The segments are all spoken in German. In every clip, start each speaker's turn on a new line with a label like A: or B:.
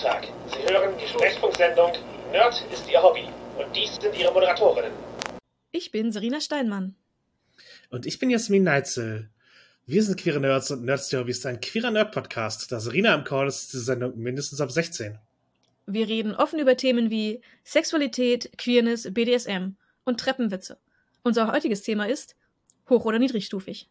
A: Tag. Sie hören die Sprechfunksendung Nerd ist Ihr Hobby. Und dies sind Ihre Moderatorinnen.
B: Ich bin Serena Steinmann.
C: Und ich bin Jasmin Neitzel. Wir sind Queere Nerds und Nerds der Hobby ist ein queerer Nerd-Podcast. Da Serena im Call ist diese Sendung mindestens ab 16.
B: Wir reden offen über Themen wie Sexualität, Queerness, BDSM und Treppenwitze. Unser heutiges Thema ist hoch- oder niedrigstufig.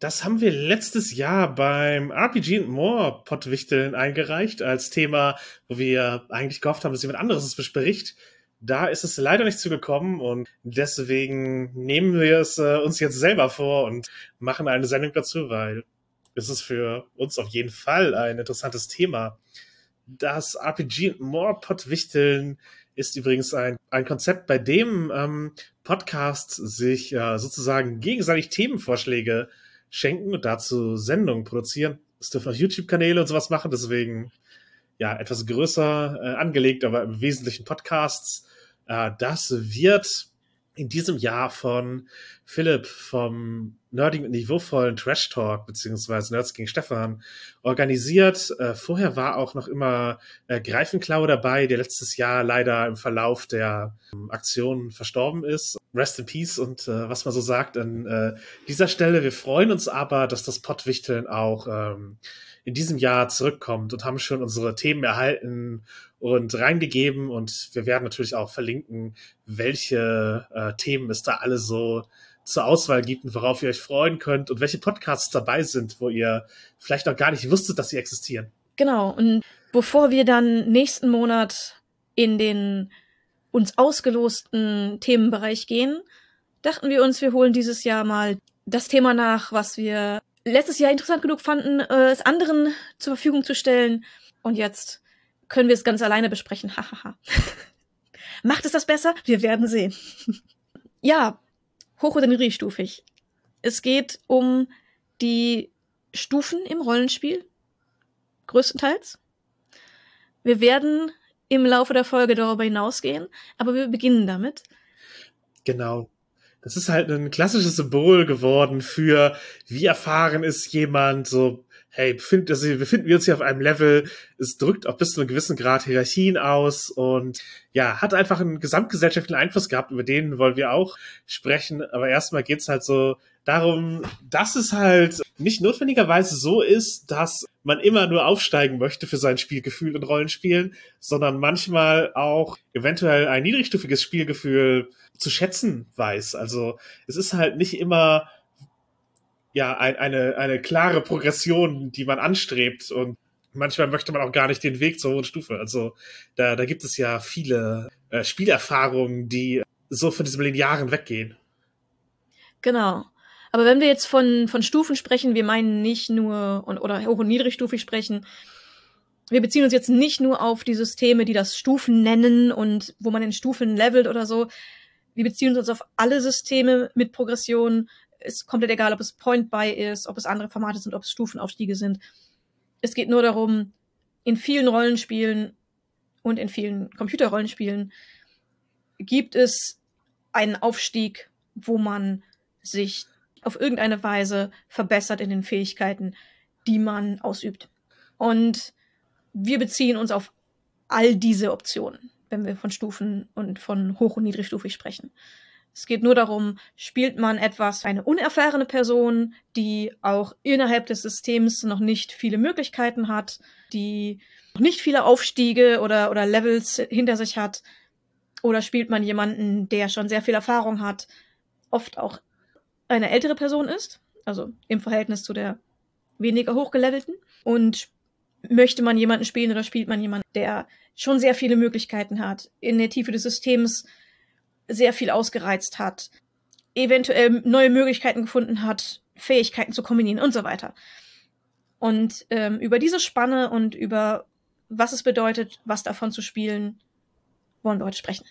C: Das haben wir letztes Jahr beim RPG More Pottwichteln eingereicht als Thema, wo wir eigentlich gehofft haben, dass jemand anderes es bespricht. Da ist es leider nicht zugekommen und deswegen nehmen wir es äh, uns jetzt selber vor und machen eine Sendung dazu, weil es ist für uns auf jeden Fall ein interessantes Thema. Das RPG More Pottwichteln ist übrigens ein, ein Konzept, bei dem ähm, Podcasts sich äh, sozusagen gegenseitig Themenvorschläge schenken und dazu Sendungen produzieren. Es dürfen auch YouTube-Kanäle und sowas machen, deswegen ja etwas größer äh, angelegt, aber im Wesentlichen Podcasts. Äh, das wird in diesem Jahr von Philipp vom Nerding und niveauvollen Trash Talk beziehungsweise Nerds gegen Stefan organisiert. Äh, vorher war auch noch immer äh, Greifenklau dabei, der letztes Jahr leider im Verlauf der ähm, Aktion verstorben ist. Rest in Peace und äh, was man so sagt an äh, dieser Stelle. Wir freuen uns aber, dass das Pottwichteln auch ähm, in diesem Jahr zurückkommt und haben schon unsere Themen erhalten und reingegeben und wir werden natürlich auch verlinken, welche äh, Themen es da alle so zur Auswahl gibt und worauf ihr euch freuen könnt und welche Podcasts dabei sind, wo ihr vielleicht noch gar nicht wusstet, dass sie existieren.
B: Genau, und bevor wir dann nächsten Monat in den uns ausgelosten Themenbereich gehen, dachten wir uns, wir holen dieses Jahr mal das Thema nach, was wir letztes Jahr interessant genug fanden, äh, es anderen zur Verfügung zu stellen. Und jetzt können wir es ganz alleine besprechen. Hahaha. Macht es das besser? Wir werden sehen. ja, hoch- oder niedrigstufig. Es geht um die Stufen im Rollenspiel. Größtenteils. Wir werden im Laufe der Folge darüber hinausgehen, aber wir beginnen damit.
C: Genau. Das ist halt ein klassisches Symbol geworden für, wie erfahren ist jemand, so hey, befind, also befinden wir uns hier auf einem Level, es drückt auch bis zu einem gewissen Grad Hierarchien aus und ja, hat einfach einen gesamtgesellschaftlichen Einfluss gehabt, über den wollen wir auch sprechen. Aber erstmal geht's halt so darum, dass es halt nicht notwendigerweise so ist, dass man immer nur aufsteigen möchte für sein Spielgefühl in Rollenspielen, sondern manchmal auch eventuell ein niedrigstufiges Spielgefühl zu schätzen weiß. Also es ist halt nicht immer ja ein, eine, eine klare Progression, die man anstrebt und manchmal möchte man auch gar nicht den Weg zur hohen Stufe. Also da, da gibt es ja viele äh, Spielerfahrungen, die so von diesem Linearen weggehen.
B: Genau. Aber wenn wir jetzt von, von Stufen sprechen, wir meinen nicht nur, und, oder hoch- und niedrigstufig sprechen, wir beziehen uns jetzt nicht nur auf die Systeme, die das Stufen nennen und wo man in Stufen levelt oder so. Wir beziehen uns auf alle Systeme mit Progression, ist komplett egal, ob es Point-Buy ist, ob es andere Formate sind, ob es Stufenaufstiege sind. Es geht nur darum, in vielen Rollenspielen und in vielen Computerrollenspielen gibt es einen Aufstieg, wo man sich auf irgendeine Weise verbessert in den Fähigkeiten, die man ausübt. Und wir beziehen uns auf all diese Optionen, wenn wir von Stufen und von hoch- und niedrigstufig sprechen. Es geht nur darum, spielt man etwas eine unerfahrene Person, die auch innerhalb des Systems noch nicht viele Möglichkeiten hat, die noch nicht viele Aufstiege oder, oder Levels hinter sich hat, oder spielt man jemanden, der schon sehr viel Erfahrung hat, oft auch eine ältere Person ist, also im Verhältnis zu der weniger hochgelevelten, und möchte man jemanden spielen oder spielt man jemanden, der schon sehr viele Möglichkeiten hat, in der Tiefe des Systems sehr viel ausgereizt hat, eventuell neue Möglichkeiten gefunden hat, Fähigkeiten zu kombinieren und so weiter. Und ähm, über diese Spanne und über was es bedeutet, was davon zu spielen, wollen wir heute sprechen.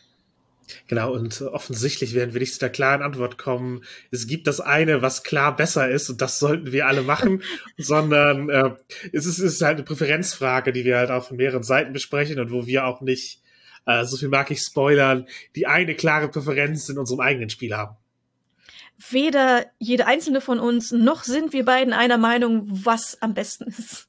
C: Genau, und offensichtlich werden wir nicht zu der klaren Antwort kommen, es gibt das eine, was klar besser ist und das sollten wir alle machen, sondern äh, es, ist, es ist halt eine Präferenzfrage, die wir halt auch von mehreren Seiten besprechen und wo wir auch nicht, äh, so viel mag ich spoilern, die eine klare Präferenz in unserem eigenen Spiel haben.
B: Weder jede einzelne von uns, noch sind wir beiden einer Meinung, was am besten ist.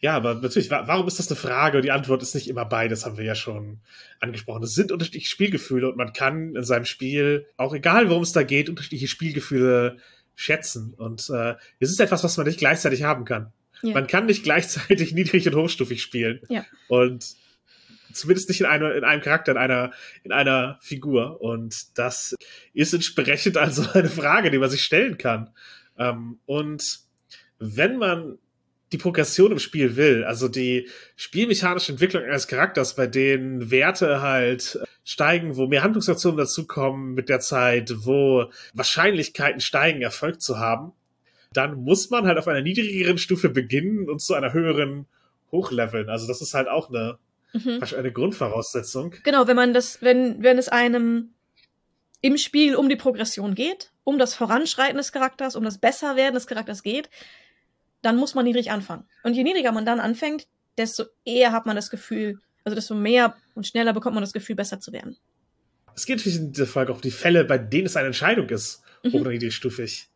C: Ja, aber natürlich, warum ist das eine Frage? Und die Antwort ist nicht immer beides, haben wir ja schon angesprochen. Es sind unterschiedliche Spielgefühle und man kann in seinem Spiel, auch egal worum es da geht, unterschiedliche Spielgefühle schätzen. Und äh, es ist etwas, was man nicht gleichzeitig haben kann. Ja. Man kann nicht gleichzeitig niedrig und hochstufig spielen.
B: Ja.
C: Und zumindest nicht in, einer, in einem Charakter, in einer, in einer Figur. Und das ist entsprechend also eine Frage, die man sich stellen kann. Ähm, und wenn man die Progression im Spiel will, also die spielmechanische Entwicklung eines Charakters, bei denen Werte halt steigen, wo mehr Handlungsaktionen dazukommen mit der Zeit, wo Wahrscheinlichkeiten steigen, Erfolg zu haben, dann muss man halt auf einer niedrigeren Stufe beginnen und zu einer höheren hochleveln. Also das ist halt auch eine, mhm. eine Grundvoraussetzung.
B: Genau, wenn man das, wenn, wenn es einem im Spiel um die Progression geht, um das Voranschreiten des Charakters, um das Besserwerden des Charakters geht, dann muss man niedrig anfangen. Und je niedriger man dann anfängt, desto eher hat man das Gefühl, also desto mehr und schneller bekommt man das Gefühl, besser zu werden.
C: Es geht natürlich in dieser Folge auch um die Fälle, bei denen es eine Entscheidung ist, hoch mhm. oder niedrigstufig.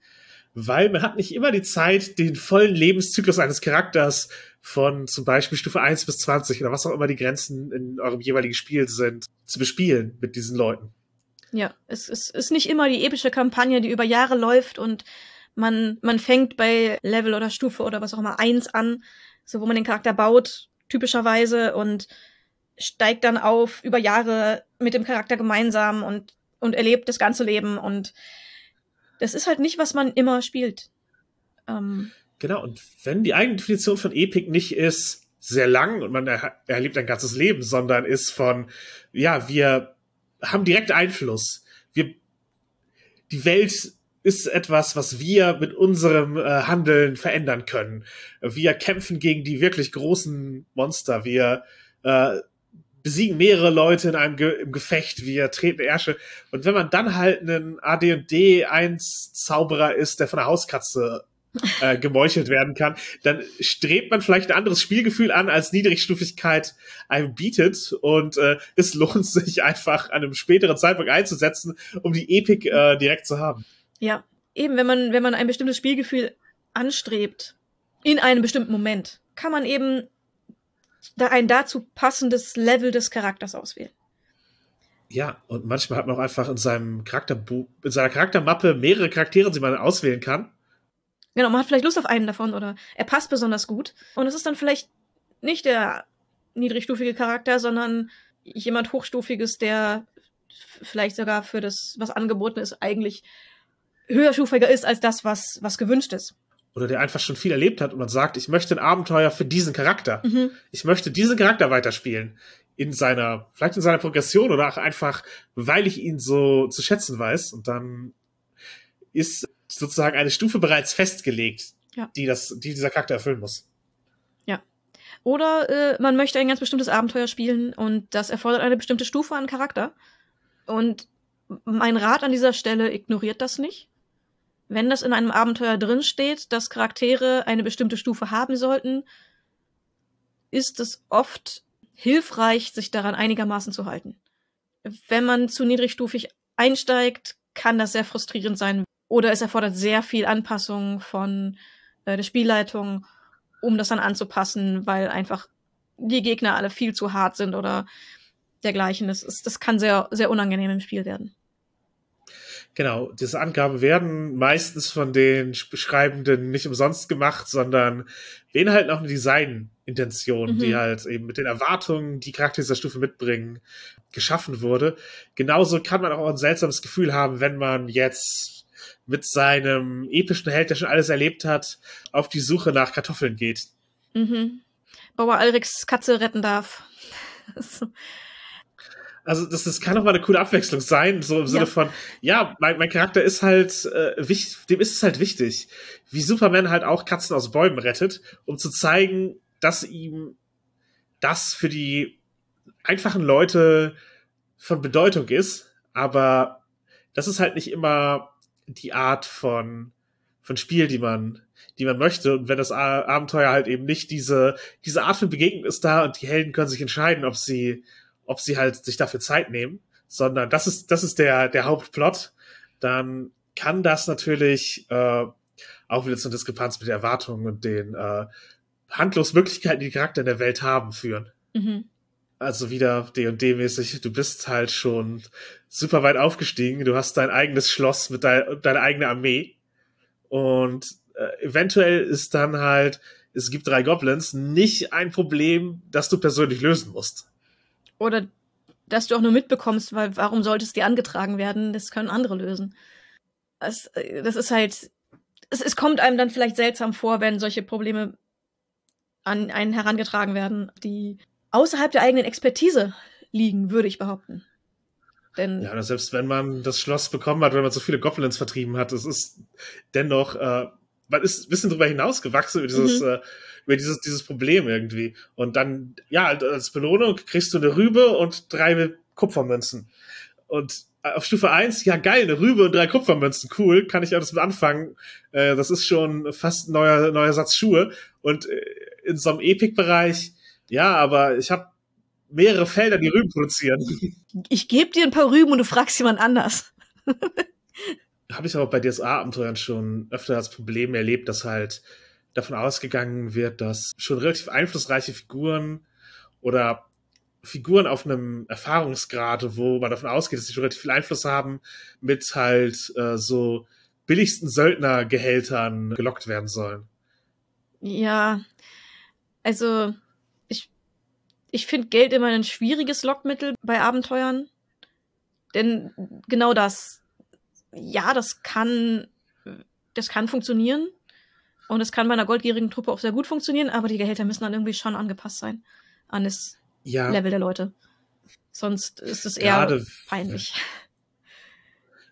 C: Weil man hat nicht immer die Zeit, den vollen Lebenszyklus eines Charakters von zum Beispiel Stufe 1 bis 20 oder was auch immer die Grenzen in eurem jeweiligen Spiel sind, zu bespielen mit diesen Leuten.
B: Ja, es, es ist nicht immer die epische Kampagne, die über Jahre läuft und man, man fängt bei Level oder Stufe oder was auch immer eins an, so wo man den Charakter baut, typischerweise, und steigt dann auf über Jahre mit dem Charakter gemeinsam und, und erlebt das ganze Leben. Und das ist halt nicht, was man immer spielt.
C: Ähm, genau, und wenn die eigene Definition von Epic nicht ist, sehr lang und man er erlebt ein ganzes Leben, sondern ist von, ja, wir haben direkt Einfluss. Wir, die Welt ist etwas, was wir mit unserem äh, Handeln verändern können. Wir kämpfen gegen die wirklich großen Monster. Wir äh, besiegen mehrere Leute in einem Ge im Gefecht. Wir treten Ärsche. Und wenn man dann halt einen AD&D 1 Zauberer ist, der von der Hauskatze äh, gemeuchelt werden kann, dann strebt man vielleicht ein anderes Spielgefühl an, als Niedrigstufigkeit einem bietet. Und äh, es lohnt sich einfach an einem späteren Zeitpunkt einzusetzen, um die Epic äh, direkt zu haben.
B: Ja, eben, wenn man, wenn man ein bestimmtes Spielgefühl anstrebt, in einem bestimmten Moment, kann man eben ein dazu passendes Level des Charakters auswählen.
C: Ja, und manchmal hat man auch einfach in seinem Charakterbuch, in seiner Charaktermappe mehrere Charaktere, die man auswählen kann.
B: Genau, man hat vielleicht Lust auf einen davon oder er passt besonders gut. Und es ist dann vielleicht nicht der niedrigstufige Charakter, sondern jemand Hochstufiges, der vielleicht sogar für das, was angeboten ist, eigentlich höherstufiger ist als das, was, was gewünscht ist.
C: Oder der einfach schon viel erlebt hat und man sagt, ich möchte ein Abenteuer für diesen Charakter. Mhm. Ich möchte diesen Charakter weiterspielen. In seiner, vielleicht in seiner Progression oder auch einfach, weil ich ihn so zu schätzen weiß. Und dann ist sozusagen eine Stufe bereits festgelegt, ja. die, das, die dieser Charakter erfüllen muss.
B: Ja. Oder äh, man möchte ein ganz bestimmtes Abenteuer spielen und das erfordert eine bestimmte Stufe an Charakter. Und mein Rat an dieser Stelle ignoriert das nicht wenn das in einem Abenteuer drinsteht, dass Charaktere eine bestimmte Stufe haben sollten, ist es oft hilfreich, sich daran einigermaßen zu halten. Wenn man zu niedrigstufig einsteigt, kann das sehr frustrierend sein oder es erfordert sehr viel Anpassung von äh, der Spielleitung, um das dann anzupassen, weil einfach die Gegner alle viel zu hart sind oder dergleichen. Das, ist, das kann sehr, sehr unangenehm im Spiel werden.
C: Genau, diese Angaben werden meistens von den Beschreibenden nicht umsonst gemacht, sondern beinhalten auch eine Design-Intention, mhm. die halt eben mit den Erwartungen, die Charakter dieser Stufe mitbringen, geschaffen wurde. Genauso kann man auch ein seltsames Gefühl haben, wenn man jetzt mit seinem epischen Held, der schon alles erlebt hat, auf die Suche nach Kartoffeln geht.
B: Mhm. Bauer Alriks Katze retten darf.
C: Also das, das kann doch mal eine coole Abwechslung sein, so im Sinne ja. von, ja, mein, mein Charakter ist halt, äh, wichtig, dem ist es halt wichtig, wie Superman halt auch Katzen aus Bäumen rettet, um zu zeigen, dass ihm das für die einfachen Leute von Bedeutung ist, aber das ist halt nicht immer die Art von, von Spiel, die man, die man möchte. Und wenn das Abenteuer halt eben nicht diese, diese Art von Begegnung ist da und die Helden können sich entscheiden, ob sie, ob sie halt sich dafür Zeit nehmen, sondern das ist, das ist der, der Hauptplot, dann kann das natürlich äh, auch wieder zur Diskrepanz mit den Erwartungen und den, äh, Handlungsmöglichkeiten, die die Charakter in der Welt haben, führen. Mhm. Also wieder D&D-mäßig, du bist halt schon super weit aufgestiegen, du hast dein eigenes Schloss mit dein, deiner eigenen Armee und äh, eventuell ist dann halt, es gibt drei Goblins, nicht ein Problem, das du persönlich lösen musst.
B: Oder dass du auch nur mitbekommst, weil warum sollte es dir angetragen werden? Das können andere lösen. Das, äh, das ist halt, es, es kommt einem dann vielleicht seltsam vor, wenn solche Probleme an einen herangetragen werden, die außerhalb der eigenen Expertise liegen, würde ich behaupten.
C: Denn ja, selbst wenn man das Schloss bekommen hat, wenn man so viele Goblins vertrieben hat, es ist dennoch, äh, man ist ein bisschen drüber hinausgewachsen über dieses, mhm. äh, über dieses, dieses Problem irgendwie. Und dann, ja, als Belohnung kriegst du eine Rübe und drei Kupfermünzen. Und auf Stufe 1, ja geil, eine Rübe und drei Kupfermünzen, cool, kann ich alles mit anfangen. Äh, das ist schon fast ein neuer, neuer Satz Schuhe. Und äh, in so einem Epic-Bereich, ja, aber ich habe mehrere Felder, die Rüben produzieren.
B: Ich gebe dir ein paar Rüben und du fragst jemand anders.
C: habe ich aber bei DSA-Abenteuern schon öfter das Problem erlebt, dass halt davon ausgegangen wird, dass schon relativ einflussreiche Figuren oder Figuren auf einem Erfahrungsgrad, wo man davon ausgeht, dass sie schon relativ viel Einfluss haben, mit halt äh, so billigsten Söldnergehältern gelockt werden sollen.
B: Ja, also ich, ich finde Geld immer ein schwieriges Lockmittel bei Abenteuern. Denn genau das, ja, das kann, das kann funktionieren. Und es kann bei einer goldgierigen Truppe auch sehr gut funktionieren, aber die Gehälter müssen dann irgendwie schon angepasst sein an das ja. Level der Leute. Sonst ist es eher gerade, peinlich.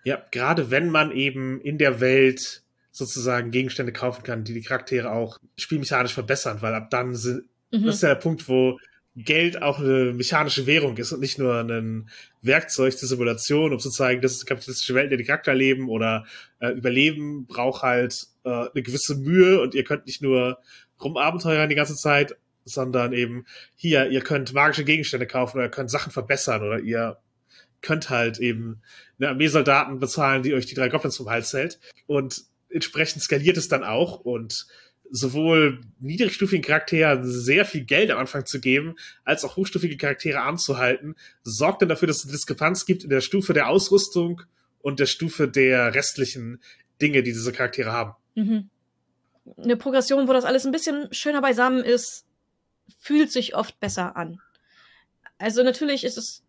C: Ja, gerade wenn man eben in der Welt sozusagen Gegenstände kaufen kann, die die Charaktere auch spielmechanisch verbessern, weil ab dann sind, mhm. das ist ja der Punkt, wo Geld auch eine mechanische Währung ist und nicht nur ein Werkzeug zur Simulation, um zu zeigen, das ist kapitalistische Welt, in der die Charakter leben oder äh, Überleben braucht halt äh, eine gewisse Mühe und ihr könnt nicht nur rumabenteuern die ganze Zeit, sondern eben hier, ihr könnt magische Gegenstände kaufen oder ihr könnt Sachen verbessern oder ihr könnt halt eben eine Armee Soldaten bezahlen, die euch die drei Goblins vom Hals hält. Und entsprechend skaliert es dann auch und sowohl niedrigstufigen Charakteren sehr viel Geld am Anfang zu geben, als auch hochstufige Charaktere anzuhalten, sorgt dann dafür, dass es eine Diskrepanz gibt in der Stufe der Ausrüstung und der Stufe der restlichen Dinge, die diese Charaktere haben. Mhm.
B: Eine Progression, wo das alles ein bisschen schöner beisammen ist, fühlt sich oft besser an. Also natürlich ist es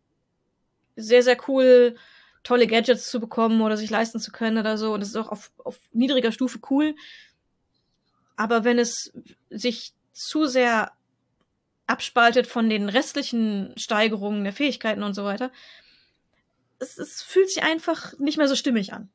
B: sehr, sehr cool, tolle Gadgets zu bekommen oder sich leisten zu können oder so. Und es ist auch auf, auf niedriger Stufe cool. Aber wenn es sich zu sehr abspaltet von den restlichen Steigerungen der Fähigkeiten und so weiter, es, es fühlt sich einfach nicht mehr so stimmig an.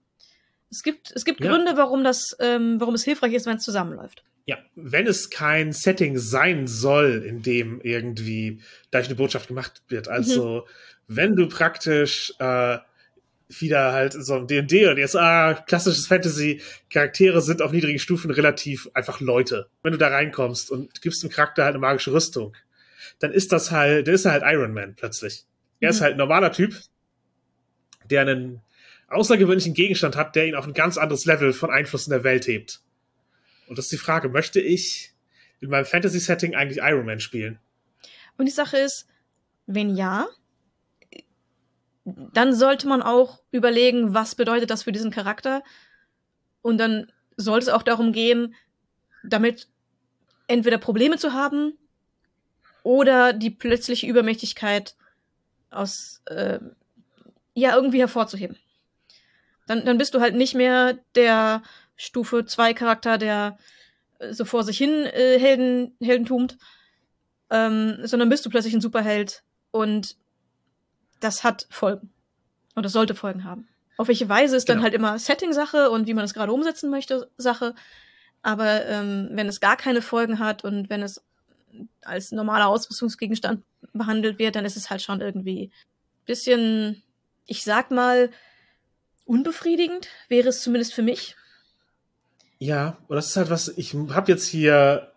B: Es gibt, es gibt ja. Gründe, warum das, ähm, warum es hilfreich ist, wenn es zusammenläuft.
C: Ja, wenn es kein Setting sein soll, in dem irgendwie gleich eine Botschaft gemacht wird. Also, mhm. wenn du praktisch äh, wieder halt so ein D&D und jetzt, ah, klassisches Fantasy, Charaktere sind auf niedrigen Stufen relativ einfach Leute. Wenn du da reinkommst und gibst dem Charakter halt eine magische Rüstung, dann ist das halt, der ist halt Iron Man plötzlich. Er mhm. ist halt ein normaler Typ, der einen außergewöhnlichen Gegenstand hat, der ihn auf ein ganz anderes Level von Einfluss in der Welt hebt. Und das ist die Frage, möchte ich in meinem Fantasy-Setting eigentlich Iron Man spielen?
B: Und die Sache ist, wenn ja, dann sollte man auch überlegen, was bedeutet das für diesen Charakter. Und dann sollte es auch darum gehen, damit entweder Probleme zu haben oder die plötzliche Übermächtigkeit aus äh, ja irgendwie hervorzuheben. Dann, dann bist du halt nicht mehr der Stufe 2 Charakter, der äh, so vor sich hin äh, Helden, Helden tumt, ähm, sondern bist du plötzlich ein Superheld und das hat Folgen. Und das sollte Folgen haben. Auf welche Weise ist genau. dann halt immer Setting-Sache und wie man es gerade umsetzen möchte, Sache. Aber ähm, wenn es gar keine Folgen hat und wenn es als normaler Ausrüstungsgegenstand behandelt wird, dann ist es halt schon irgendwie bisschen, ich sag mal, unbefriedigend, wäre es zumindest für mich.
C: Ja, und das ist halt was, ich habe jetzt hier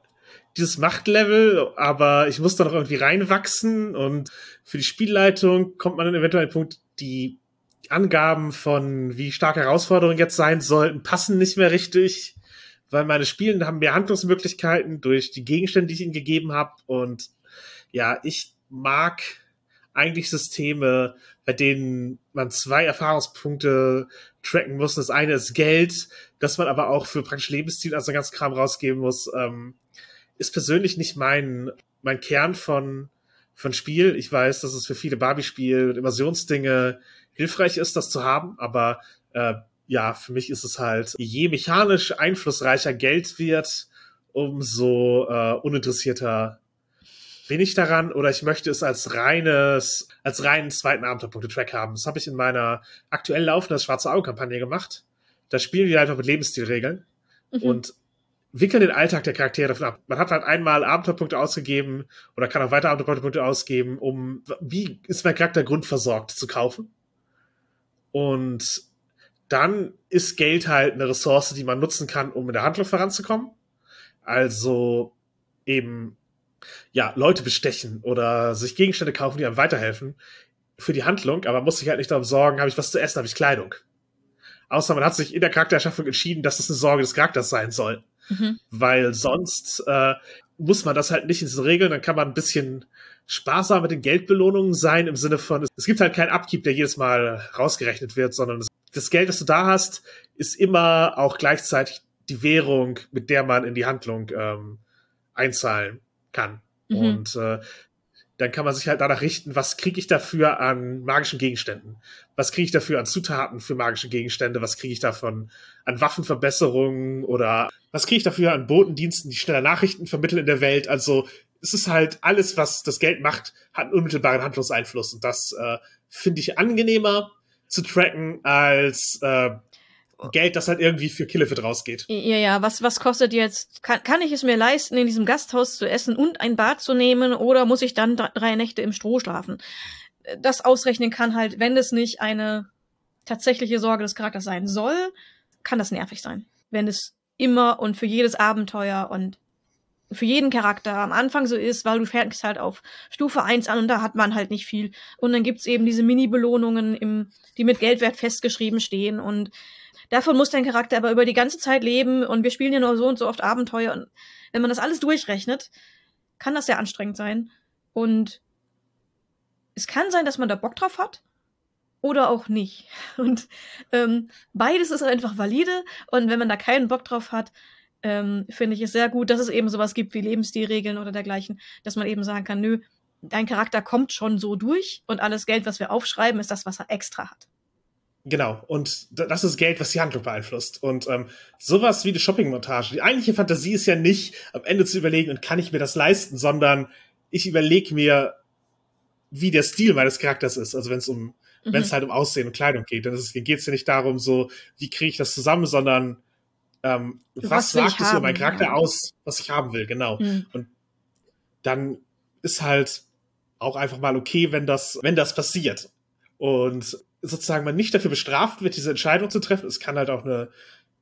C: dieses Machtlevel, aber ich muss da noch irgendwie reinwachsen und für die Spielleitung kommt man dann eventuell an den Punkt, die Angaben von wie stark Herausforderungen jetzt sein sollten, passen nicht mehr richtig, weil meine Spielenden haben mehr Handlungsmöglichkeiten durch die Gegenstände, die ich ihnen gegeben habe. Und ja, ich mag eigentlich Systeme, bei denen man zwei Erfahrungspunkte tracken muss. Das eine ist Geld, das man aber auch für praktisch Lebensstil, also ganz Kram rausgeben muss. Ähm, ist persönlich nicht mein, mein Kern von, von Spiel. Ich weiß, dass es für viele Barbie-Spiel und Immersionsdinge hilfreich ist, das zu haben, aber äh, ja, für mich ist es halt, je mechanisch einflussreicher Geld wird, umso äh, uninteressierter bin ich daran oder ich möchte es als reines, als reinen zweiten Abenteuerpunkte-Track haben. Das habe ich in meiner aktuell laufenden Schwarze Auge-Kampagne gemacht. Da spielen wir einfach mit Lebensstilregeln mhm. und wickeln den Alltag der Charaktere davon ab. Man hat halt einmal Abenteuerpunkte ausgegeben oder kann auch weiter Abenteuerpunkte ausgeben, um wie ist mein Charakter grundversorgt zu kaufen. Und dann ist Geld halt eine Ressource, die man nutzen kann, um in der Handlung voranzukommen. Also eben, ja, Leute bestechen oder sich Gegenstände kaufen, die einem weiterhelfen für die Handlung, aber man muss sich halt nicht darum sorgen, habe ich was zu essen, habe ich Kleidung. Außer man hat sich in der Charaktererschaffung entschieden, dass das eine Sorge des Charakters sein soll. Mhm. Weil sonst äh, muss man das halt nicht ins Regeln, dann kann man ein bisschen sparsam mit den Geldbelohnungen sein, im Sinne von, es gibt halt keinen Abkeep, der jedes Mal rausgerechnet wird, sondern das Geld, das du da hast, ist immer auch gleichzeitig die Währung, mit der man in die Handlung ähm, einzahlen kann. Mhm. Und äh, dann kann man sich halt danach richten, was kriege ich dafür an magischen Gegenständen? Was kriege ich dafür an Zutaten für magische Gegenstände? Was kriege ich davon an Waffenverbesserungen oder was kriege ich dafür an Botendiensten, die schneller Nachrichten vermitteln in der Welt? Also es ist halt alles, was das Geld macht, hat einen unmittelbaren Handlungseinfluss und das äh, finde ich angenehmer zu tracken als äh, Geld, das halt irgendwie für Killefit rausgeht.
B: Ja, ja, was, was kostet jetzt? Kann, kann ich es mir leisten, in diesem Gasthaus zu essen und ein Bad zu nehmen oder muss ich dann drei Nächte im Stroh schlafen? Das ausrechnen kann halt, wenn es nicht eine tatsächliche Sorge des Charakters sein soll, kann das nervig sein. Wenn es immer und für jedes Abenteuer und für jeden Charakter am Anfang so ist, weil du fängst halt auf Stufe 1 an und da hat man halt nicht viel. Und dann gibt's eben diese Mini-Belohnungen, die mit Geldwert festgeschrieben stehen. Und davon muss dein Charakter aber über die ganze Zeit leben. Und wir spielen ja nur so und so oft Abenteuer. Und wenn man das alles durchrechnet, kann das sehr anstrengend sein. Und es kann sein, dass man da Bock drauf hat oder auch nicht. Und ähm, beides ist einfach valide. Und wenn man da keinen Bock drauf hat, ähm, finde ich es sehr gut, dass es eben sowas gibt wie Lebensstilregeln oder dergleichen, dass man eben sagen kann, nö, dein Charakter kommt schon so durch und alles Geld, was wir aufschreiben, ist das, was er extra hat.
C: Genau, und das ist Geld, was die Handlung beeinflusst. Und ähm, sowas wie die Shopping-Montage. Die eigentliche Fantasie ist ja nicht, am Ende zu überlegen, und kann ich mir das leisten, sondern ich überlege mir, wie der Stil meines Charakters ist. Also wenn es um, mhm. wenn es halt um Aussehen und Kleidung geht, dann geht es ja nicht darum, so, wie kriege ich das zusammen, sondern ähm, was, was sagt es über meinen Charakter ja. aus, was ich haben will, genau. Mhm. Und dann ist halt auch einfach mal okay, wenn das, wenn das passiert. Und sozusagen man nicht dafür bestraft wird, diese Entscheidung zu treffen. Es kann halt auch eine,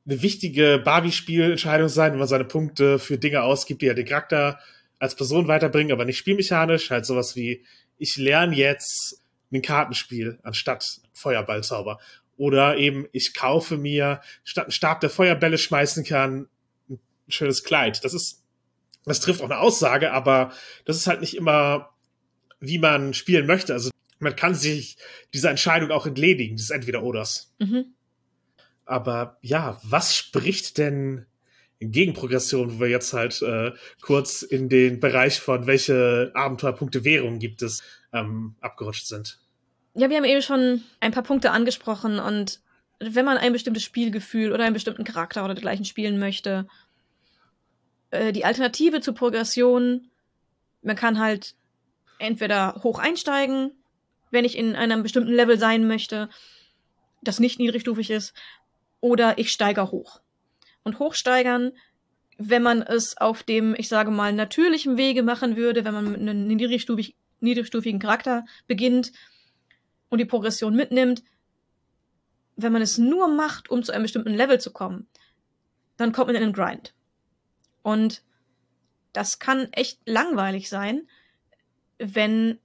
C: eine wichtige Barbie-Spielentscheidung sein, wenn man seine Punkte für Dinge ausgibt, die ja den Charakter als Person weiterbringen, aber nicht spielmechanisch. Halt sowas wie, ich lerne jetzt ein Kartenspiel anstatt Feuerballzauber. Oder eben, ich kaufe mir, statt einen Stab, der Feuerbälle schmeißen kann, ein schönes Kleid. Das ist, das trifft auch eine Aussage, aber das ist halt nicht immer, wie man spielen möchte. Also man kann sich dieser Entscheidung auch entledigen, dieses Entweder-Oders. Mhm. Aber ja, was spricht denn gegen Progression, wo wir jetzt halt äh, kurz in den Bereich von welche Abenteuerpunkte Währung gibt es ähm, abgerutscht sind?
B: Ja, wir haben eben schon ein paar Punkte angesprochen und wenn man ein bestimmtes Spielgefühl oder einen bestimmten Charakter oder dergleichen spielen möchte, äh, die Alternative zur Progression, man kann halt entweder hoch einsteigen, wenn ich in einem bestimmten Level sein möchte, das nicht niedrigstufig ist, oder ich steige hoch. Und hochsteigern, wenn man es auf dem, ich sage mal, natürlichen Wege machen würde, wenn man mit einem niedrigstufig, niedrigstufigen Charakter beginnt, und die Progression mitnimmt, wenn man es nur macht, um zu einem bestimmten Level zu kommen, dann kommt man in einen Grind. Und das kann echt langweilig sein, wenn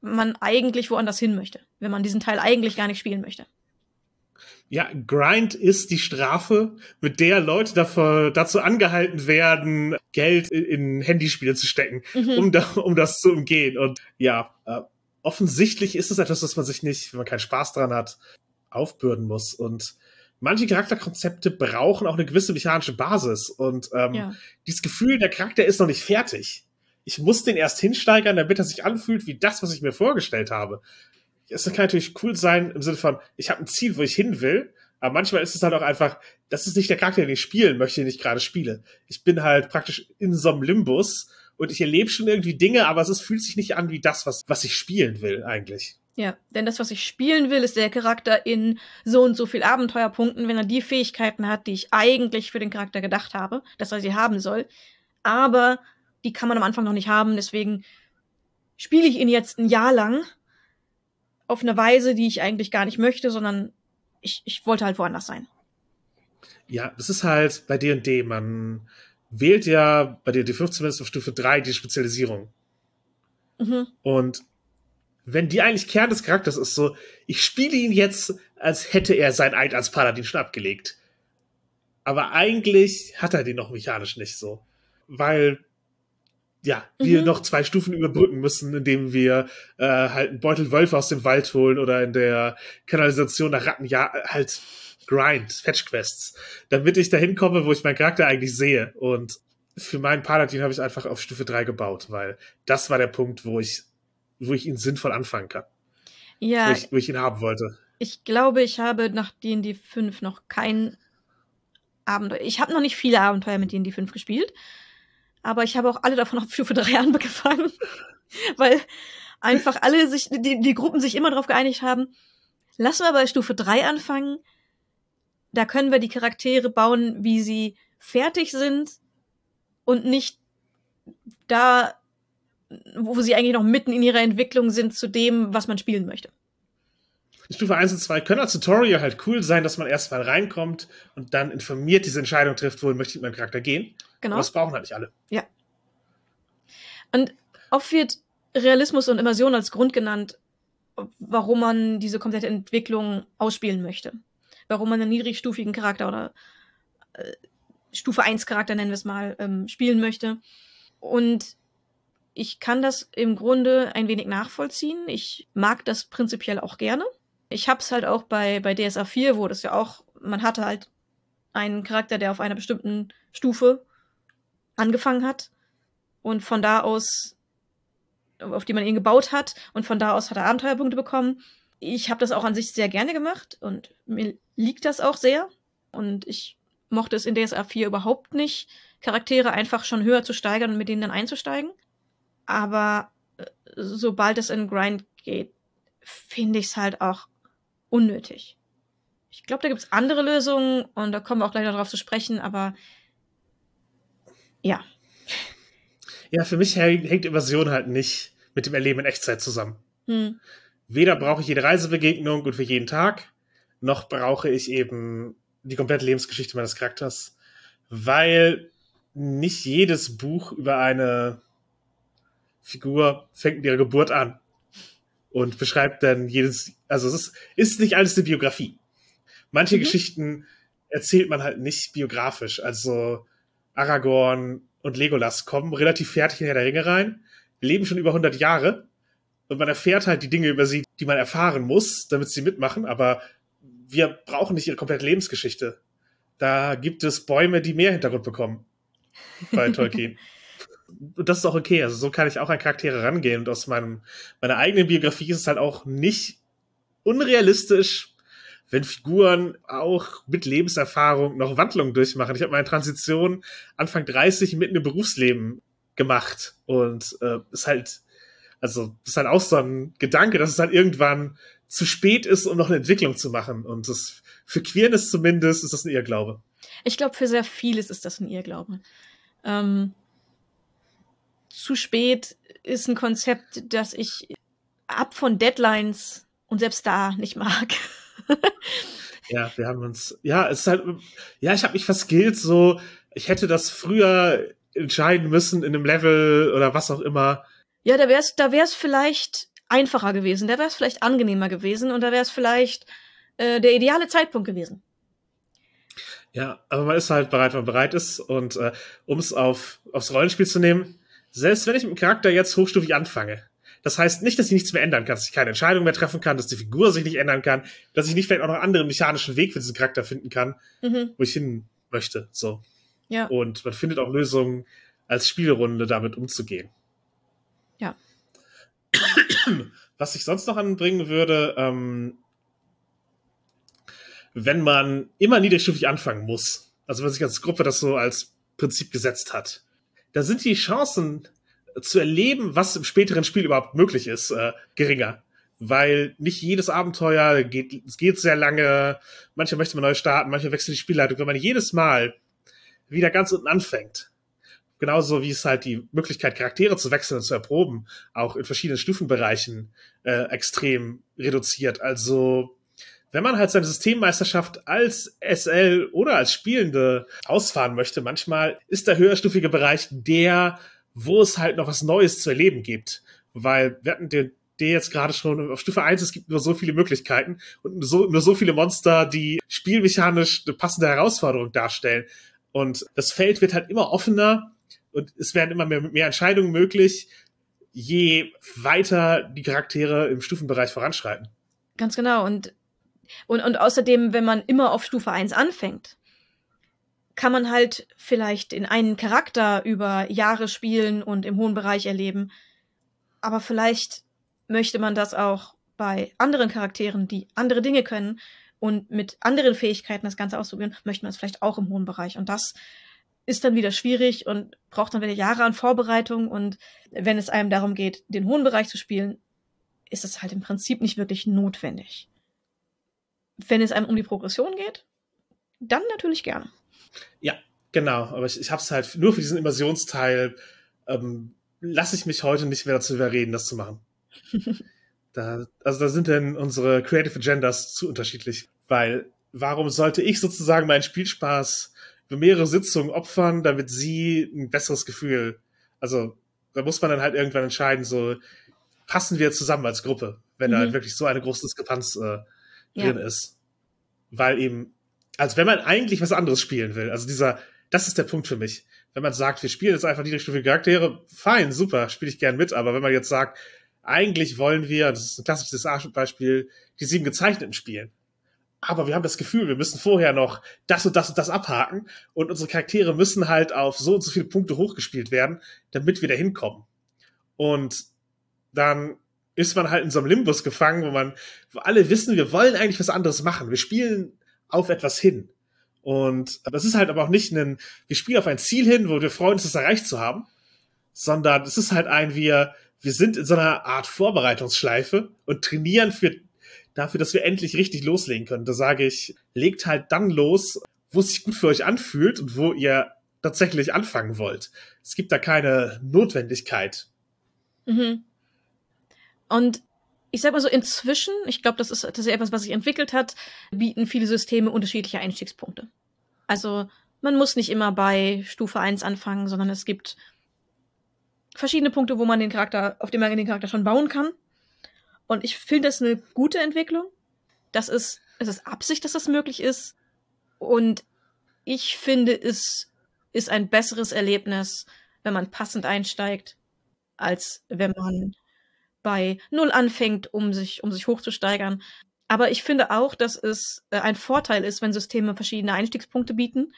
B: man eigentlich woanders hin möchte, wenn man diesen Teil eigentlich gar nicht spielen möchte.
C: Ja, Grind ist die Strafe, mit der Leute dafür, dazu angehalten werden, Geld in Handyspiele zu stecken, mhm. um, da, um das zu umgehen. Und ja, äh, offensichtlich ist es etwas, was man sich nicht, wenn man keinen Spaß dran hat, aufbürden muss. Und manche Charakterkonzepte brauchen auch eine gewisse mechanische Basis. Und ähm, ja. dieses Gefühl, der Charakter ist noch nicht fertig. Ich muss den erst hinsteigern, damit er sich anfühlt wie das, was ich mir vorgestellt habe es kann natürlich cool sein im Sinne von, ich habe ein Ziel, wo ich hin will, aber manchmal ist es halt auch einfach, das ist nicht der Charakter, den ich spielen möchte, den ich gerade spiele. Ich bin halt praktisch in so einem Limbus und ich erlebe schon irgendwie Dinge, aber es ist, fühlt sich nicht an wie das, was, was ich spielen will eigentlich.
B: Ja, denn das, was ich spielen will, ist der Charakter in so und so viel Abenteuerpunkten, wenn er die Fähigkeiten hat, die ich eigentlich für den Charakter gedacht habe, dass er sie haben soll. Aber die kann man am Anfang noch nicht haben, deswegen spiele ich ihn jetzt ein Jahr lang auf eine Weise, die ich eigentlich gar nicht möchte, sondern ich, ich wollte halt woanders sein.
C: Ja, das ist halt bei D&D, man wählt ja bei D&D 5 zumindest auf Stufe 3 die Spezialisierung. Mhm. Und wenn die eigentlich Kern des Charakters ist, so, ich spiele ihn jetzt, als hätte er sein Eid als Paladin schon abgelegt. Aber eigentlich hat er den noch mechanisch nicht so. Weil ja, wir mhm. noch zwei Stufen überbrücken müssen, indem wir äh, halt einen Beutel Wölfe aus dem Wald holen oder in der Kanalisation nach Ratten, ja, halt Grind, Fetch-Quests, damit ich dahin komme, wo ich meinen Charakter eigentlich sehe. Und für meinen Paladin habe ich einfach auf Stufe 3 gebaut, weil das war der Punkt, wo ich, wo ich ihn sinnvoll anfangen kann.
B: Ja.
C: Wo ich, wo ich ihn haben wollte.
B: Ich glaube, ich habe nach D&D 5 noch kein Abenteuer. Ich habe noch nicht viele Abenteuer mit D&D 5 gespielt aber ich habe auch alle davon auf Stufe 3 angefangen, weil einfach alle sich, die, die Gruppen sich immer darauf geeinigt haben, lassen wir bei Stufe 3 anfangen, da können wir die Charaktere bauen, wie sie fertig sind und nicht da, wo sie eigentlich noch mitten in ihrer Entwicklung sind zu dem, was man spielen möchte.
C: Stufe 1 und 2 können als Tutorial halt cool sein, dass man erstmal reinkommt und dann informiert diese Entscheidung trifft, wohin möchte ich mit meinem Charakter gehen. Genau. Aber das brauchen halt nicht alle.
B: Ja. Und oft wird Realismus und Immersion als Grund genannt, warum man diese komplette Entwicklung ausspielen möchte. Warum man einen niedrigstufigen Charakter oder äh, Stufe 1 Charakter, nennen wir es mal, ähm, spielen möchte. Und ich kann das im Grunde ein wenig nachvollziehen. Ich mag das prinzipiell auch gerne. Ich hab's halt auch bei, bei DSA 4, wo das ja auch, man hatte halt einen Charakter, der auf einer bestimmten Stufe angefangen hat und von da aus, auf die man ihn gebaut hat und von da aus hat er Abenteuerpunkte bekommen. Ich habe das auch an sich sehr gerne gemacht und mir liegt das auch sehr und ich mochte es in DSA 4 überhaupt nicht, Charaktere einfach schon höher zu steigern und mit denen dann einzusteigen. Aber äh, sobald es in Grind geht, finde ich es halt auch unnötig. Ich glaube, da gibt es andere Lösungen und da kommen wir auch gleich noch drauf zu sprechen, aber ja.
C: Ja, für mich hängt Immersion halt nicht mit dem Erleben in Echtzeit zusammen. Hm. Weder brauche ich jede Reisebegegnung und für jeden Tag, noch brauche ich eben die komplette Lebensgeschichte meines Charakters, weil nicht jedes Buch über eine Figur fängt mit ihrer Geburt an und beschreibt dann jedes, also es ist, ist nicht alles eine Biografie. Manche mhm. Geschichten erzählt man halt nicht biografisch, also Aragorn und Legolas kommen relativ fertig in der Ringe rein, leben schon über 100 Jahre und man erfährt halt die Dinge über sie, die man erfahren muss, damit sie mitmachen, aber wir brauchen nicht ihre komplette Lebensgeschichte. Da gibt es Bäume, die mehr Hintergrund bekommen bei Tolkien. Und das ist auch okay. Also so kann ich auch an Charaktere rangehen. Und aus meinem, meiner eigenen Biografie ist es halt auch nicht unrealistisch, wenn Figuren auch mit Lebenserfahrung noch Wandlungen durchmachen. Ich habe meine Transition Anfang 30 mitten im Berufsleben gemacht und äh, ist halt, also ist halt auch so ein Gedanke, dass es halt irgendwann zu spät ist, um noch eine Entwicklung zu machen. Und das für Queerness zumindest ist das ein Irrglaube.
B: Ich glaube, für sehr vieles ist das ein Irrglaube. Ähm, zu spät ist ein Konzept, das ich ab von Deadlines und selbst da nicht mag.
C: ja, wir haben uns, ja, es ist halt, ja, ich habe mich verskillt, so, ich hätte das früher entscheiden müssen in einem Level oder was auch immer.
B: Ja, da wär's, da wär's vielleicht einfacher gewesen, da wär's vielleicht angenehmer gewesen und da wär's vielleicht äh, der ideale Zeitpunkt gewesen.
C: Ja, aber man ist halt bereit, wenn man bereit ist. Und äh, um es auf, aufs Rollenspiel zu nehmen, selbst wenn ich mit dem Charakter jetzt hochstufig anfange, das heißt nicht, dass ich nichts mehr ändern kann, dass ich keine Entscheidung mehr treffen kann, dass die Figur sich nicht ändern kann, dass ich nicht vielleicht auch noch einen anderen mechanischen Weg für diesen Charakter finden kann, mhm. wo ich hin möchte. So.
B: Ja.
C: Und man findet auch Lösungen, als Spielrunde damit umzugehen.
B: Ja.
C: Was ich sonst noch anbringen würde, ähm, wenn man immer niedrigstufig anfangen muss, also wenn sich als Gruppe das so als Prinzip gesetzt hat, da sind die Chancen zu erleben, was im späteren Spiel überhaupt möglich ist, äh, geringer. Weil nicht jedes Abenteuer geht, es geht sehr lange, manchmal möchte man neu starten, manchmal wechselt die Spielleitung. Wenn man jedes Mal wieder ganz unten anfängt, genauso wie es halt die Möglichkeit, Charaktere zu wechseln und zu erproben, auch in verschiedenen Stufenbereichen äh, extrem reduziert. Also wenn man halt seine Systemmeisterschaft als SL oder als Spielende ausfahren möchte, manchmal ist der höherstufige Bereich der, wo es halt noch was Neues zu erleben gibt. Weil wir hatten den, den jetzt gerade schon auf Stufe 1, es gibt nur so viele Möglichkeiten und nur so, nur so viele Monster, die spielmechanisch eine passende Herausforderung darstellen. Und das Feld wird halt immer offener und es werden immer mehr, mehr Entscheidungen möglich, je weiter die Charaktere im Stufenbereich voranschreiten.
B: Ganz genau. Und, und, und außerdem, wenn man immer auf Stufe 1 anfängt, kann man halt vielleicht in einen Charakter über Jahre spielen und im hohen Bereich erleben. Aber vielleicht möchte man das auch bei anderen Charakteren, die andere Dinge können und mit anderen Fähigkeiten das Ganze ausprobieren, möchte man es vielleicht auch im hohen Bereich. Und das ist dann wieder schwierig und braucht dann wieder Jahre an Vorbereitung. Und wenn es einem darum geht, den hohen Bereich zu spielen, ist es halt im Prinzip nicht wirklich notwendig. Wenn es einem um die Progression geht, dann natürlich gerne.
C: Ja, genau. Aber ich, ich habe es halt nur für diesen Immersionsteil, ähm, lasse ich mich heute nicht mehr dazu überreden, das zu machen. da, also da sind denn unsere Creative Agendas zu unterschiedlich. Weil warum sollte ich sozusagen meinen Spielspaß für mehrere Sitzungen opfern, damit sie ein besseres Gefühl, also da muss man dann halt irgendwann entscheiden, so passen wir zusammen als Gruppe, wenn mhm. da wirklich so eine große Diskrepanz äh, drin ja. ist. Weil eben als wenn man eigentlich was anderes spielen will. Also dieser, das ist der Punkt für mich. Wenn man sagt, wir spielen jetzt einfach niedrigstufige Charaktere, fein, super, spiele ich gern mit. Aber wenn man jetzt sagt, eigentlich wollen wir, das ist ein klassisches Beispiel, die sieben gezeichneten spielen. Aber wir haben das Gefühl, wir müssen vorher noch das und das und das abhaken und unsere Charaktere müssen halt auf so und so viele Punkte hochgespielt werden, damit wir da hinkommen. Und dann ist man halt in so einem Limbus gefangen, wo man, wo alle wissen, wir wollen eigentlich was anderes machen. Wir spielen auf etwas hin. Und das ist halt aber auch nicht ein, wir spielen auf ein Ziel hin, wo wir freuen uns, das erreicht zu haben, sondern es ist halt ein, wir, wir sind in so einer Art Vorbereitungsschleife und trainieren für, dafür, dass wir endlich richtig loslegen können. Da sage ich, legt halt dann los, wo es sich gut für euch anfühlt und wo ihr tatsächlich anfangen wollt. Es gibt da keine Notwendigkeit.
B: Mhm. Und ich sag mal so, inzwischen, ich glaube, das ist, das ist etwas, was sich entwickelt hat, bieten viele Systeme unterschiedliche Einstiegspunkte. Also man muss nicht immer bei Stufe 1 anfangen, sondern es gibt verschiedene Punkte, wo man den Charakter, auf dem man den Charakter schon bauen kann. Und ich finde das eine gute Entwicklung. Das ist, es ist Absicht, dass das möglich ist. Und ich finde, es ist ein besseres Erlebnis, wenn man passend einsteigt, als wenn man bei Null anfängt, um sich, um sich hochzusteigern. Aber ich finde auch, dass es äh, ein Vorteil ist, wenn Systeme verschiedene Einstiegspunkte bieten,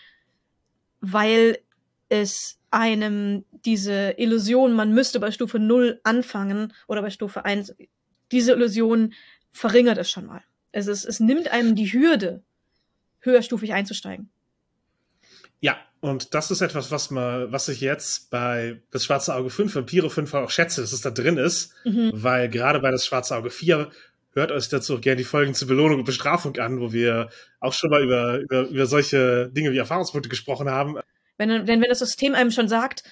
B: weil es einem diese Illusion, man müsste bei Stufe 0 anfangen oder bei Stufe 1, diese Illusion verringert es schon mal. Es, ist, es nimmt einem die Hürde, höherstufig einzusteigen.
C: Ja, und das ist etwas, was man, was ich jetzt bei das Schwarze Auge 5, Vampire 5 auch schätze, dass es da drin ist, mhm. weil gerade bei das Schwarze Auge 4 hört euch dazu auch gerne die Folgen zur Belohnung und Bestrafung an, wo wir auch schon mal über, über, über solche Dinge wie Erfahrungspunkte gesprochen haben.
B: Wenn, denn wenn das System einem schon sagt,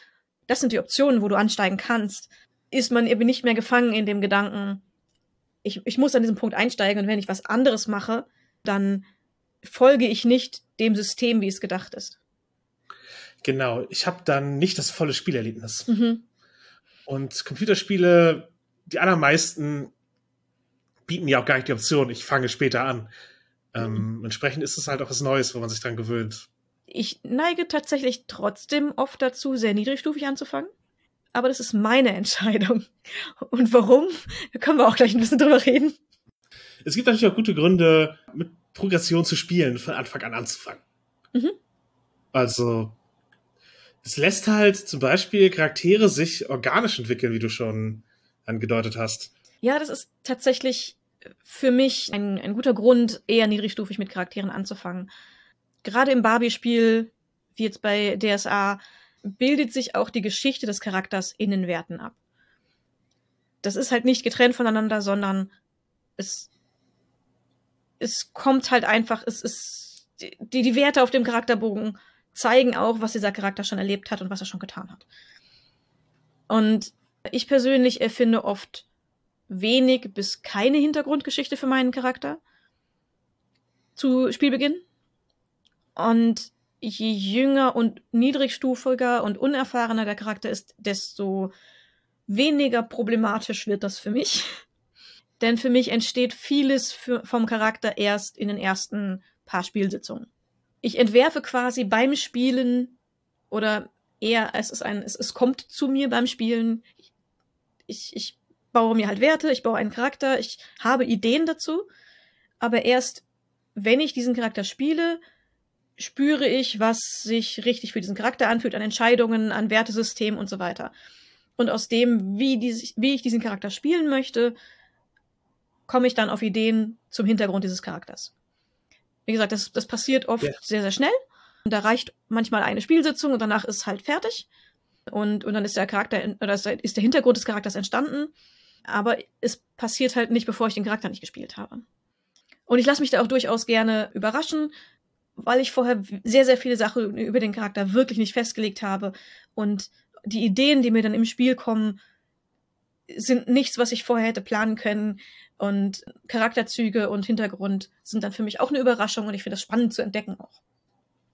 B: das sind die Optionen, wo du ansteigen kannst, ist man eben nicht mehr gefangen in dem Gedanken, ich, ich muss an diesem Punkt einsteigen und wenn ich was anderes mache, dann folge ich nicht dem System, wie es gedacht ist.
C: Genau, ich habe dann nicht das volle Spielerlebnis. Mhm. Und Computerspiele, die allermeisten bieten ja auch gar nicht die Option, ich fange später an. Ähm, mhm. Entsprechend ist es halt auch was Neues, wo man sich dran gewöhnt.
B: Ich neige tatsächlich trotzdem oft dazu, sehr niedrigstufig anzufangen. Aber das ist meine Entscheidung. Und warum? Da können wir auch gleich ein bisschen drüber reden.
C: Es gibt natürlich auch gute Gründe, mit Progression zu spielen, von Anfang an anzufangen. Mhm. Also, es lässt halt zum Beispiel Charaktere sich organisch entwickeln, wie du schon angedeutet hast.
B: Ja, das ist tatsächlich für mich ein, ein guter Grund, eher niedrigstufig mit Charakteren anzufangen. Gerade im Barbie-Spiel, wie jetzt bei DSA, bildet sich auch die Geschichte des Charakters in den Werten ab. Das ist halt nicht getrennt voneinander, sondern es, es kommt halt einfach, es ist, die, die Werte auf dem Charakterbogen zeigen auch, was dieser Charakter schon erlebt hat und was er schon getan hat. Und ich persönlich erfinde oft wenig bis keine Hintergrundgeschichte für meinen Charakter zu Spielbeginn. Und je jünger und niedrigstufiger und unerfahrener der Charakter ist, desto weniger problematisch wird das für mich. Denn für mich entsteht vieles für, vom Charakter erst in den ersten paar Spielsitzungen. Ich entwerfe quasi beim Spielen oder eher es ist ein, es, es kommt zu mir beim Spielen. Ich, ich baue mir halt Werte, ich baue einen Charakter, ich habe Ideen dazu, aber erst wenn ich diesen Charakter spiele, spüre ich, was sich richtig für diesen Charakter anfühlt, an Entscheidungen, an Wertesystem und so weiter. Und aus dem, wie, die, wie ich diesen Charakter spielen möchte, komme ich dann auf Ideen zum Hintergrund dieses Charakters. Wie gesagt, das, das passiert oft yeah. sehr, sehr schnell. Und da reicht manchmal eine Spielsitzung und danach ist halt fertig. Und, und dann ist der Charakter, oder ist der Hintergrund des Charakters entstanden. Aber es passiert halt nicht, bevor ich den Charakter nicht gespielt habe. Und ich lasse mich da auch durchaus gerne überraschen weil ich vorher sehr, sehr viele Sachen über den Charakter wirklich nicht festgelegt habe. Und die Ideen, die mir dann im Spiel kommen, sind nichts, was ich vorher hätte planen können. Und Charakterzüge und Hintergrund sind dann für mich auch eine Überraschung und ich finde das spannend zu entdecken auch.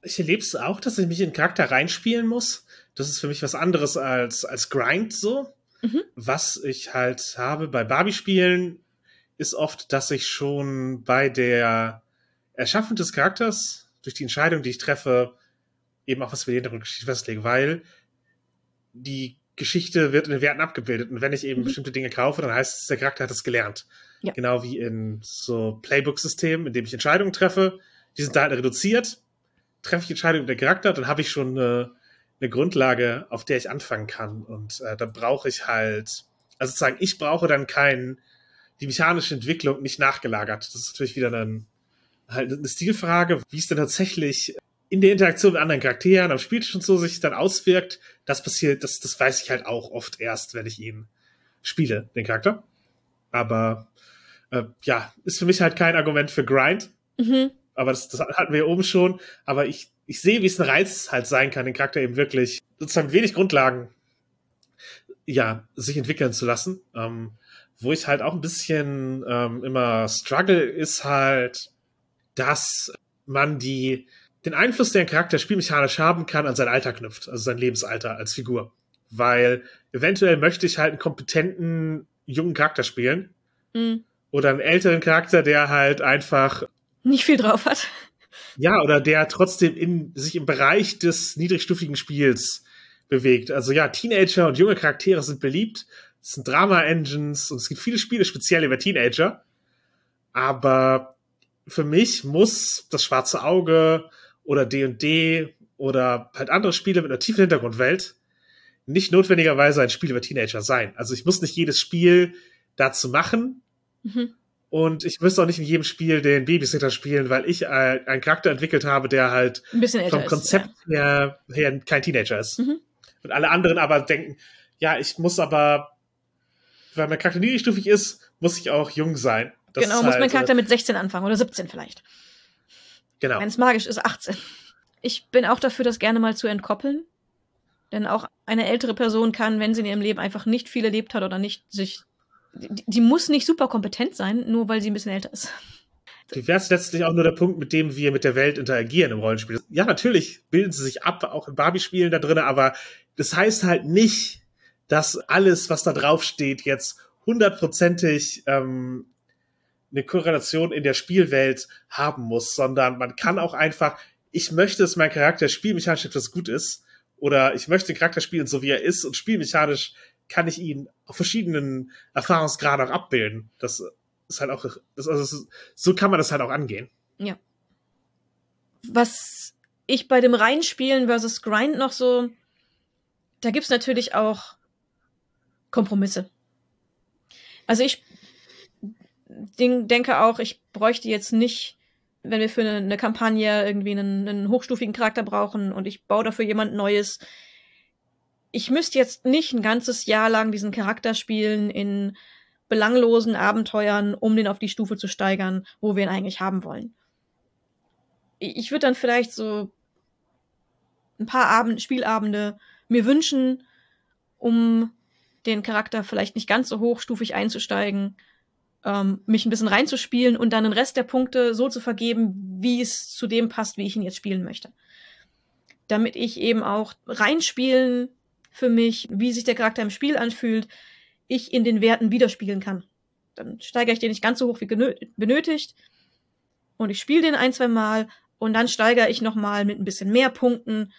C: Ich erlebe es auch, dass ich mich in den Charakter reinspielen muss. Das ist für mich was anderes als, als Grind so. Mhm. Was ich halt habe bei Barbie-Spielen, ist oft, dass ich schon bei der Erschaffung des Charakters durch die Entscheidung, die ich treffe, eben auch was für die Hintergrundgeschichte festlege, weil die Geschichte wird in den Werten abgebildet. Und wenn ich eben mhm. bestimmte Dinge kaufe, dann heißt es, der Charakter hat es gelernt. Ja. Genau wie in so Playbook-Systemen, in dem ich Entscheidungen treffe. Die sind da halt reduziert. Treffe ich Entscheidungen mit der Charakter, dann habe ich schon eine, eine, Grundlage, auf der ich anfangen kann. Und äh, dann brauche ich halt, also sozusagen, ich brauche dann kein, die mechanische Entwicklung nicht nachgelagert. Das ist natürlich wieder ein halt eine Stilfrage, wie es denn tatsächlich in der Interaktion mit anderen Charakteren am Spieltisch und so sich dann auswirkt. Das passiert, das, das weiß ich halt auch oft erst, wenn ich ihn spiele, den Charakter. Aber äh, ja, ist für mich halt kein Argument für Grind. Mhm. Aber das, das hatten wir ja oben schon. Aber ich, ich sehe, wie es ein Reiz halt sein kann, den Charakter eben wirklich sozusagen wenig Grundlagen ja, sich entwickeln zu lassen. Ähm, wo ich halt auch ein bisschen ähm, immer struggle, ist halt, dass man die, den Einfluss, den ein Charakter spielmechanisch haben kann, an sein Alter knüpft, also sein Lebensalter als Figur. Weil eventuell möchte ich halt einen kompetenten jungen Charakter spielen. Mhm. Oder einen älteren Charakter, der halt einfach
B: nicht viel drauf hat.
C: Ja, oder der trotzdem in, sich im Bereich des niedrigstufigen Spiels bewegt. Also ja, Teenager und junge Charaktere sind beliebt. Es sind Drama-Engines und es gibt viele Spiele speziell über Teenager. Aber für mich muss das Schwarze Auge oder D&D oder halt andere Spiele mit einer tiefen Hintergrundwelt nicht notwendigerweise ein Spiel über Teenager sein. Also ich muss nicht jedes Spiel dazu machen. Mhm. Und ich müsste auch nicht in jedem Spiel den Babysitter spielen, weil ich äh, einen Charakter entwickelt habe, der halt vom Konzept ist, ja. her, her, kein Teenager ist. Mhm. Und alle anderen aber denken, ja, ich muss aber, weil mein Charakter niedrigstufig ist, muss ich auch jung sein.
B: Das genau, muss halt, mein Charakter mit 16 anfangen oder 17 vielleicht. Genau. Wenn es magisch ist, 18. Ich bin auch dafür, das gerne mal zu entkoppeln. Denn auch eine ältere Person kann, wenn sie in ihrem Leben einfach nicht viel erlebt hat oder nicht sich. Die, die muss nicht super kompetent sein, nur weil sie ein bisschen älter ist.
C: Wäre es letztlich auch nur der Punkt, mit dem wir mit der Welt interagieren im Rollenspiel? Ja, natürlich bilden sie sich ab, auch in Barbie-Spielen da drin, aber das heißt halt nicht, dass alles, was da drauf steht, jetzt hundertprozentig ähm, eine Korrelation in der Spielwelt haben muss, sondern man kann auch einfach, ich möchte, dass mein Charakter spielmechanisch etwas gut ist, oder ich möchte den Charakter spielen, so wie er ist, und spielmechanisch kann ich ihn auf verschiedenen Erfahrungsgraden auch abbilden. Das ist halt auch, das, also so kann man das halt auch angehen.
B: Ja. Was ich bei dem Reinspielen versus Grind noch so, da gibt's natürlich auch Kompromisse. Also ich denke auch, ich bräuchte jetzt nicht, wenn wir für eine, eine Kampagne irgendwie einen, einen, hochstufigen Charakter brauchen und ich baue dafür jemand Neues. Ich müsste jetzt nicht ein ganzes Jahr lang diesen Charakter spielen in belanglosen Abenteuern, um den auf die Stufe zu steigern, wo wir ihn eigentlich haben wollen. Ich würde dann vielleicht so ein paar Abend Spielabende mir wünschen, um den Charakter vielleicht nicht ganz so hochstufig einzusteigen, ähm, mich ein bisschen reinzuspielen und dann den Rest der Punkte so zu vergeben, wie es zu dem passt, wie ich ihn jetzt spielen möchte. Damit ich eben auch reinspielen für mich, wie sich der Charakter im Spiel anfühlt, ich in den Werten widerspiegeln kann. Dann steigere ich den nicht ganz so hoch wie benötigt und ich spiele den ein, zwei Mal und dann steigere ich nochmal mit ein bisschen mehr Punkten,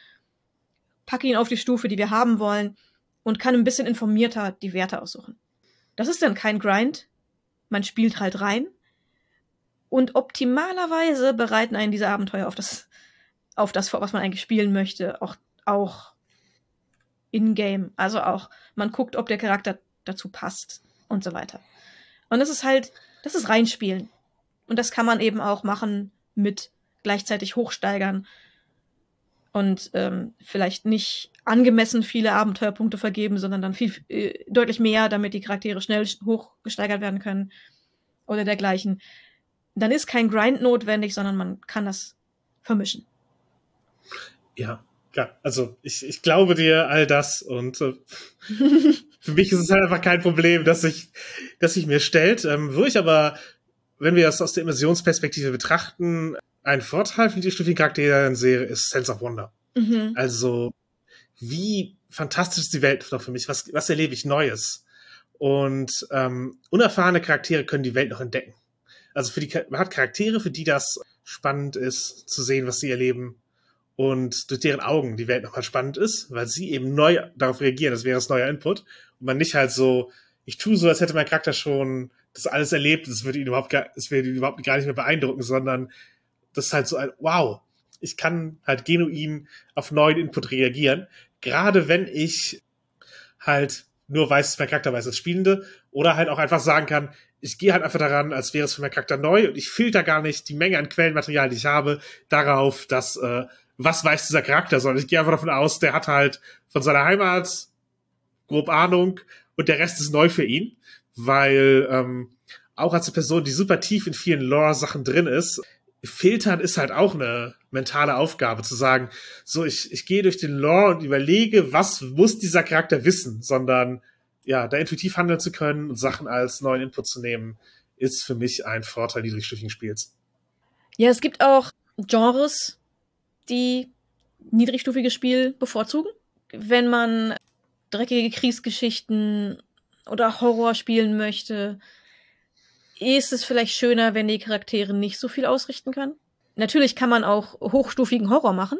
B: packe ihn auf die Stufe, die wir haben wollen und kann ein bisschen informierter die Werte aussuchen. Das ist dann kein Grind. Man spielt halt rein. Und optimalerweise bereiten einen diese Abenteuer auf das, auf das vor, was man eigentlich spielen möchte, auch, auch in-game. Also auch, man guckt, ob der Charakter dazu passt und so weiter. Und das ist halt, das ist reinspielen. Und das kann man eben auch machen mit gleichzeitig hochsteigern und ähm, vielleicht nicht angemessen viele Abenteuerpunkte vergeben, sondern dann viel äh, deutlich mehr, damit die Charaktere schnell hochgesteigert werden können oder dergleichen. Dann ist kein Grind notwendig, sondern man kann das vermischen.
C: Ja, ja, also ich, ich glaube dir all das und äh, für mich ist es halt einfach kein Problem, dass ich, dass sich mir stellt. Ähm, wo ich aber, wenn wir das aus der Immersionsperspektive betrachten, ein Vorteil für die stufigen Charaktere sehe, ist Sense of Wonder. Mhm. Also, wie fantastisch ist die Welt noch für mich? Was, was erlebe ich Neues? Und ähm, unerfahrene Charaktere können die Welt noch entdecken. Also für die man hat Charaktere, für die das spannend ist, zu sehen, was sie erleben und durch deren Augen die Welt nochmal spannend ist, weil sie eben neu darauf reagieren. Das wäre das neuer Input und man nicht halt so, ich tue so, als hätte mein Charakter schon das alles erlebt, das würde ihn überhaupt, gar, das würde ihn überhaupt gar nicht mehr beeindrucken, sondern das ist halt so ein, wow, ich kann halt genuin auf neuen Input reagieren. Gerade wenn ich halt nur weiß, dass mein Charakter weiß als Spielende oder halt auch einfach sagen kann, ich gehe halt einfach daran, als wäre es für meinen Charakter neu und ich filter gar nicht die Menge an Quellenmaterial, die ich habe, darauf, dass äh, was weiß dieser Charakter, sondern ich gehe einfach davon aus, der hat halt von seiner Heimat grob Ahnung und der Rest ist neu für ihn, weil ähm, auch als eine Person, die super tief in vielen Lore-Sachen drin ist, filtern ist halt auch eine mentale Aufgabe, zu sagen, so, ich, ich gehe durch den Lore und überlege, was muss dieser Charakter wissen, sondern ja, da intuitiv handeln zu können und Sachen als neuen Input zu nehmen, ist für mich ein Vorteil niedrigstufigen Spiels.
B: Ja, es gibt auch Genres, die niedrigstufiges Spiel bevorzugen. Wenn man dreckige Kriegsgeschichten oder Horror spielen möchte, ist es vielleicht schöner, wenn die Charaktere nicht so viel ausrichten können. Natürlich kann man auch hochstufigen Horror machen,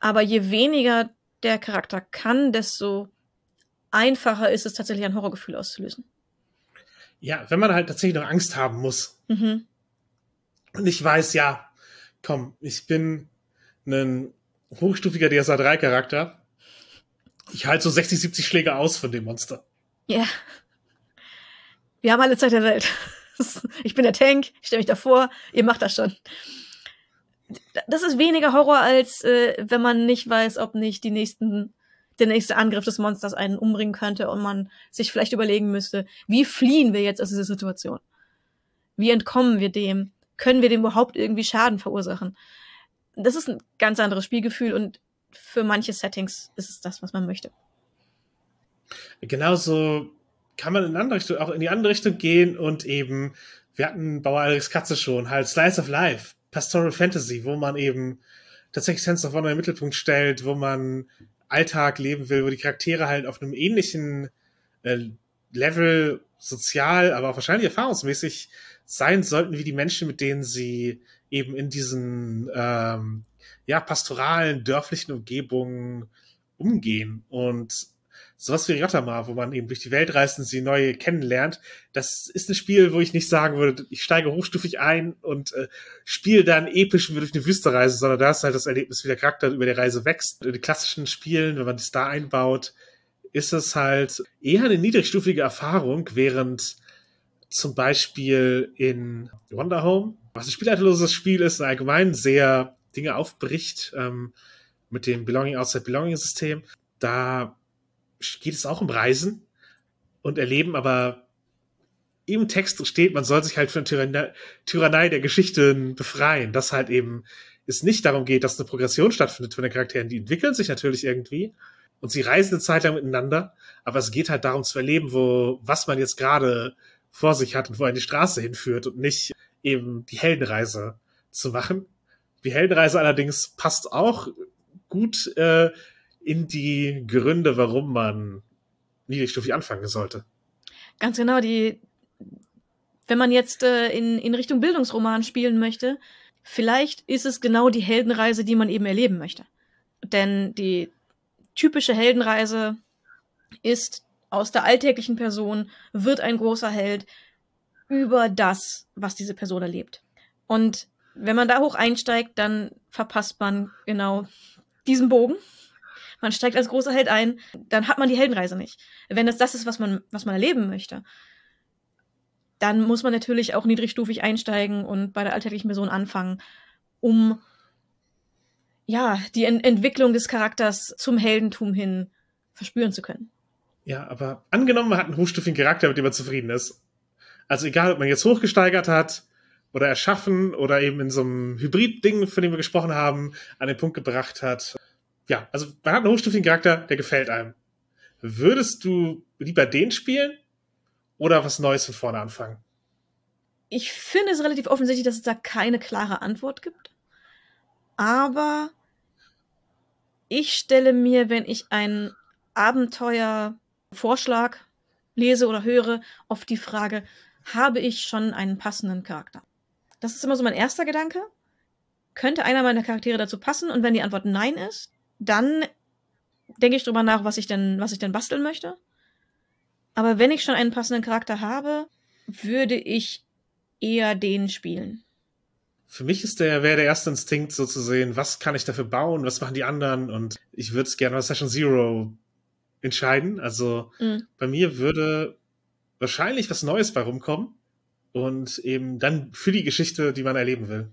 B: aber je weniger der Charakter kann, desto einfacher ist es tatsächlich ein Horrorgefühl auszulösen.
C: Ja, wenn man halt tatsächlich noch Angst haben muss. Mhm. Und ich weiß, ja, komm, ich bin ein hochstufiger DSA 3 Charakter. Ich halte so 60, 70 Schläge aus von dem Monster.
B: Ja. Wir haben alle Zeit der Welt. Ich bin der Tank, ich stelle mich davor, ihr macht das schon. Das ist weniger Horror, als äh, wenn man nicht weiß, ob nicht die nächsten, der nächste Angriff des Monsters einen umbringen könnte und man sich vielleicht überlegen müsste, wie fliehen wir jetzt aus dieser Situation? Wie entkommen wir dem? Können wir dem überhaupt irgendwie Schaden verursachen? Das ist ein ganz anderes Spielgefühl und für manche Settings ist es das, was man möchte.
C: Genauso kann man in andere Richtung, auch in die andere Richtung gehen und eben, wir hatten Bauer Alex Katze schon, halt Slice of Life, Pastoral Fantasy, wo man eben tatsächlich Sense of Honor im Mittelpunkt stellt, wo man Alltag leben will, wo die Charaktere halt auf einem ähnlichen äh, Level sozial, aber auch wahrscheinlich erfahrungsmäßig sein sollten wie die Menschen, mit denen sie eben in diesen ähm, ja, pastoralen, dörflichen Umgebungen umgehen. Und sowas wie Rotterdam, wo man eben durch die Welt reist und sie neu kennenlernt, das ist ein Spiel, wo ich nicht sagen würde, ich steige hochstufig ein und äh, spiele dann episch durch eine Wüste reise, sondern da ist halt das Erlebnis, wie der Charakter über die Reise wächst. In den klassischen Spielen, wenn man das da einbaut, ist es halt eher eine niedrigstufige Erfahrung, während zum Beispiel in Wonder Home, was ein spielleiterloses Spiel ist, allgemein sehr Dinge aufbricht ähm, mit dem Belonging Outside Belonging System. Da geht es auch um Reisen und Erleben, aber im Text steht, man soll sich halt von Tyrannei, Tyrannei der Geschichten befreien, dass halt eben es nicht darum geht, dass eine Progression stattfindet von den Charakteren. Die entwickeln sich natürlich irgendwie und sie reisen eine Zeit lang miteinander, aber es geht halt darum zu erleben, wo, was man jetzt gerade vor sich hat und wo eine die Straße hinführt und nicht eben die Heldenreise zu machen. Die Heldenreise allerdings passt auch gut äh, in die Gründe, warum man niedrigstufig anfangen sollte.
B: Ganz genau, die, wenn man jetzt äh, in, in Richtung Bildungsroman spielen möchte, vielleicht ist es genau die Heldenreise, die man eben erleben möchte. Denn die typische Heldenreise ist aus der alltäglichen Person wird ein großer Held über das, was diese Person erlebt. Und wenn man da hoch einsteigt, dann verpasst man genau diesen Bogen man steigt als großer Held ein, dann hat man die Heldenreise nicht. Wenn es das ist, was man, was man erleben möchte, dann muss man natürlich auch niedrigstufig einsteigen und bei der alltäglichen Person anfangen, um ja, die Ent Entwicklung des Charakters zum Heldentum hin verspüren zu können.
C: Ja, aber angenommen, man hat einen hochstufigen Charakter, mit dem man zufrieden ist. Also egal, ob man jetzt hochgesteigert hat oder erschaffen oder eben in so einem Hybrid-Ding, von dem wir gesprochen haben, an den Punkt gebracht hat, ja, also man hat einen hochstufigen Charakter, der gefällt einem. Würdest du lieber den spielen oder was Neues von vorne anfangen?
B: Ich finde es relativ offensichtlich, dass es da keine klare Antwort gibt. Aber ich stelle mir, wenn ich einen Abenteuervorschlag lese oder höre, oft die Frage, habe ich schon einen passenden Charakter? Das ist immer so mein erster Gedanke. Könnte einer meiner Charaktere dazu passen? Und wenn die Antwort nein ist, dann denke ich drüber nach, was ich denn, was ich denn basteln möchte. Aber wenn ich schon einen passenden Charakter habe, würde ich eher den spielen.
C: Für mich ist der, wäre der erste Instinkt so zu sehen, was kann ich dafür bauen, was machen die anderen und ich würde es gerne bei Session Zero entscheiden. Also mhm. bei mir würde wahrscheinlich was Neues bei rumkommen und eben dann für die Geschichte, die man erleben will.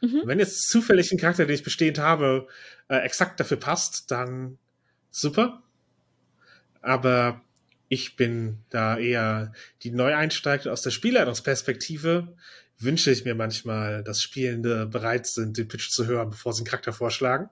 C: Mhm. Wenn jetzt zufällig ein Charakter, den ich bestehend habe, äh, exakt dafür passt, dann super. Aber ich bin da eher die Neueinsteiger aus der Spielerperspektive. Wünsche ich mir manchmal, dass Spielende bereit sind, den Pitch zu hören, bevor sie einen Charakter vorschlagen.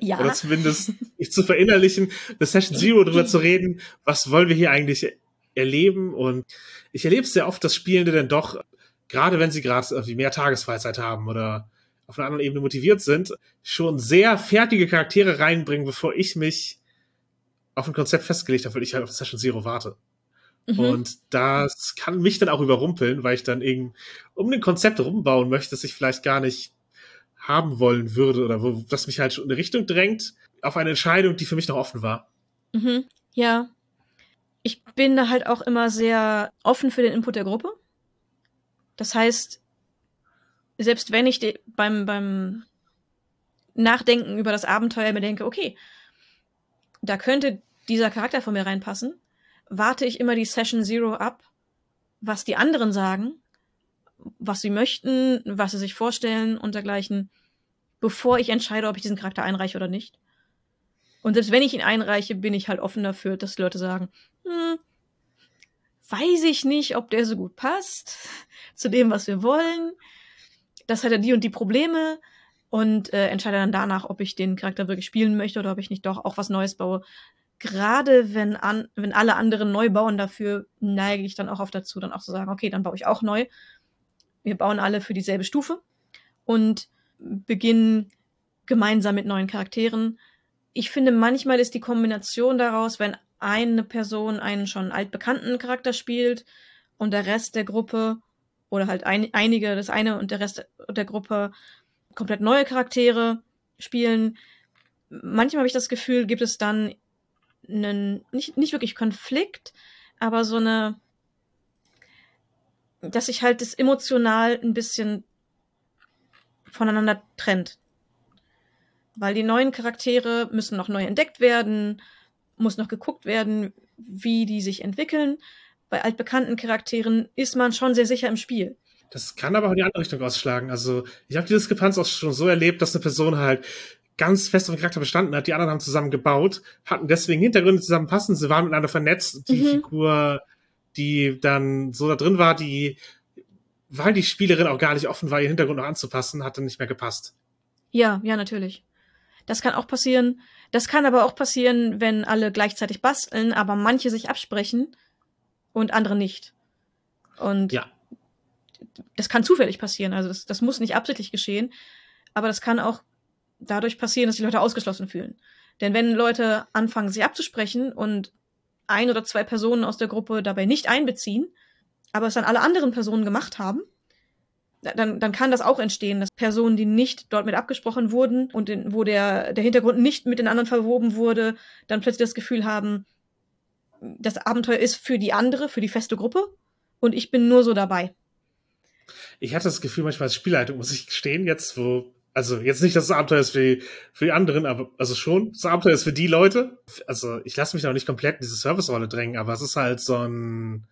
C: Ja. Oder zumindest ich zu verinnerlichen, das Session Zero darüber zu reden, was wollen wir hier eigentlich erleben. Und ich erlebe es sehr oft, dass Spielende dann doch gerade wenn sie gerade mehr Tagesfreizeit haben oder auf einer anderen Ebene motiviert sind, schon sehr fertige Charaktere reinbringen, bevor ich mich auf ein Konzept festgelegt habe, weil ich halt auf Session Zero warte. Mhm. Und das kann mich dann auch überrumpeln, weil ich dann eben um ein Konzept rumbauen möchte, das ich vielleicht gar nicht haben wollen würde oder wo das mich halt schon in eine Richtung drängt, auf eine Entscheidung, die für mich noch offen war.
B: Mhm. Ja. Ich bin da halt auch immer sehr offen für den Input der Gruppe. Das heißt, selbst wenn ich beim, beim Nachdenken über das Abenteuer mir denke, okay, da könnte dieser Charakter von mir reinpassen, warte ich immer die Session Zero ab, was die anderen sagen, was sie möchten, was sie sich vorstellen und dergleichen, bevor ich entscheide, ob ich diesen Charakter einreiche oder nicht. Und selbst wenn ich ihn einreiche, bin ich halt offen dafür, dass Leute sagen, hm, weiß ich nicht, ob der so gut passt zu dem, was wir wollen das hat ja die und die Probleme und äh, entscheide dann danach, ob ich den Charakter wirklich spielen möchte oder ob ich nicht doch auch was Neues baue. Gerade wenn an, wenn alle anderen neu bauen dafür, neige ich dann auch auf dazu, dann auch zu sagen, okay, dann baue ich auch neu. Wir bauen alle für dieselbe Stufe und beginnen gemeinsam mit neuen Charakteren. Ich finde, manchmal ist die Kombination daraus, wenn eine Person einen schon altbekannten Charakter spielt und der Rest der Gruppe oder halt ein, einige, das eine und der Rest der Gruppe komplett neue Charaktere spielen. Manchmal habe ich das Gefühl, gibt es dann einen, nicht, nicht wirklich Konflikt, aber so eine, dass sich halt das emotional ein bisschen voneinander trennt. Weil die neuen Charaktere müssen noch neu entdeckt werden, muss noch geguckt werden, wie die sich entwickeln. Bei altbekannten Charakteren ist man schon sehr sicher im Spiel.
C: Das kann aber auch in die andere Richtung ausschlagen. Also ich habe die Diskrepanz auch schon so erlebt, dass eine Person halt ganz fest auf den Charakter bestanden hat. Die anderen haben zusammen gebaut, hatten deswegen Hintergründe zusammenpassen. Sie waren miteinander vernetzt. Die mhm. Figur, die dann so da drin war, die, weil die Spielerin auch gar nicht offen war, ihr Hintergrund noch anzupassen, hat dann nicht mehr gepasst.
B: Ja, ja, natürlich. Das kann auch passieren. Das kann aber auch passieren, wenn alle gleichzeitig basteln, aber manche sich absprechen und andere nicht. Und ja. das kann zufällig passieren. Also das, das muss nicht absichtlich geschehen, aber das kann auch dadurch passieren, dass die Leute ausgeschlossen fühlen. Denn wenn Leute anfangen, sich abzusprechen und ein oder zwei Personen aus der Gruppe dabei nicht einbeziehen, aber es dann alle anderen Personen gemacht haben, dann, dann kann das auch entstehen, dass Personen, die nicht dort mit abgesprochen wurden und in, wo der, der Hintergrund nicht mit den anderen verwoben wurde, dann plötzlich das Gefühl haben, das Abenteuer ist für die andere, für die feste Gruppe und ich bin nur so dabei.
C: Ich hatte das Gefühl manchmal als Spielleitung, muss ich gestehen, jetzt, wo, also jetzt nicht, dass das Abenteuer ist für die, für die anderen, aber also schon, das Abenteuer ist für die Leute. Also ich lasse mich noch nicht komplett in diese Service-Rolle drängen, aber es ist halt so ein,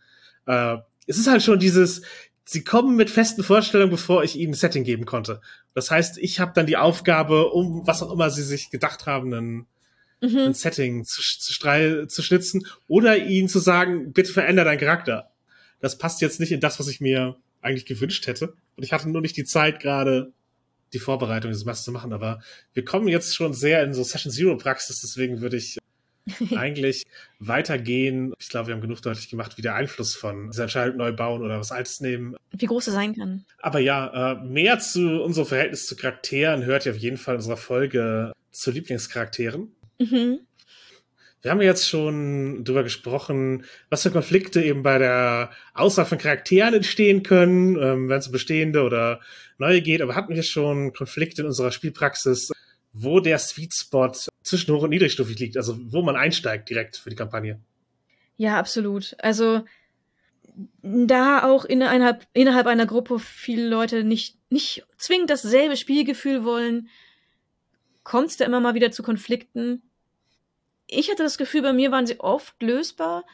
C: äh, es ist halt schon dieses, sie kommen mit festen Vorstellungen, bevor ich ihnen ein Setting geben konnte. Das heißt, ich habe dann die Aufgabe, um was auch immer sie sich gedacht haben, ein, mhm. ein Setting zu, zu, zu schnitzen oder ihnen zu sagen, bitte veränder deinen Charakter. Das passt jetzt nicht in das, was ich mir eigentlich gewünscht hätte. Und ich hatte nur nicht die Zeit, gerade die Vorbereitung dieses Masters zu machen. Aber wir kommen jetzt schon sehr in so Session Zero Praxis, deswegen würde ich eigentlich weitergehen. Ich glaube, wir haben genug deutlich gemacht, wie der Einfluss von dieser Entscheidung neu bauen oder was Altes nehmen.
B: Wie groß er sein kann.
C: Aber ja, äh, mehr zu unserem Verhältnis zu Charakteren hört ihr auf jeden Fall in unserer Folge zu Lieblingscharakteren. Mhm. Wir haben jetzt schon drüber gesprochen, was für Konflikte eben bei der Auswahl von Charakteren entstehen können, ähm, wenn es um bestehende oder neue geht. Aber hatten wir schon Konflikte in unserer Spielpraxis, wo der Sweet Spot zwischen hoch und niedrigstufig liegt, also wo man einsteigt direkt für die Kampagne.
B: Ja, absolut. Also da auch innerhalb, innerhalb einer Gruppe viele Leute nicht, nicht zwingend dasselbe Spielgefühl wollen, kommt es da immer mal wieder zu Konflikten. Ich hatte das Gefühl, bei mir waren sie oft lösbar,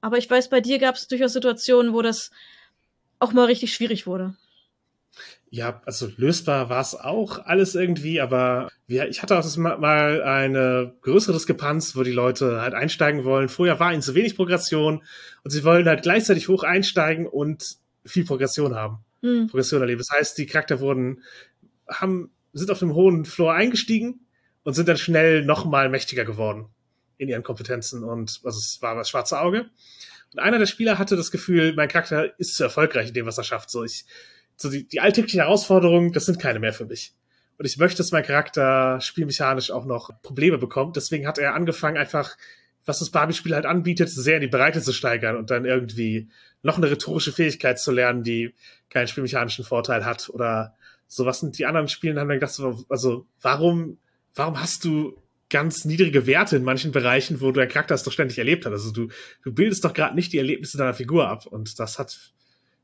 B: aber ich weiß, bei dir gab es durchaus Situationen, wo das auch mal richtig schwierig wurde.
C: Ja, also lösbar war es auch alles irgendwie, aber wir, ich hatte auch mal eine größere Diskrepanz, wo die Leute halt einsteigen wollen. Vorher war ihnen zu wenig Progression und sie wollen halt gleichzeitig hoch einsteigen und viel Progression haben. Mhm. Progression erleben. Das heißt, die Charakter wurden, haben, sind auf dem hohen Floor eingestiegen und sind dann schnell nochmal mächtiger geworden in ihren Kompetenzen und also es war das schwarze Auge. Und einer der Spieler hatte das Gefühl, mein Charakter ist zu erfolgreich in dem, was er schafft. So, ich, so die, die alltäglichen Herausforderungen, das sind keine mehr für mich. Und ich möchte, dass mein Charakter spielmechanisch auch noch Probleme bekommt. Deswegen hat er angefangen, einfach, was das Barbie-Spiel halt anbietet, sehr in die Breite zu steigern und dann irgendwie noch eine rhetorische Fähigkeit zu lernen, die keinen spielmechanischen Vorteil hat oder sowas. Und die anderen Spielen haben dann gedacht, also warum, warum hast du ganz niedrige Werte in manchen Bereichen, wo dein Charakter es doch ständig erlebt hat? Also du, du bildest doch gerade nicht die Erlebnisse deiner Figur ab. Und das hat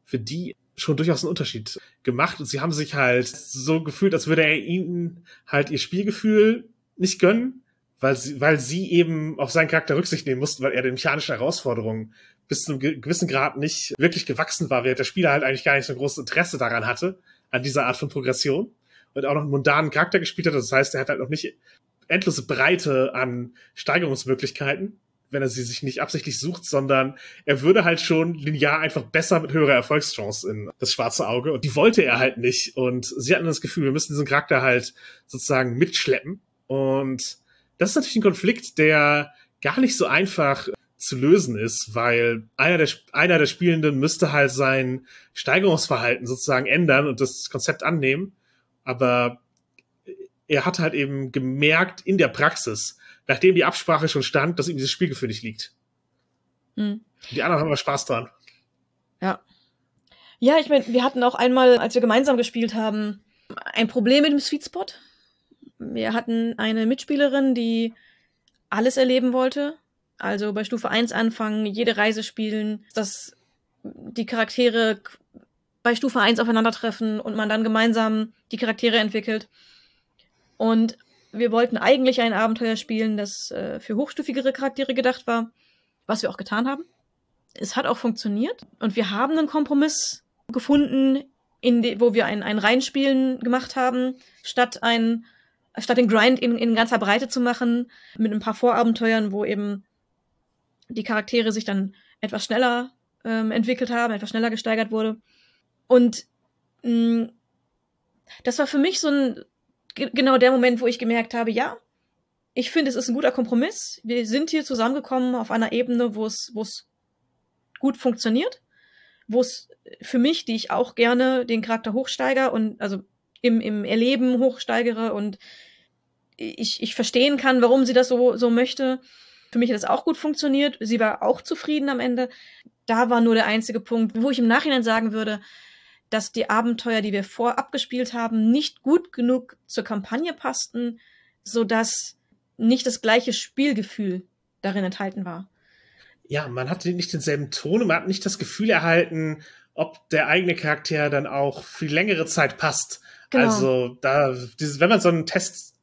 C: für die schon durchaus einen Unterschied gemacht. Und sie haben sich halt so gefühlt, als würde er ihnen halt ihr Spielgefühl nicht gönnen, weil sie, weil sie eben auf seinen Charakter Rücksicht nehmen mussten, weil er den mechanischen Herausforderungen bis zu einem gewissen Grad nicht wirklich gewachsen war, während der Spieler halt eigentlich gar nicht so ein großes Interesse daran hatte, an dieser Art von Progression. Und auch noch einen mundanen Charakter gespielt hat. Das heißt, er hat halt noch nicht endlose Breite an Steigerungsmöglichkeiten wenn er sie sich nicht absichtlich sucht, sondern er würde halt schon linear einfach besser mit höherer Erfolgschance in das schwarze Auge. Und die wollte er halt nicht. Und sie hatten das Gefühl, wir müssen diesen Charakter halt sozusagen mitschleppen. Und das ist natürlich ein Konflikt, der gar nicht so einfach zu lösen ist, weil einer der, einer der Spielenden müsste halt sein Steigerungsverhalten sozusagen ändern und das Konzept annehmen. Aber er hat halt eben gemerkt in der Praxis, nachdem die Absprache schon stand, dass ihm dieses Spielgefühl nicht liegt. Hm. Die anderen haben aber Spaß dran.
B: Ja. Ja, ich meine, wir hatten auch einmal, als wir gemeinsam gespielt haben, ein Problem mit dem Sweet Spot. Wir hatten eine Mitspielerin, die alles erleben wollte. Also bei Stufe 1 anfangen, jede Reise spielen, dass die Charaktere bei Stufe 1 aufeinandertreffen und man dann gemeinsam die Charaktere entwickelt. Und wir wollten eigentlich ein Abenteuer spielen, das äh, für hochstufigere Charaktere gedacht war, was wir auch getan haben. Es hat auch funktioniert und wir haben einen Kompromiss gefunden, in de, wo wir ein, ein Reinspielen gemacht haben, statt ein statt den Grind in, in ganzer Breite zu machen, mit ein paar Vorabenteuern, wo eben die Charaktere sich dann etwas schneller ähm, entwickelt haben, etwas schneller gesteigert wurde. Und mh, mm, das war für mich so ein genau der Moment, wo ich gemerkt habe, ja, ich finde, es ist ein guter Kompromiss. Wir sind hier zusammengekommen auf einer Ebene, wo es, wo es gut funktioniert, wo es für mich, die ich auch gerne den Charakter hochsteiger und also im, im Erleben hochsteigere und ich, ich verstehen kann, warum sie das so, so möchte. Für mich hat das auch gut funktioniert. Sie war auch zufrieden am Ende. Da war nur der einzige Punkt, wo ich im Nachhinein sagen würde, dass die Abenteuer, die wir vorab gespielt haben, nicht gut genug zur Kampagne passten, so dass nicht das gleiche Spielgefühl darin enthalten war.
C: Ja, man hatte nicht denselben Ton und man hat nicht das Gefühl erhalten, ob der eigene Charakter dann auch für längere Zeit passt. Genau. Also da, dieses, wenn man so einen Test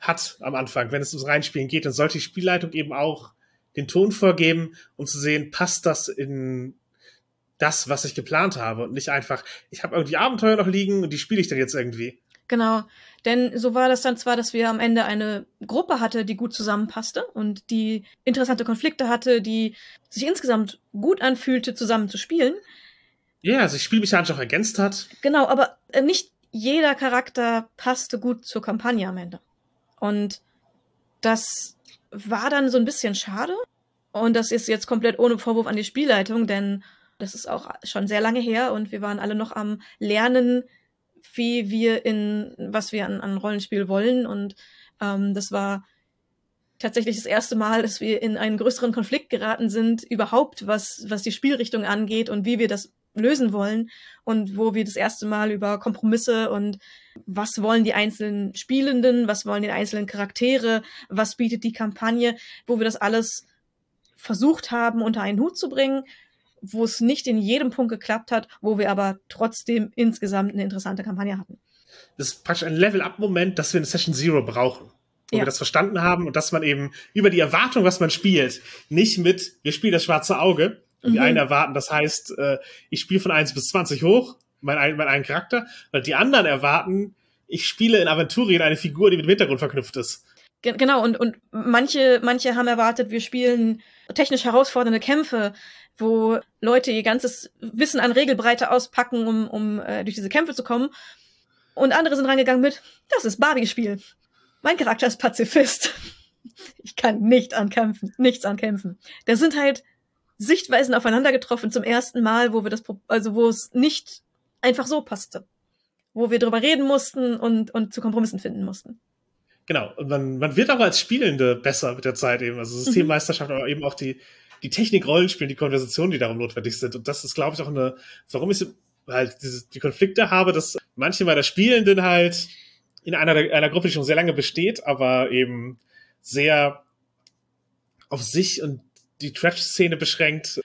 C: hat am Anfang, wenn es ums Reinspielen geht, dann sollte die Spielleitung eben auch den Ton vorgeben, um zu sehen, passt das in das, was ich geplant habe und nicht einfach, ich habe irgendwie Abenteuer noch liegen und die spiele ich dann jetzt irgendwie.
B: Genau, denn so war das dann zwar, dass wir am Ende eine Gruppe hatte, die gut zusammenpasste und die interessante Konflikte hatte, die sich insgesamt gut anfühlte, zusammen zu spielen.
C: Ja, yeah, sich spielmechanisch auch ergänzt hat.
B: Genau, aber äh, nicht jeder Charakter passte gut zur Kampagne am Ende. Und das war dann so ein bisschen schade. Und das ist jetzt komplett ohne Vorwurf an die Spielleitung, denn das ist auch schon sehr lange her und wir waren alle noch am Lernen, wie wir in, was wir an, an Rollenspiel wollen. Und ähm, das war tatsächlich das erste Mal, dass wir in einen größeren Konflikt geraten sind, überhaupt was, was die Spielrichtung angeht und wie wir das lösen wollen und wo wir das erste Mal über Kompromisse und was wollen die einzelnen Spielenden, was wollen die einzelnen Charaktere, was bietet die Kampagne, wo wir das alles versucht haben, unter einen Hut zu bringen wo es nicht in jedem Punkt geklappt hat, wo wir aber trotzdem insgesamt eine interessante Kampagne hatten.
C: Das ist praktisch ein Level-Up-Moment, dass wir eine Session Zero brauchen. Wo ja. wir das verstanden haben und dass man eben über die Erwartung, was man spielt, nicht mit, wir spielen das schwarze Auge, und die mhm. einen erwarten, das heißt, äh, ich spiele von 1 bis 20 hoch, mein, mein einen Charakter, und die anderen erwarten, ich spiele in Aventurien eine Figur, die mit dem Hintergrund verknüpft ist.
B: Genau, und, und manche, manche haben erwartet, wir spielen technisch herausfordernde Kämpfe, wo Leute ihr ganzes Wissen an Regelbreite auspacken, um, um äh, durch diese Kämpfe zu kommen. Und andere sind reingegangen mit, das ist Barbie-Spiel. Mein Charakter ist Pazifist. Ich kann nicht ankämpfen, nichts ankämpfen. Da sind halt Sichtweisen aufeinander getroffen zum ersten Mal, wo wir das, also wo es nicht einfach so passte. Wo wir drüber reden mussten und, und zu Kompromissen finden mussten.
C: Genau, und man, man wird auch als Spielende besser mit der Zeit eben. Also Systemmeisterschaft, aber eben auch die, die Technik Rollenspiel, die Konversationen, die darum notwendig sind. Und das ist, glaube ich, auch eine, warum ich halt diese, die Konflikte habe, dass manche meiner Spielenden halt in einer, einer Gruppe, die schon sehr lange besteht, aber eben sehr auf sich und die Trash-Szene beschränkt,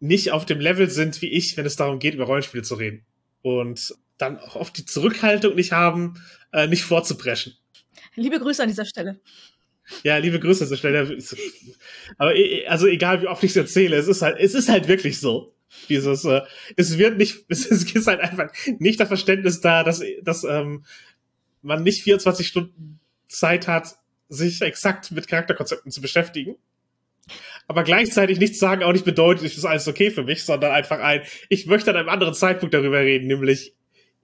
C: nicht auf dem Level sind wie ich, wenn es darum geht, über Rollenspiele zu reden. Und dann auch oft die Zurückhaltung nicht haben, äh, nicht vorzupreschen.
B: Liebe Grüße an dieser Stelle.
C: Ja, liebe Grüße dieser Stelle. Aber also egal wie oft ich es erzähle, es ist halt, es ist halt wirklich so. Dieses, äh, es wird nicht, es ist halt einfach nicht das Verständnis da, dass, dass ähm, man nicht 24 Stunden Zeit hat, sich exakt mit Charakterkonzepten zu beschäftigen. Aber gleichzeitig nichts sagen auch nicht bedeutet, ist alles okay für mich, sondern einfach ein, ich möchte an einem anderen Zeitpunkt darüber reden, nämlich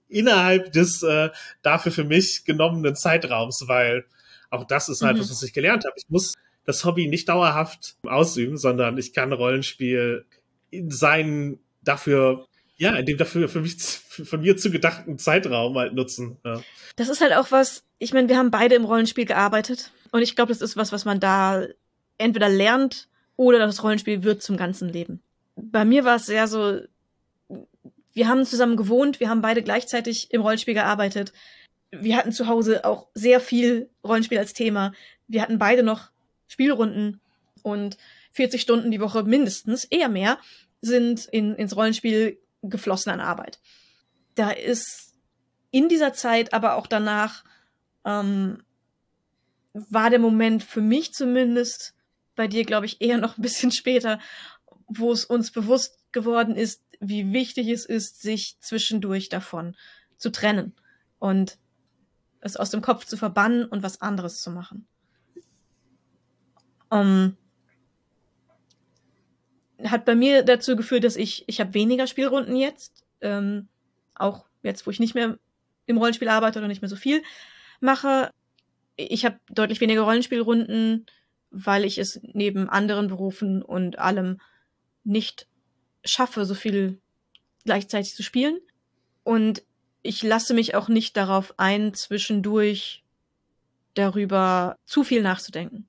C: innerhalb des äh, dafür für mich genommenen Zeitraums, weil auch das ist halt mhm. was, was ich gelernt habe. Ich muss das Hobby nicht dauerhaft ausüben, sondern ich kann Rollenspiel in seinen dafür ja, in dem dafür für mich von mir zu gedachten Zeitraum halt nutzen. Ja.
B: Das ist halt auch was, ich meine, wir haben beide im Rollenspiel gearbeitet. Und ich glaube, das ist was, was man da entweder lernt oder das Rollenspiel wird zum ganzen Leben. Bei mir war es sehr so, wir haben zusammen gewohnt, wir haben beide gleichzeitig im Rollenspiel gearbeitet. Wir hatten zu Hause auch sehr viel Rollenspiel als Thema. Wir hatten beide noch Spielrunden und 40 Stunden die Woche mindestens, eher mehr, sind in, ins Rollenspiel geflossen an Arbeit. Da ist in dieser Zeit, aber auch danach, ähm, war der Moment für mich zumindest, bei dir glaube ich eher noch ein bisschen später, wo es uns bewusst geworden ist, wie wichtig es ist, sich zwischendurch davon zu trennen und es aus dem Kopf zu verbannen und was anderes zu machen. Um, ähm, hat bei mir dazu geführt, dass ich, ich habe weniger Spielrunden jetzt, ähm, auch jetzt, wo ich nicht mehr im Rollenspiel arbeite oder nicht mehr so viel mache. Ich habe deutlich weniger Rollenspielrunden, weil ich es neben anderen Berufen und allem nicht schaffe, so viel gleichzeitig zu spielen. Und ich lasse mich auch nicht darauf ein, zwischendurch darüber zu viel nachzudenken.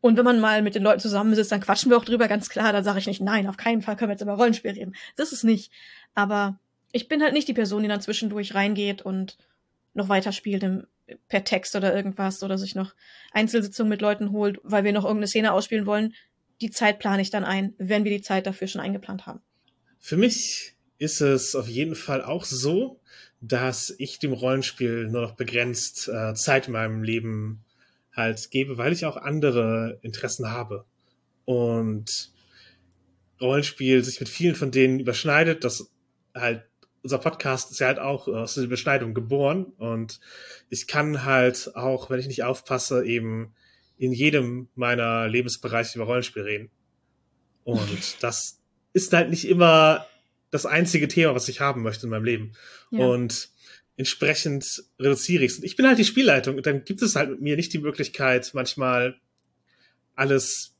B: Und wenn man mal mit den Leuten zusammensitzt, dann quatschen wir auch drüber, ganz klar. Dann sage ich nicht, nein, auf keinen Fall können wir jetzt über Rollenspiel reden. Das ist nicht. Aber ich bin halt nicht die Person, die dann zwischendurch reingeht und noch weiter spielt im, per Text oder irgendwas oder sich noch Einzelsitzungen mit Leuten holt, weil wir noch irgendeine Szene ausspielen wollen. Die Zeit plane ich dann ein, wenn wir die Zeit dafür schon eingeplant haben.
C: Für mich ist es auf jeden Fall auch so, dass ich dem Rollenspiel nur noch begrenzt äh, Zeit in meinem Leben halt gebe, weil ich auch andere Interessen habe. Und Rollenspiel sich mit vielen von denen überschneidet, das halt unser Podcast ist ja halt auch aus der Überschneidung geboren und ich kann halt auch, wenn ich nicht aufpasse, eben in jedem meiner Lebensbereiche über Rollenspiel reden. Und das ist halt nicht immer das einzige Thema, was ich haben möchte in meinem Leben. Ja. Und entsprechend reduziere ich es. Ich bin halt die Spielleitung und dann gibt es halt mit mir nicht die Möglichkeit, manchmal alles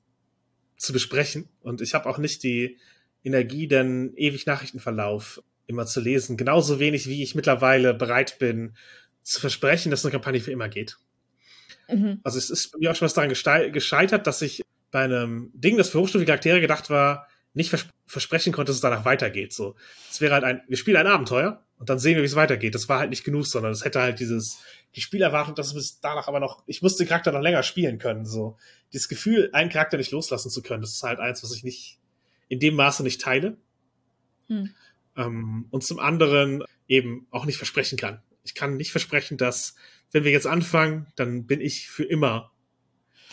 C: zu besprechen. Und ich habe auch nicht die Energie, den ewig Nachrichtenverlauf immer zu lesen. Genauso wenig, wie ich mittlerweile bereit bin, zu versprechen, dass eine Kampagne für immer geht. Mhm. Also es ist bei mir auch schon was daran gescheitert, dass ich bei einem Ding, das für hochstufige Charaktere gedacht war, nicht vers versprechen konnte, dass es danach weitergeht. So, es wäre halt ein, wir spielen ein Abenteuer und dann sehen wir, wie es weitergeht. Das war halt nicht genug, sondern es hätte halt dieses, die Spielerwartung, dass es danach aber noch, ich musste den Charakter noch länger spielen können. So, dieses Gefühl, einen Charakter nicht loslassen zu können, das ist halt eins, was ich nicht in dem Maße nicht teile. Hm. Ähm, und zum anderen eben auch nicht versprechen kann. Ich kann nicht versprechen, dass, wenn wir jetzt anfangen, dann bin ich für immer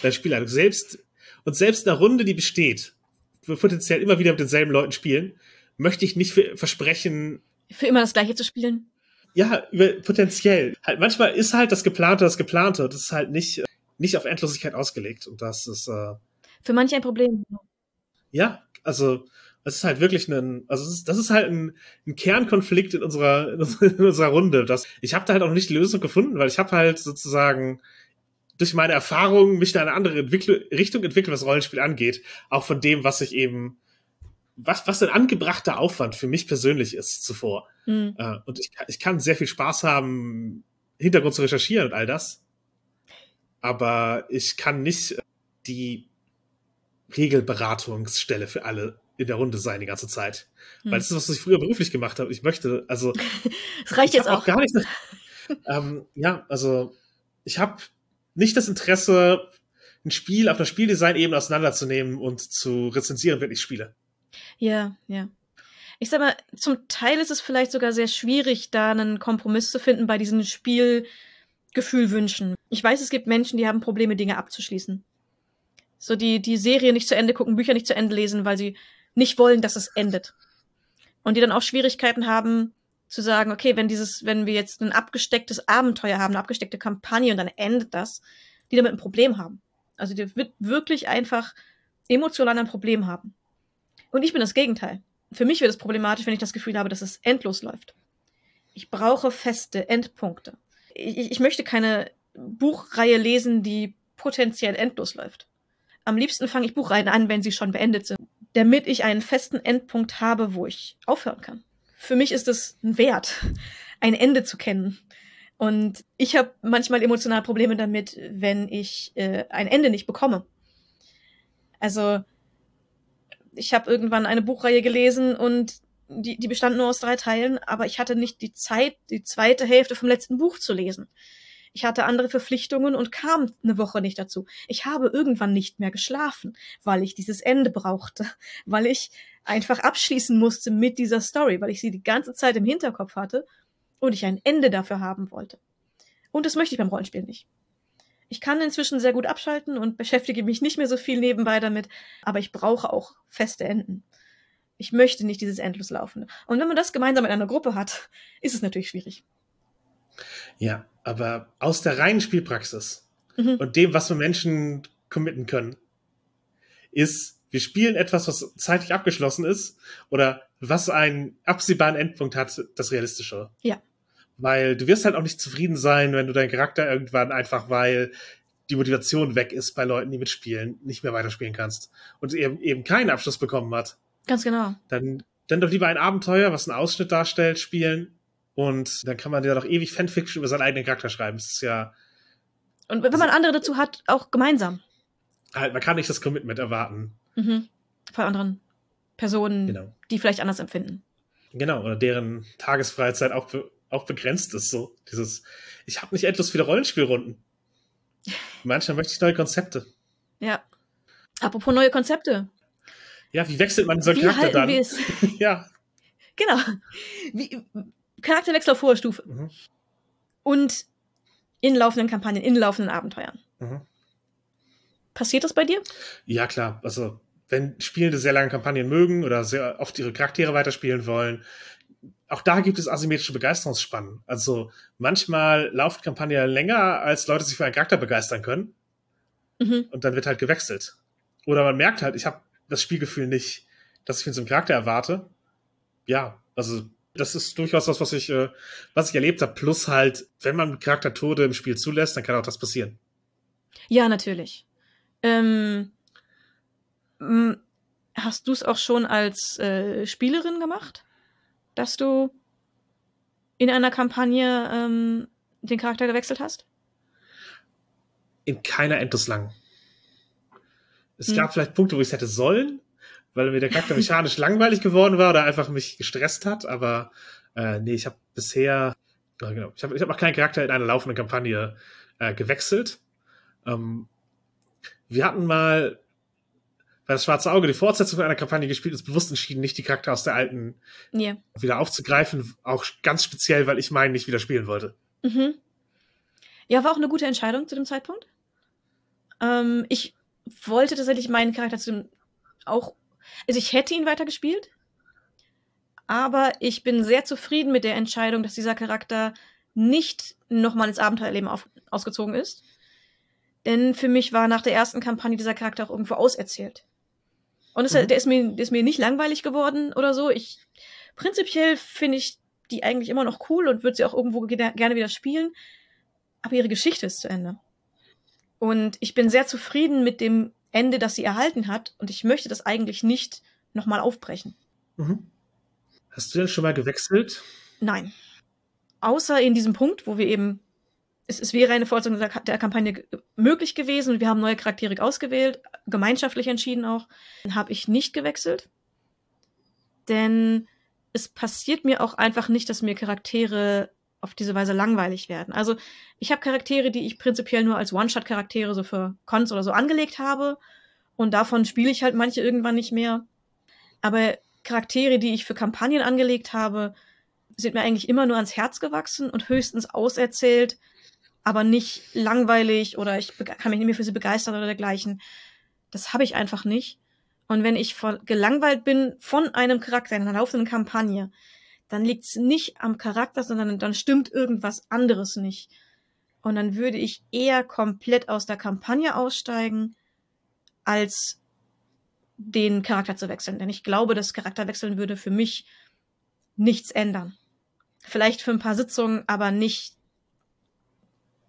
C: dein Spieler. Selbst, und selbst eine Runde, die besteht, potenziell immer wieder mit denselben Leuten spielen, möchte ich nicht versprechen.
B: Für immer das Gleiche zu spielen?
C: Ja, über, potenziell. Halt, manchmal ist halt das Geplante das Geplante. Das ist halt nicht, nicht auf Endlosigkeit ausgelegt. Und das ist. Äh,
B: für manche ein Problem.
C: Ja, also das ist halt wirklich ein, also das ist, das ist halt ein, ein Kernkonflikt in unserer, in unserer Runde. Das, ich habe da halt auch nicht die Lösung gefunden, weil ich habe halt sozusagen durch meine Erfahrungen mich in eine andere Entwickl Richtung entwickelt, was Rollenspiel angeht. Auch von dem, was ich eben, was, was ein angebrachter Aufwand für mich persönlich ist zuvor. Mhm. Uh, und ich, ich kann sehr viel Spaß haben, Hintergrund zu recherchieren und all das. Aber ich kann nicht die Regelberatungsstelle für alle in der Runde sein die ganze Zeit. Hm. Weil das ist, was ich früher beruflich gemacht habe. Ich möchte, also.
B: Es reicht jetzt auch.
C: auch. gar nicht. ähm, ja, also ich habe nicht das Interesse, ein Spiel auf der Spieldesign-Ebene auseinanderzunehmen und zu rezensieren, wenn ich spiele.
B: Ja, ja. Ich sag mal, zum Teil ist es vielleicht sogar sehr schwierig, da einen Kompromiss zu finden bei diesen Spielgefühlwünschen. Ich weiß, es gibt Menschen, die haben Probleme, Dinge abzuschließen. So die, die Serie nicht zu Ende gucken, Bücher nicht zu Ende lesen, weil sie nicht wollen, dass es endet. Und die dann auch Schwierigkeiten haben, zu sagen, okay, wenn dieses, wenn wir jetzt ein abgestecktes Abenteuer haben, eine abgesteckte Kampagne und dann endet das, die damit ein Problem haben. Also die wird wirklich einfach emotional ein Problem haben. Und ich bin das Gegenteil. Für mich wird es problematisch, wenn ich das Gefühl habe, dass es endlos läuft. Ich brauche feste Endpunkte. Ich, ich möchte keine Buchreihe lesen, die potenziell endlos läuft. Am liebsten fange ich Buchreihen an, wenn sie schon beendet sind, damit ich einen festen Endpunkt habe, wo ich aufhören kann für mich ist es ein Wert, ein Ende zu kennen. Und ich habe manchmal emotional Probleme damit, wenn ich äh, ein Ende nicht bekomme. Also ich habe irgendwann eine Buchreihe gelesen und die, die bestand nur aus drei Teilen, aber ich hatte nicht die Zeit, die zweite Hälfte vom letzten Buch zu lesen. Ich hatte andere Verpflichtungen und kam eine Woche nicht dazu. Ich habe irgendwann nicht mehr geschlafen, weil ich dieses Ende brauchte, weil ich einfach abschließen musste mit dieser Story, weil ich sie die ganze Zeit im Hinterkopf hatte und ich ein Ende dafür haben wollte. Und das möchte ich beim Rollenspiel nicht. Ich kann inzwischen sehr gut abschalten und beschäftige mich nicht mehr so viel nebenbei damit, aber ich brauche auch feste Enden. Ich möchte nicht dieses endlos Laufende. Und wenn man das gemeinsam in einer Gruppe hat, ist es natürlich schwierig.
C: Ja, aber aus der reinen Spielpraxis mhm. und dem, was wir Menschen committen können, ist, wir spielen etwas, was zeitlich abgeschlossen ist oder was einen absehbaren Endpunkt hat, das Realistische.
B: Ja.
C: Weil du wirst halt auch nicht zufrieden sein, wenn du deinen Charakter irgendwann einfach, weil die Motivation weg ist bei Leuten, die mitspielen, nicht mehr weiterspielen kannst und eben, eben keinen Abschluss bekommen hat.
B: Ganz genau.
C: Dann, dann doch lieber ein Abenteuer, was einen Ausschnitt darstellt, spielen und dann kann man ja doch ewig Fanfiction über seinen eigenen Charakter schreiben. Das ist ja.
B: Und wenn man andere dazu hat, auch gemeinsam.
C: Halt, man kann nicht das Commitment erwarten.
B: Mhm. Von anderen Personen, genau. die vielleicht anders empfinden.
C: Genau, oder deren Tagesfreizeit auch, be auch begrenzt ist. So dieses, ich habe nicht endlos viele Rollenspielrunden. Manchmal möchte ich neue Konzepte.
B: Ja. Apropos neue Konzepte.
C: Ja, wie wechselt man so Charakter dann?
B: ja. Genau. Wie, Charakterwechsel auf hoher Stufe. Mhm. Und in laufenden Kampagnen, in laufenden Abenteuern. Mhm. Passiert das bei dir?
C: Ja, klar. Also, wenn Spielende sehr lange Kampagnen mögen oder sehr oft ihre Charaktere weiterspielen wollen, auch da gibt es asymmetrische Begeisterungsspannen. Also manchmal läuft Kampagne länger, als Leute sich für einen Charakter begeistern können. Mhm. Und dann wird halt gewechselt. Oder man merkt halt, ich habe das Spielgefühl nicht, dass ich von so einem Charakter erwarte. Ja, also das ist durchaus was, was ich, äh, was ich erlebt habe. Plus halt, wenn man Charaktertode im Spiel zulässt, dann kann auch das passieren.
B: Ja, natürlich. Ähm, hast du es auch schon als äh, Spielerin gemacht? Dass du in einer Kampagne ähm, den Charakter gewechselt hast?
C: In keiner endlos lang. Es hm. gab vielleicht Punkte, wo ich es hätte sollen, weil mir der Charakter mechanisch langweilig geworden war oder einfach mich gestresst hat. Aber äh, nee, ich habe bisher, äh, genau, ich habe ich hab noch keinen Charakter in einer laufenden Kampagne äh, gewechselt. Ähm, wir hatten mal bei das Schwarze Auge die Fortsetzung einer Kampagne gespielt, ist bewusst entschieden, nicht die Charakter aus der alten
B: yeah.
C: wieder aufzugreifen. Auch ganz speziell, weil ich meinen nicht wieder spielen wollte.
B: Mhm. Ja, war auch eine gute Entscheidung zu dem Zeitpunkt. Ähm, ich wollte tatsächlich meinen Charakter zu dem auch also ich hätte ihn weitergespielt, aber ich bin sehr zufrieden mit der Entscheidung, dass dieser Charakter nicht nochmal ins Abenteuerleben auf, ausgezogen ist. Denn für mich war nach der ersten Kampagne dieser Charakter auch irgendwo auserzählt. Und es, mhm. der, ist mir, der ist mir nicht langweilig geworden oder so. Ich prinzipiell finde ich die eigentlich immer noch cool und würde sie auch irgendwo gerne wieder spielen. Aber ihre Geschichte ist zu Ende. Und ich bin sehr zufrieden mit dem Ende, das sie erhalten hat. Und ich möchte das eigentlich nicht nochmal aufbrechen.
C: Mhm. Hast du denn schon mal gewechselt?
B: Nein. Außer in diesem Punkt, wo wir eben, es, es wäre eine Fortsetzung der, der Kampagne möglich gewesen und wir haben neue Charaktere ausgewählt, gemeinschaftlich entschieden auch, habe ich nicht gewechselt. Denn es passiert mir auch einfach nicht, dass mir Charaktere auf diese Weise langweilig werden. Also ich habe Charaktere, die ich prinzipiell nur als One-Shot-Charaktere so für Cons oder so angelegt habe. Und davon spiele ich halt manche irgendwann nicht mehr. Aber Charaktere, die ich für Kampagnen angelegt habe, sind mir eigentlich immer nur ans Herz gewachsen und höchstens auserzählt, aber nicht langweilig oder ich kann mich nicht mehr für sie begeistern oder dergleichen. Das habe ich einfach nicht. Und wenn ich gelangweilt bin von einem Charakter in einer laufenden Kampagne, dann liegt's nicht am Charakter, sondern dann stimmt irgendwas anderes nicht. Und dann würde ich eher komplett aus der Kampagne aussteigen, als den Charakter zu wechseln. Denn ich glaube, das Charakterwechseln würde für mich nichts ändern. Vielleicht für ein paar Sitzungen, aber nicht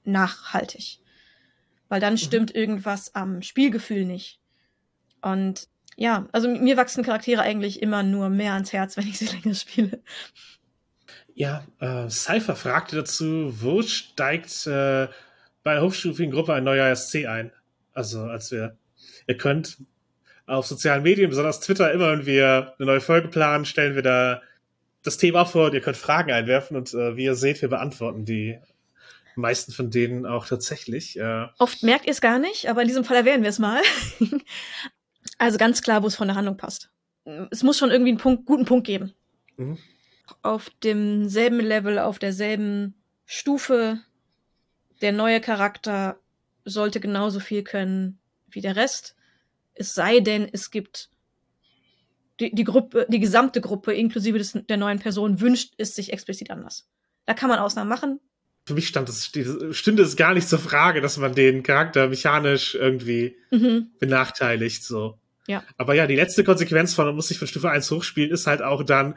B: nachhaltig. Weil dann mhm. stimmt irgendwas am Spielgefühl nicht. Und ja, also mir wachsen Charaktere eigentlich immer nur mehr ans Herz, wenn ich sie länger spiele.
C: Ja, äh, Cypher fragte dazu, wo steigt äh, bei hochstufigen Gruppe ein neuer SC ein? Also, als wir, ihr könnt auf sozialen Medien, besonders Twitter, immer wenn wir eine neue Folge planen, stellen wir da das Thema vor und ihr könnt Fragen einwerfen und äh, wie ihr seht, wir beantworten die meisten von denen auch tatsächlich. Äh
B: Oft merkt ihr es gar nicht, aber in diesem Fall erwähnen wir es mal. also ganz klar, wo es von der Handlung passt. Es muss schon irgendwie einen Punkt, guten Punkt geben. Mhm. Auf demselben Level, auf derselben Stufe, der neue Charakter sollte genauso viel können wie der Rest. Es sei denn, es gibt die, die Gruppe, die gesamte Gruppe inklusive des, der neuen Person wünscht es sich explizit anders. Da kann man Ausnahmen machen.
C: Für mich stand es, stünde es gar nicht zur Frage, dass man den Charakter mechanisch irgendwie mhm. benachteiligt, so.
B: Ja.
C: Aber ja, die letzte Konsequenz von, man muss sich von Stufe 1 hochspielen, ist halt auch dann,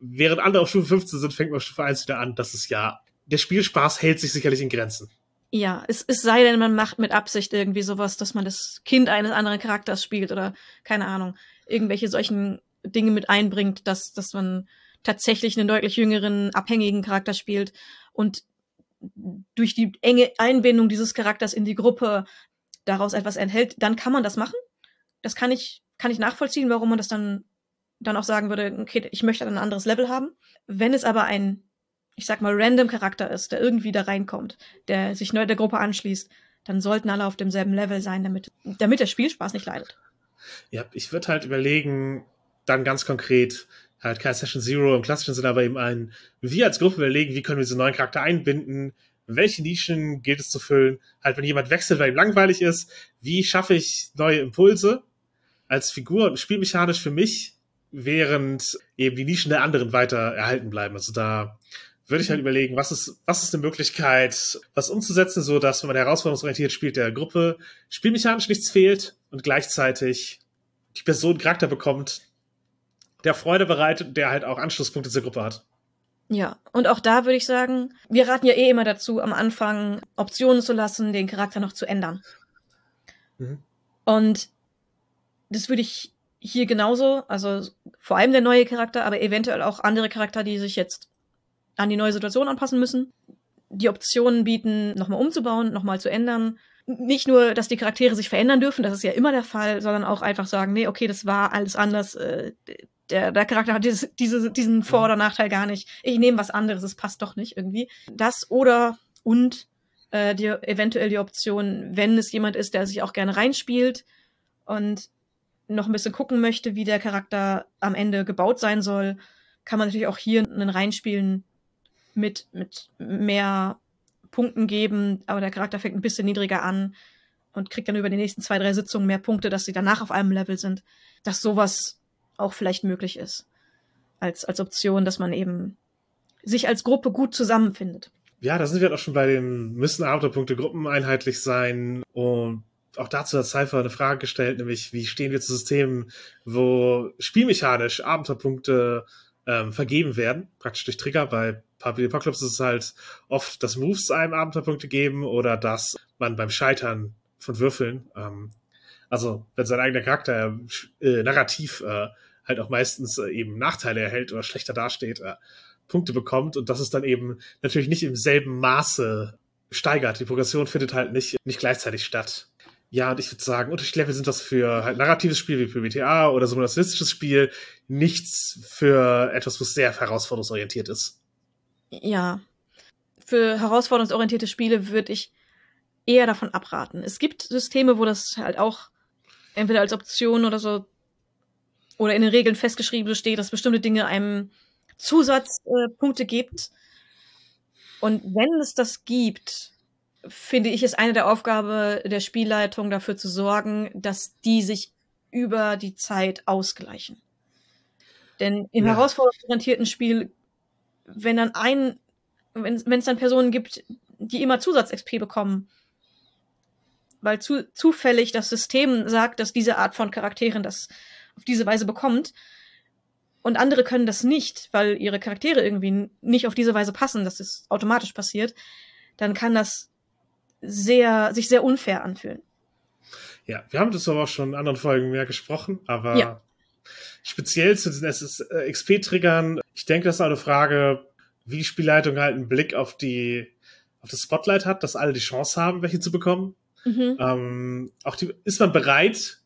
C: während andere auf Stufe 15 sind, fängt man auf Stufe 1 wieder an. Das ist ja, der Spielspaß hält sich sicherlich in Grenzen.
B: Ja, es, es sei denn, man macht mit Absicht irgendwie sowas, dass man das Kind eines anderen Charakters spielt oder keine Ahnung, irgendwelche solchen Dinge mit einbringt, dass, dass man tatsächlich einen deutlich jüngeren, abhängigen Charakter spielt und durch die enge Einbindung dieses Charakters in die Gruppe daraus etwas enthält, dann kann man das machen. Das kann ich, kann ich nachvollziehen, warum man das dann, dann auch sagen würde, okay, ich möchte ein anderes Level haben. Wenn es aber ein ich sag mal, random Charakter ist, der irgendwie da reinkommt, der sich neu der Gruppe anschließt, dann sollten alle auf demselben Level sein, damit, damit der Spielspaß nicht leidet.
C: Ja, ich würde halt überlegen, dann ganz konkret, halt kein Session Zero im klassischen Sinne, aber eben ein, wir als Gruppe überlegen, wie können wir diesen neuen Charakter einbinden, welche Nischen gilt es zu füllen, halt wenn jemand wechselt, weil ihm langweilig ist, wie schaffe ich neue Impulse als Figur, spielmechanisch für mich, während eben die Nischen der anderen weiter erhalten bleiben. Also da würde ich halt überlegen, was ist, was ist eine Möglichkeit, was umzusetzen, so dass, wenn man herausforderungsorientiert spielt, der Gruppe spielmechanisch nichts fehlt und gleichzeitig die Person einen Charakter bekommt, der Freude bereitet, der halt auch Anschlusspunkte zur Gruppe hat.
B: Ja, und auch da würde ich sagen, wir raten ja eh immer dazu, am Anfang Optionen zu lassen, den Charakter noch zu ändern. Mhm. Und das würde ich hier genauso, also vor allem der neue Charakter, aber eventuell auch andere Charakter, die sich jetzt an die neue Situation anpassen müssen, die Optionen bieten, nochmal umzubauen, nochmal zu ändern. Nicht nur, dass die Charaktere sich verändern dürfen, das ist ja immer der Fall, sondern auch einfach sagen, nee, okay, das war alles anders. Äh, der, der Charakter hat dieses, diese, diesen Vor- oder Nachteil gar nicht. Ich nehme was anderes, es passt doch nicht irgendwie. Das oder und äh, die, eventuell die Option, wenn es jemand ist, der sich auch gerne reinspielt und noch ein bisschen gucken möchte, wie der Charakter am Ende gebaut sein soll, kann man natürlich auch hier einen reinspielen, mit, mit mehr Punkten geben, aber der Charakter fängt ein bisschen niedriger an und kriegt dann über die nächsten zwei, drei Sitzungen mehr Punkte, dass sie danach auf einem Level sind, dass sowas auch vielleicht möglich ist. Als, als Option, dass man eben sich als Gruppe gut zusammenfindet.
C: Ja, da sind wir auch schon bei dem, müssen Abenteuerpunkte Gruppen einheitlich sein und auch dazu hat Cypher eine Frage gestellt, nämlich wie stehen wir zu Systemen, wo spielmechanisch Abenteuerpunkte ähm, vergeben werden, praktisch durch Trigger. Bei Public Apocalypse ist es halt oft, dass Moves einem Abenteuerpunkte geben oder dass man beim Scheitern von Würfeln, ähm, also wenn sein eigener Charakter äh, narrativ äh, halt auch meistens äh, eben Nachteile erhält oder schlechter dasteht, äh, Punkte bekommt und das ist dann eben natürlich nicht im selben Maße steigert. Die Progression findet halt nicht, nicht gleichzeitig statt. Ja, und ich würde sagen, Unterschiedlevel sind das für halt narratives Spiel wie PBTA oder simulationstisches Spiel nichts für etwas, was sehr herausforderungsorientiert ist.
B: Ja. Für herausforderungsorientierte Spiele würde ich eher davon abraten. Es gibt Systeme, wo das halt auch entweder als Option oder so oder in den Regeln festgeschrieben steht, dass bestimmte Dinge einem Zusatzpunkte äh, gibt. Und wenn es das gibt, finde ich, ist eine der Aufgabe der Spielleitung dafür zu sorgen, dass die sich über die Zeit ausgleichen. Denn im ja. herausforderungsorientierten Spiel, wenn dann ein, wenn es dann Personen gibt, die immer Zusatz-XP bekommen, weil zu, zufällig das System sagt, dass diese Art von Charakteren das auf diese Weise bekommt, und andere können das nicht, weil ihre Charaktere irgendwie nicht auf diese Weise passen, dass es automatisch passiert, dann kann das sehr, sich sehr unfair anfühlen.
C: Ja, wir haben das aber auch schon in anderen Folgen mehr gesprochen, aber ja. speziell zu diesen XP-Triggern, ich denke, das ist eine Frage, wie die Spielleitung halt einen Blick auf die, auf das Spotlight hat, dass alle die Chance haben, welche zu bekommen. Mhm. Ähm, auch die, ist man bereit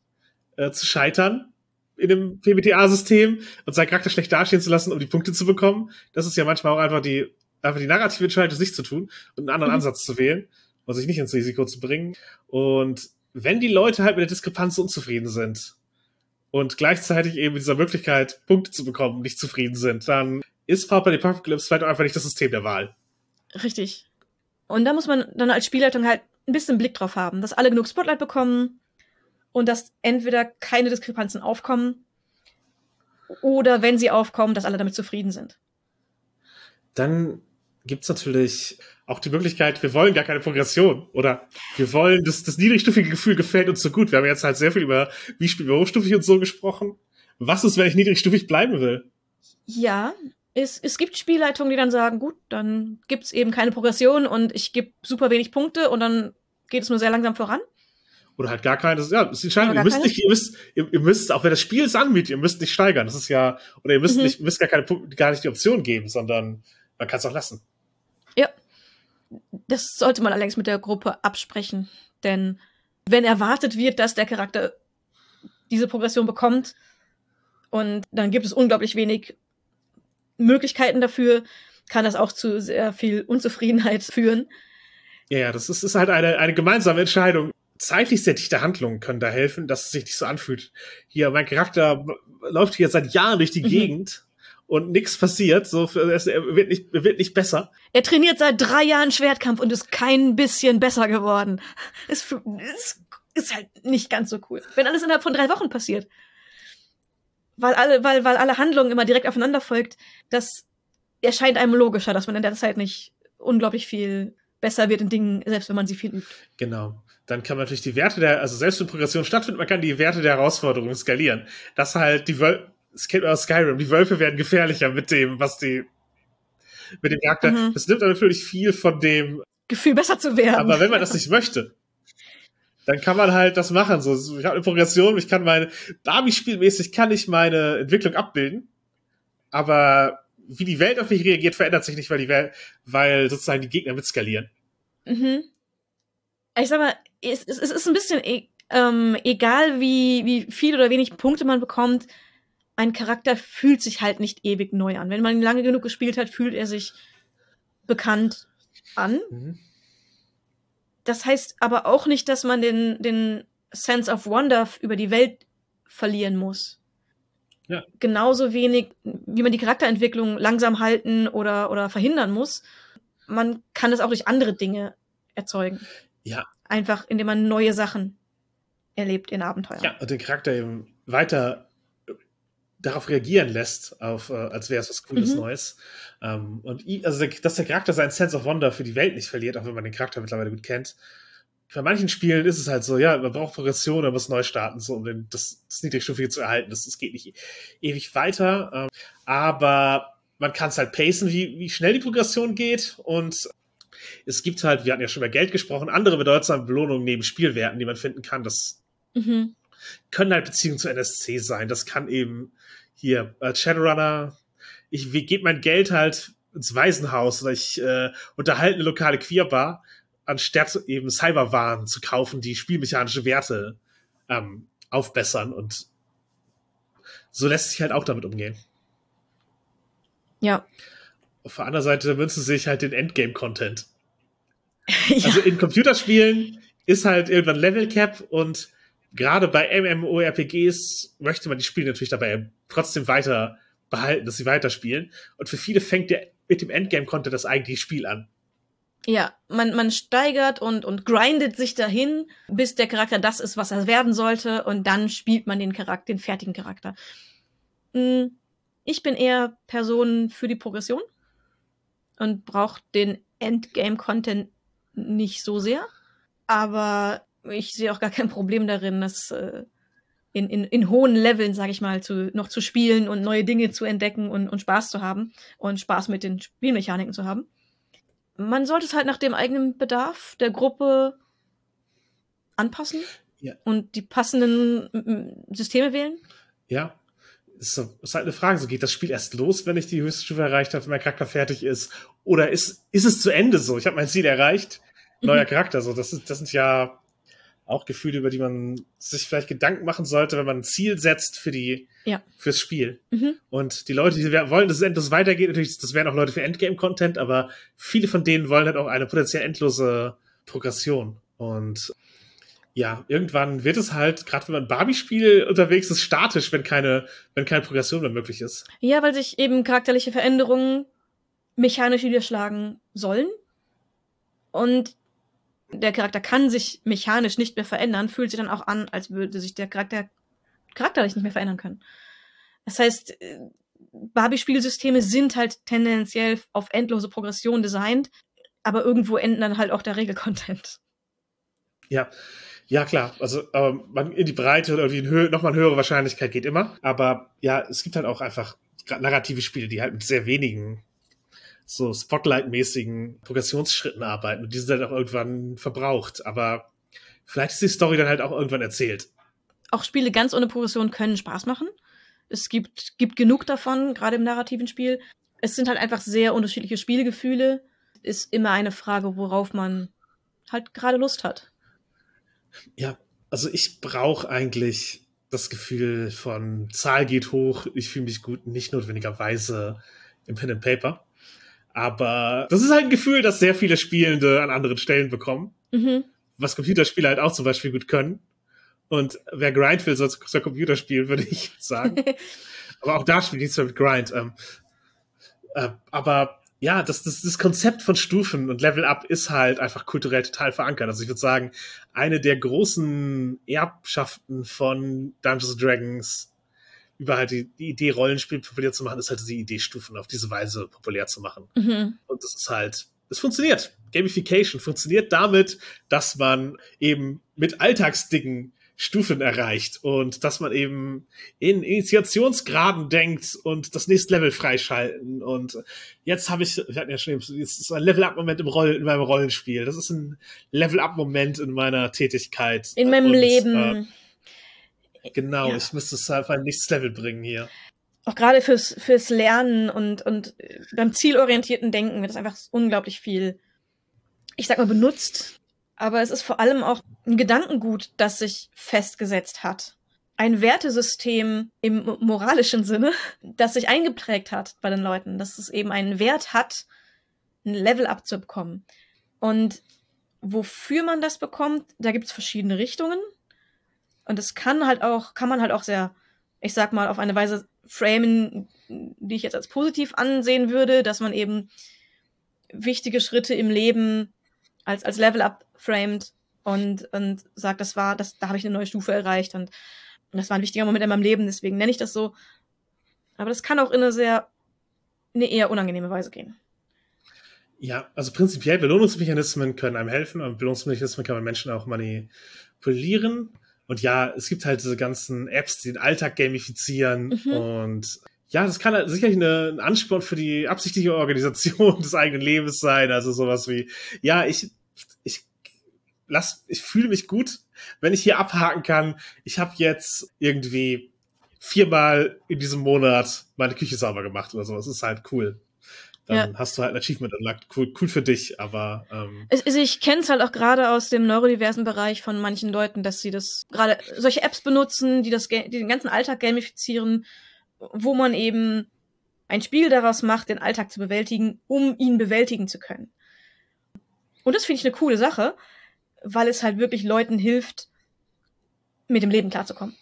C: äh, zu scheitern in dem PBTA-System und seinen Charakter schlecht dastehen zu lassen, um die Punkte zu bekommen. Das ist ja manchmal auch einfach die, einfach die narrative Entscheidung, sich zu tun und einen anderen mhm. Ansatz zu wählen und sich nicht ins Risiko zu bringen. Und wenn die Leute halt mit der Diskrepanz unzufrieden sind und gleichzeitig eben mit dieser Möglichkeit, Punkte zu bekommen, nicht zufrieden sind, dann ist Pauper the Apocalypse vielleicht auch einfach nicht das System der Wahl.
B: Richtig. Und da muss man dann als Spielleitung halt ein bisschen Blick drauf haben, dass alle genug Spotlight bekommen und dass entweder keine Diskrepanzen aufkommen oder wenn sie aufkommen, dass alle damit zufrieden sind.
C: Dann gibt's natürlich auch die Möglichkeit, wir wollen gar keine Progression oder wir wollen, das, das niedrigstufige Gefühl gefällt uns so gut. Wir haben jetzt halt sehr viel über, wie spielen wir hochstufig und so gesprochen. Was ist, wenn ich niedrigstufig bleiben will?
B: Ja, es, es gibt Spielleitungen, die dann sagen, gut, dann gibt's eben keine Progression und ich gebe super wenig Punkte und dann geht es nur sehr langsam voran.
C: Oder halt gar keine, ja, das ist entscheidend. Ihr müsst keine? nicht, ihr müsst, ihr, ihr, müsst, auch wenn das Spiel es anbietet, ihr müsst nicht steigern. Das ist ja, oder ihr müsst mhm. nicht, müsst gar keine, gar nicht die Option geben, sondern man kann es auch lassen.
B: Ja. Das sollte man allerdings mit der Gruppe absprechen. Denn wenn erwartet wird, dass der Charakter diese Progression bekommt, und dann gibt es unglaublich wenig Möglichkeiten dafür, kann das auch zu sehr viel Unzufriedenheit führen.
C: Ja, das ist, ist halt eine, eine gemeinsame Entscheidung. Zeitlich sehr dichte Handlungen können da helfen, dass es sich nicht so anfühlt. Hier, mein Charakter läuft hier seit Jahren durch die mhm. Gegend und nichts passiert. So, er wird nicht, wird nicht besser.
B: Er trainiert seit drei Jahren Schwertkampf und ist kein bisschen besser geworden. Ist, ist, ist halt nicht ganz so cool. Wenn alles innerhalb von drei Wochen passiert. Weil alle, weil, weil alle Handlungen immer direkt aufeinander folgt, das erscheint einem logischer, dass man in der Zeit nicht unglaublich viel besser wird in Dingen, selbst wenn man sie viel übt.
C: Genau. Dann kann man natürlich die Werte der, also selbst wenn Progression stattfindet, man kann die Werte der Herausforderungen skalieren. Das halt die es kennt man aus Skyrim, die Wölfe werden gefährlicher mit dem, was die, mit dem Charakter. Mhm. Das nimmt natürlich viel von dem
B: Gefühl, besser zu werden.
C: Aber wenn man das nicht möchte, dann kann man halt das machen. So, ich habe eine Progression, ich kann meine, Barbie-spielmäßig kann ich meine Entwicklung abbilden, aber wie die Welt auf mich reagiert, verändert sich nicht, weil die Welt, weil sozusagen die Gegner mitskalieren.
B: Mhm. Ich sag mal, es, es, es ist ein bisschen e ähm, egal, wie, wie viel oder wenig Punkte man bekommt, ein Charakter fühlt sich halt nicht ewig neu an. Wenn man ihn lange genug gespielt hat, fühlt er sich bekannt an. Mhm. Das heißt aber auch nicht, dass man den, den Sense of Wonder über die Welt verlieren muss. Ja. Genauso wenig, wie man die Charakterentwicklung langsam halten oder, oder verhindern muss. Man kann es auch durch andere Dinge erzeugen.
C: Ja.
B: Einfach, indem man neue Sachen erlebt in Abenteuern.
C: Ja, und den Charakter eben weiter darauf reagieren lässt, auf, äh, als wäre es was Cooles mhm. Neues. Ähm, und also, dass der Charakter seinen Sense of Wonder für die Welt nicht verliert, auch wenn man den Charakter mittlerweile gut kennt. Bei manchen Spielen ist es halt so, ja, man braucht Progression, man muss neu starten, so, um den, das, das Niedrigstufige zu erhalten. Das, das geht nicht ewig weiter. Ähm, aber man kann es halt pacen, wie, wie schnell die Progression geht. Und es gibt halt, wir hatten ja schon über Geld gesprochen, andere bedeutsame Belohnungen neben Spielwerten, die man finden kann. Das mhm. Können halt Beziehungen zu NSC sein. Das kann eben hier als Shadowrunner, ich gebe mein Geld halt ins Waisenhaus oder ich äh, unterhalte eine lokale Queerbar, anstatt eben Cyberwaren zu kaufen, die spielmechanische Werte ähm, aufbessern und so lässt sich halt auch damit umgehen.
B: Ja.
C: Auf der anderen Seite wünscht sich halt den Endgame-Content. ja. Also in Computerspielen ist halt irgendwann Level Cap und gerade bei MMORPGs möchte man die Spiele natürlich dabei trotzdem weiter behalten, dass sie weiterspielen. Und für viele fängt der mit dem Endgame-Content das eigentliche Spiel an.
B: Ja, man, man steigert und, und grindet sich dahin, bis der Charakter das ist, was er werden sollte, und dann spielt man den Charakter, den fertigen Charakter. Hm, ich bin eher Person für die Progression und brauche den Endgame-Content nicht so sehr. Aber ich sehe auch gar kein Problem darin, das äh, in, in, in hohen Leveln, sage ich mal, zu, noch zu spielen und neue Dinge zu entdecken und, und Spaß zu haben und Spaß mit den Spielmechaniken zu haben. Man sollte es halt nach dem eigenen Bedarf der Gruppe anpassen ja. und die passenden Systeme wählen.
C: Ja. ist, so, ist halt eine Frage, so geht das Spiel erst los, wenn ich die höchste Stufe erreicht habe, wenn mein Charakter fertig ist? Oder ist, ist es zu Ende so? Ich habe mein Ziel erreicht, neuer mhm. Charakter, so. Das, ist, das sind ja auch Gefühle, über die man sich vielleicht Gedanken machen sollte, wenn man ein Ziel setzt für die, ja. fürs Spiel. Mhm. Und die Leute, die wollen, dass es endlos weitergeht, natürlich, das wären auch Leute für Endgame-Content, aber viele von denen wollen halt auch eine potenziell endlose Progression. Und ja, irgendwann wird es halt, gerade wenn man Barbie-Spiel unterwegs ist, statisch, wenn keine, wenn keine Progression mehr möglich ist.
B: Ja, weil sich eben charakterliche Veränderungen mechanisch niederschlagen sollen. Und der Charakter kann sich mechanisch nicht mehr verändern, fühlt sich dann auch an, als würde sich der Charakter charakterlich nicht mehr verändern können. Das heißt, äh, Barbie-Spielsysteme sind halt tendenziell auf endlose Progression designt, aber irgendwo enden dann halt auch der Regelcontent.
C: Ja, ja, klar. Also ähm, man in die Breite oder in Höhe, nochmal eine höhere Wahrscheinlichkeit geht immer. Aber ja, es gibt halt auch einfach narrative Spiele, die halt mit sehr wenigen so Spotlight-mäßigen Progressionsschritten arbeiten. Und die sind halt auch irgendwann verbraucht. Aber vielleicht ist die Story dann halt auch irgendwann erzählt.
B: Auch Spiele ganz ohne Progression können Spaß machen. Es gibt, gibt genug davon, gerade im narrativen Spiel. Es sind halt einfach sehr unterschiedliche Spielegefühle. Ist immer eine Frage, worauf man halt gerade Lust hat.
C: Ja, also ich brauche eigentlich das Gefühl von Zahl geht hoch, ich fühle mich gut, nicht notwendigerweise im Pen and Paper. Aber das ist halt ein Gefühl, das sehr viele Spielende an anderen Stellen bekommen. Mhm. Was Computerspiele halt auch zum Beispiel gut können. Und wer Grind will, soll, soll Computer spielen, würde ich sagen. aber auch da spielt nichts mehr mit Grind. Ähm, äh, aber ja, das, das, das Konzept von Stufen und Level Up ist halt einfach kulturell total verankert. Also ich würde sagen, eine der großen Erbschaften von Dungeons Dragons über halt die, die, Idee, Rollenspiel populär zu machen, ist halt die Idee, Stufen auf diese Weise populär zu machen. Mhm. Und das ist halt, es funktioniert. Gamification funktioniert damit, dass man eben mit Alltagsdingen Stufen erreicht und dass man eben in Initiationsgraden denkt und das nächste Level freischalten. Und jetzt habe ich, wir hatten ja schon, jetzt ist ein Level-Up-Moment im Roll, in meinem Rollenspiel. Das ist ein Level-Up-Moment in meiner Tätigkeit.
B: In meinem und, Leben.
C: Äh, genau, ja. ich müsste es auf ein nächstes Level bringen hier.
B: Auch gerade fürs, fürs Lernen und, und beim zielorientierten Denken wird das einfach unglaublich viel, ich sag mal, benutzt aber es ist vor allem auch ein Gedankengut, das sich festgesetzt hat. Ein Wertesystem im moralischen Sinne, das sich eingeprägt hat bei den Leuten, dass es eben einen Wert hat, ein Level abzubekommen. Und wofür man das bekommt, da gibt es verschiedene Richtungen. Und das kann halt auch, kann man halt auch sehr, ich sag mal, auf eine Weise framen, die ich jetzt als positiv ansehen würde, dass man eben wichtige Schritte im Leben als, als Level-Up framed und, und sagt, das war, das, da habe ich eine neue Stufe erreicht und, und das war ein wichtiger Moment in meinem Leben, deswegen nenne ich das so. Aber das kann auch in eine sehr, eine eher unangenehme Weise gehen.
C: Ja, also prinzipiell Belohnungsmechanismen können einem helfen und Belohnungsmechanismen kann man Menschen auch manipulieren. Und ja, es gibt halt diese ganzen Apps, die den Alltag gamifizieren mhm. und ja, das kann halt sicherlich eine, ein Ansporn für die absichtliche Organisation des eigenen Lebens sein. Also sowas wie, ja, ich, ich lass, ich fühle mich gut, wenn ich hier abhaken kann. Ich habe jetzt irgendwie viermal in diesem Monat meine Küche sauber gemacht oder so. Das ist halt cool. Dann ja. hast du halt ein Achievement unlocked. Cool, cool für dich, aber ähm
B: also ich kenne es halt auch gerade aus dem neurodiversen Bereich von manchen Leuten, dass sie das gerade solche Apps benutzen, die das die den ganzen Alltag gamifizieren wo man eben ein Spiel daraus macht, den Alltag zu bewältigen, um ihn bewältigen zu können. Und das finde ich eine coole Sache, weil es halt wirklich Leuten hilft, mit dem Leben klarzukommen.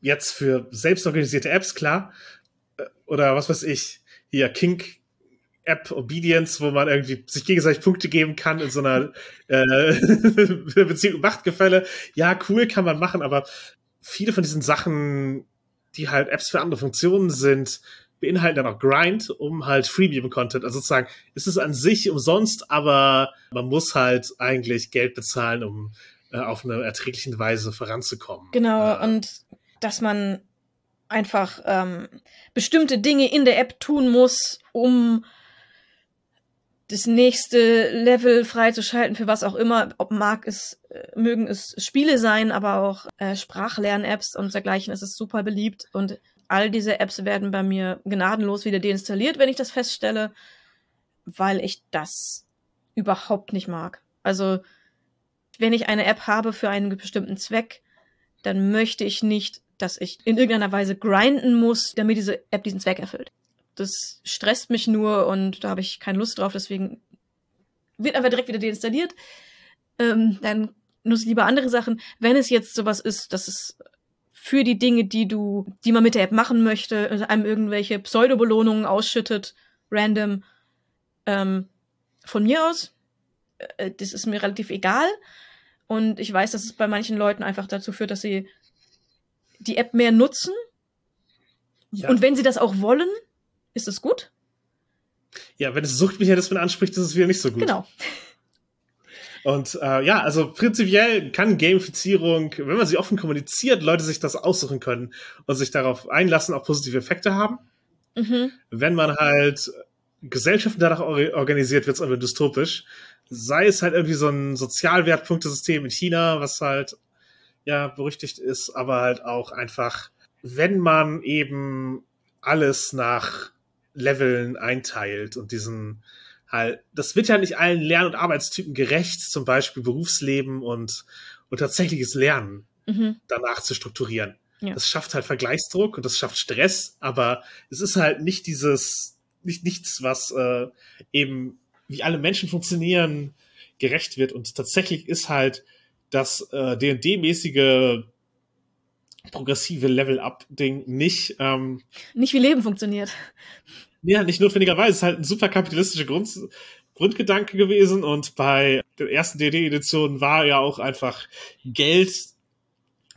C: Jetzt für selbstorganisierte Apps, klar. Äh, oder was weiß ich, hier Kink App Obedience, wo man irgendwie sich gegenseitig Punkte geben kann in so einer äh, Beziehung Machtgefälle. Ja, cool kann man machen, aber viele von diesen Sachen die halt Apps für andere Funktionen sind, beinhalten dann auch Grind, um halt Freemium-Content. Also sozusagen ist es an sich umsonst, aber man muss halt eigentlich Geld bezahlen, um äh, auf eine erträgliche Weise voranzukommen.
B: Genau, äh, und dass man einfach ähm, bestimmte Dinge in der App tun muss, um das nächste Level freizuschalten für was auch immer, ob mag es, äh, mögen es Spiele sein, aber auch äh, Sprachlern-Apps und dergleichen. Es ist super beliebt und all diese Apps werden bei mir gnadenlos wieder deinstalliert, wenn ich das feststelle, weil ich das überhaupt nicht mag. Also, wenn ich eine App habe für einen bestimmten Zweck, dann möchte ich nicht, dass ich in irgendeiner Weise grinden muss, damit diese App diesen Zweck erfüllt. Das stresst mich nur und da habe ich keine Lust drauf, deswegen wird einfach direkt wieder deinstalliert. Ähm, dann nutze ich lieber andere Sachen. Wenn es jetzt sowas ist, dass es für die Dinge, die du, die man mit der App machen möchte, also einem irgendwelche Pseudo-Belohnungen ausschüttet, random, ähm, von mir aus, äh, das ist mir relativ egal. Und ich weiß, dass es bei manchen Leuten einfach dazu führt, dass sie die App mehr nutzen. Ja. Und wenn sie das auch wollen, ist es gut.
C: Ja, wenn es Suchtmechanismen anspricht, ist es wieder nicht so gut.
B: Genau.
C: Und äh, ja, also prinzipiell kann Gamifizierung, wenn man sie offen kommuniziert, Leute sich das aussuchen können und sich darauf einlassen, auch positive Effekte haben. Mhm. Wenn man halt Gesellschaften danach organisiert, wird es einfach dystopisch. Sei es halt irgendwie so ein Sozialwertpunktesystem in China, was halt ja berüchtigt ist, aber halt auch einfach, wenn man eben alles nach Leveln einteilt und diesen halt, das wird ja nicht allen Lern- und Arbeitstypen gerecht, zum Beispiel Berufsleben und, und tatsächliches Lernen mhm. danach zu strukturieren. Ja. Das schafft halt Vergleichsdruck und das schafft Stress, aber es ist halt nicht dieses, nicht nichts, was äh, eben wie alle Menschen funktionieren, gerecht wird. Und tatsächlich ist halt das äh, D&D-mäßige progressive Level-Up-Ding nicht ähm,
B: nicht wie Leben funktioniert.
C: Ja, nicht notwendigerweise. Es ist halt ein super kapitalistischer Grund, Grundgedanke gewesen und bei der ersten DD-Edition war ja auch einfach Geld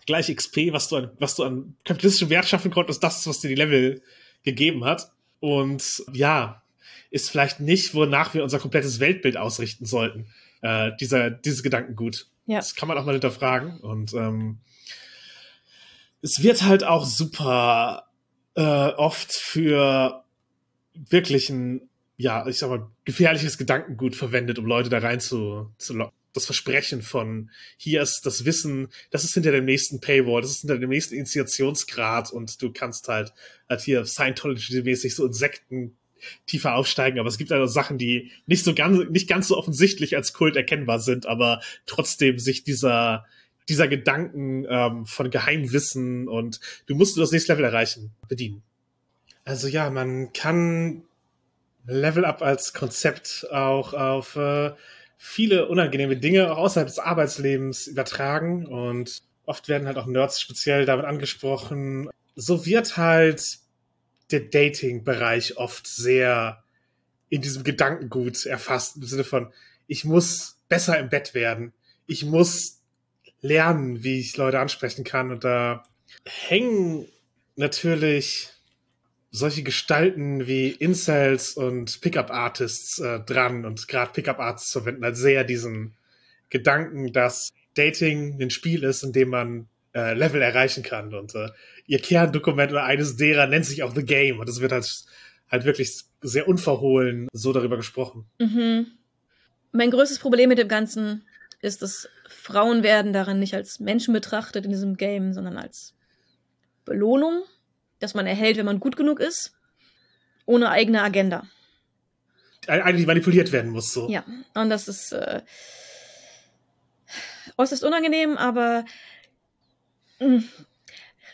C: gleich XP, was du an, was du an kapitalistischen Wert schaffen konntest, das ist, was dir die Level gegeben hat. Und ja, ist vielleicht nicht, wonach wir unser komplettes Weltbild ausrichten sollten. Äh, dieser, dieses Gedankengut. Ja. Das kann man auch mal hinterfragen. Und ähm, es wird halt auch super äh, oft für wirklich ein, ja, ich sag mal, gefährliches Gedankengut verwendet, um Leute da rein zu, zu locken. Das Versprechen von, hier ist das Wissen, das ist hinter dem nächsten Paywall, das ist hinter dem nächsten Initiationsgrad und du kannst halt, halt hier Scientology-mäßig so Insekten tiefer aufsteigen, aber es gibt also Sachen, die nicht so ganz, nicht ganz so offensichtlich als Kult erkennbar sind, aber trotzdem sich dieser, dieser Gedanken ähm, von Geheimwissen und du musst das nächste Level erreichen, bedienen. Also ja, man kann Level Up als Konzept auch auf äh, viele unangenehme Dinge auch außerhalb des Arbeitslebens übertragen und oft werden halt auch Nerds speziell damit angesprochen. So wird halt der Dating-Bereich oft sehr in diesem Gedankengut erfasst, im Sinne von, ich muss besser im Bett werden. Ich muss lernen, wie ich Leute ansprechen kann. Und da hängen natürlich solche Gestalten wie Incels und Pickup-Artists äh, dran und gerade Pickup-Artists verwenden halt sehr diesen Gedanken, dass Dating ein Spiel ist, in dem man äh, Level erreichen kann und äh, ihr Kerndokument oder eines derer nennt sich auch The Game und es wird halt, halt wirklich sehr unverhohlen so darüber gesprochen.
B: Mhm. Mein größtes Problem mit dem Ganzen ist, dass Frauen werden darin nicht als Menschen betrachtet in diesem Game, sondern als Belohnung das man erhält, wenn man gut genug ist, ohne eigene Agenda.
C: Die manipuliert werden muss, so.
B: Ja, und das ist äh, äußerst unangenehm, aber mh, hm,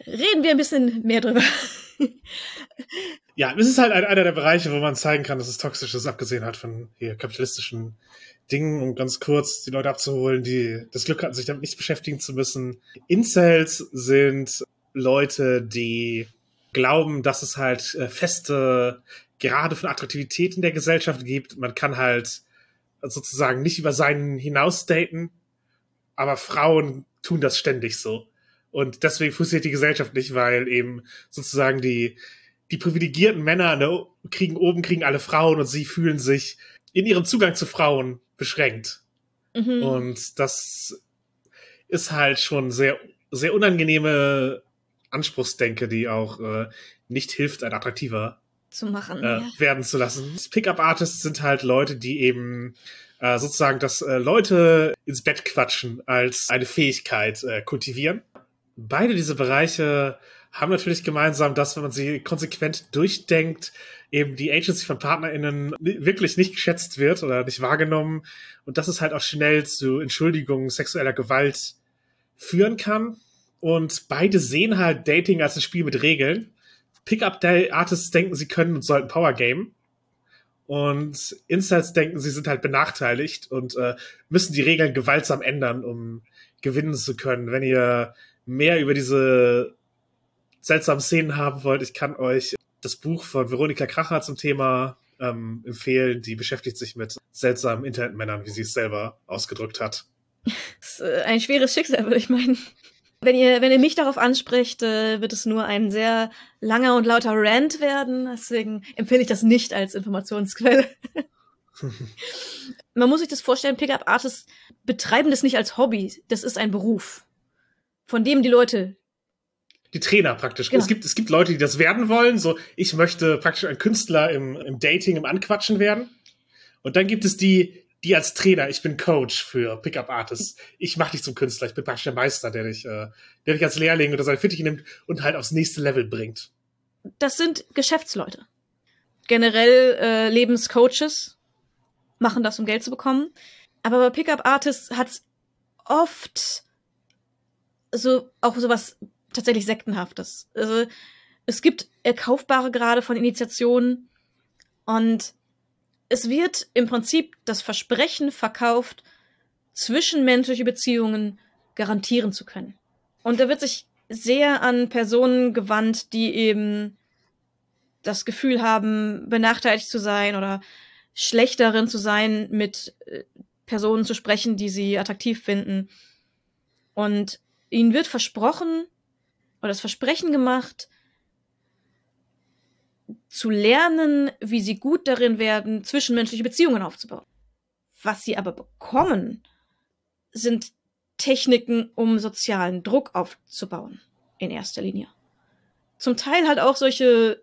B: reden wir ein bisschen mehr drüber.
C: ja, es ist halt einer der Bereiche, wo man zeigen kann, dass es toxisch ist, abgesehen hat von hier kapitalistischen Dingen, um ganz kurz die Leute abzuholen, die das Glück hatten, sich damit nicht beschäftigen zu müssen. Incels sind Leute, die glauben, dass es halt äh, feste Gerade von Attraktivität in der Gesellschaft gibt. Man kann halt sozusagen nicht über seinen hinaus daten, aber Frauen tun das ständig so. Und deswegen funktioniert die Gesellschaft nicht, weil eben sozusagen die, die privilegierten Männer ne, kriegen oben, kriegen alle Frauen und sie fühlen sich in ihrem Zugang zu Frauen beschränkt. Mhm. Und das ist halt schon sehr, sehr unangenehme Anspruchsdenke, die auch äh, nicht hilft, ein attraktiver
B: zu machen,
C: äh, ja. werden zu lassen. Pickup-Artists sind halt Leute, die eben äh, sozusagen das äh, Leute ins Bett quatschen als eine Fähigkeit äh, kultivieren. beide diese Bereiche haben natürlich gemeinsam, dass wenn man sie konsequent durchdenkt, eben die Agency von PartnerInnen wirklich nicht geschätzt wird oder nicht wahrgenommen und dass es halt auch schnell zu Entschuldigungen sexueller Gewalt führen kann. Und beide sehen halt Dating als ein Spiel mit Regeln. Pickup-Artists denken, sie können und sollten Power Game. Und Insights denken, sie sind halt benachteiligt und äh, müssen die Regeln gewaltsam ändern, um gewinnen zu können. Wenn ihr mehr über diese seltsamen Szenen haben wollt, ich kann euch das Buch von Veronika Kracher zum Thema ähm, empfehlen. Die beschäftigt sich mit seltsamen Internetmännern, wie sie es selber ausgedrückt hat.
B: Das ist äh, ein schweres Schicksal, würde ich meinen. Wenn ihr, wenn ihr mich darauf ansprecht, äh, wird es nur ein sehr langer und lauter Rant werden. Deswegen empfehle ich das nicht als Informationsquelle. Man muss sich das vorstellen, Pickup Artists betreiben das nicht als Hobby. Das ist ein Beruf, von dem die Leute
C: die Trainer praktisch. Genau. Es, gibt, es gibt Leute, die das werden wollen. So, ich möchte praktisch ein Künstler im, im Dating, im Anquatschen werden. Und dann gibt es die, die als Trainer, ich bin Coach für Pickup Artists. Ich mache dich zum Künstler. Ich bin praktisch der Meister, der dich, äh, der dich als Lehrling oder seine Fittiche nimmt und halt aufs nächste Level bringt.
B: Das sind Geschäftsleute. Generell äh, Lebenscoaches machen das, um Geld zu bekommen. Aber bei Pickup Artists hat's oft so auch sowas tatsächlich sektenhaftes. Also es gibt erkaufbare Grade von Initiationen und es wird im Prinzip das Versprechen verkauft, zwischenmenschliche Beziehungen garantieren zu können. Und da wird sich sehr an Personen gewandt, die eben das Gefühl haben, benachteiligt zu sein oder schlechterin zu sein, mit äh, Personen zu sprechen, die sie attraktiv finden. Und ihnen wird versprochen, oder das Versprechen gemacht, zu lernen, wie sie gut darin werden, zwischenmenschliche Beziehungen aufzubauen. Was sie aber bekommen, sind Techniken, um sozialen Druck aufzubauen, in erster Linie. Zum Teil halt auch solche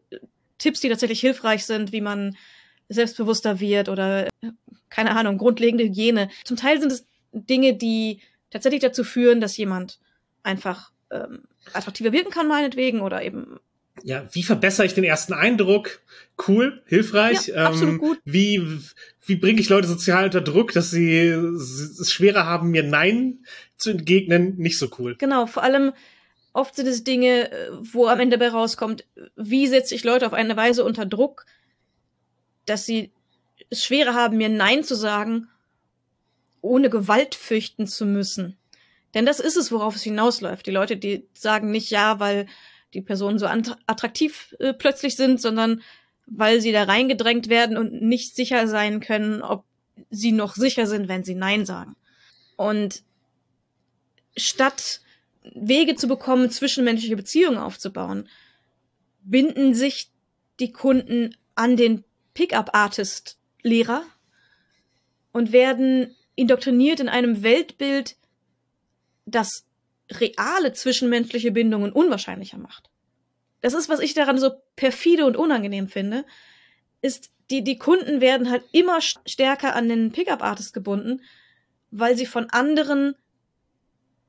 B: Tipps, die tatsächlich hilfreich sind, wie man selbstbewusster wird oder, keine Ahnung, grundlegende Hygiene. Zum Teil sind es Dinge, die tatsächlich dazu führen, dass jemand einfach ähm, attraktiver wirken kann, meinetwegen, oder eben.
C: Ja, wie verbessere ich den ersten Eindruck? Cool, hilfreich. Ja, absolut ähm, gut. Wie, wie bringe ich Leute sozial unter Druck, dass sie es schwerer haben, mir Nein zu entgegnen? Nicht so cool.
B: Genau, vor allem oft sind es Dinge, äh, wo am Ende dabei rauskommt, wie setze ich Leute auf eine Weise unter Druck, dass sie es schwerer haben, mir Nein zu sagen, ohne Gewalt fürchten zu müssen. Denn das ist es, worauf es hinausläuft. Die Leute, die sagen nicht ja, weil die Personen so attraktiv äh, plötzlich sind, sondern weil sie da reingedrängt werden und nicht sicher sein können, ob sie noch sicher sind, wenn sie Nein sagen. Und statt Wege zu bekommen, zwischenmenschliche Beziehungen aufzubauen, binden sich die Kunden an den Pickup-Artist-Lehrer und werden indoktriniert in einem Weltbild, das reale zwischenmenschliche Bindungen unwahrscheinlicher macht. Das ist, was ich daran so perfide und unangenehm finde, ist, die, die Kunden werden halt immer stärker an den Pickup-Artist gebunden, weil sie von anderen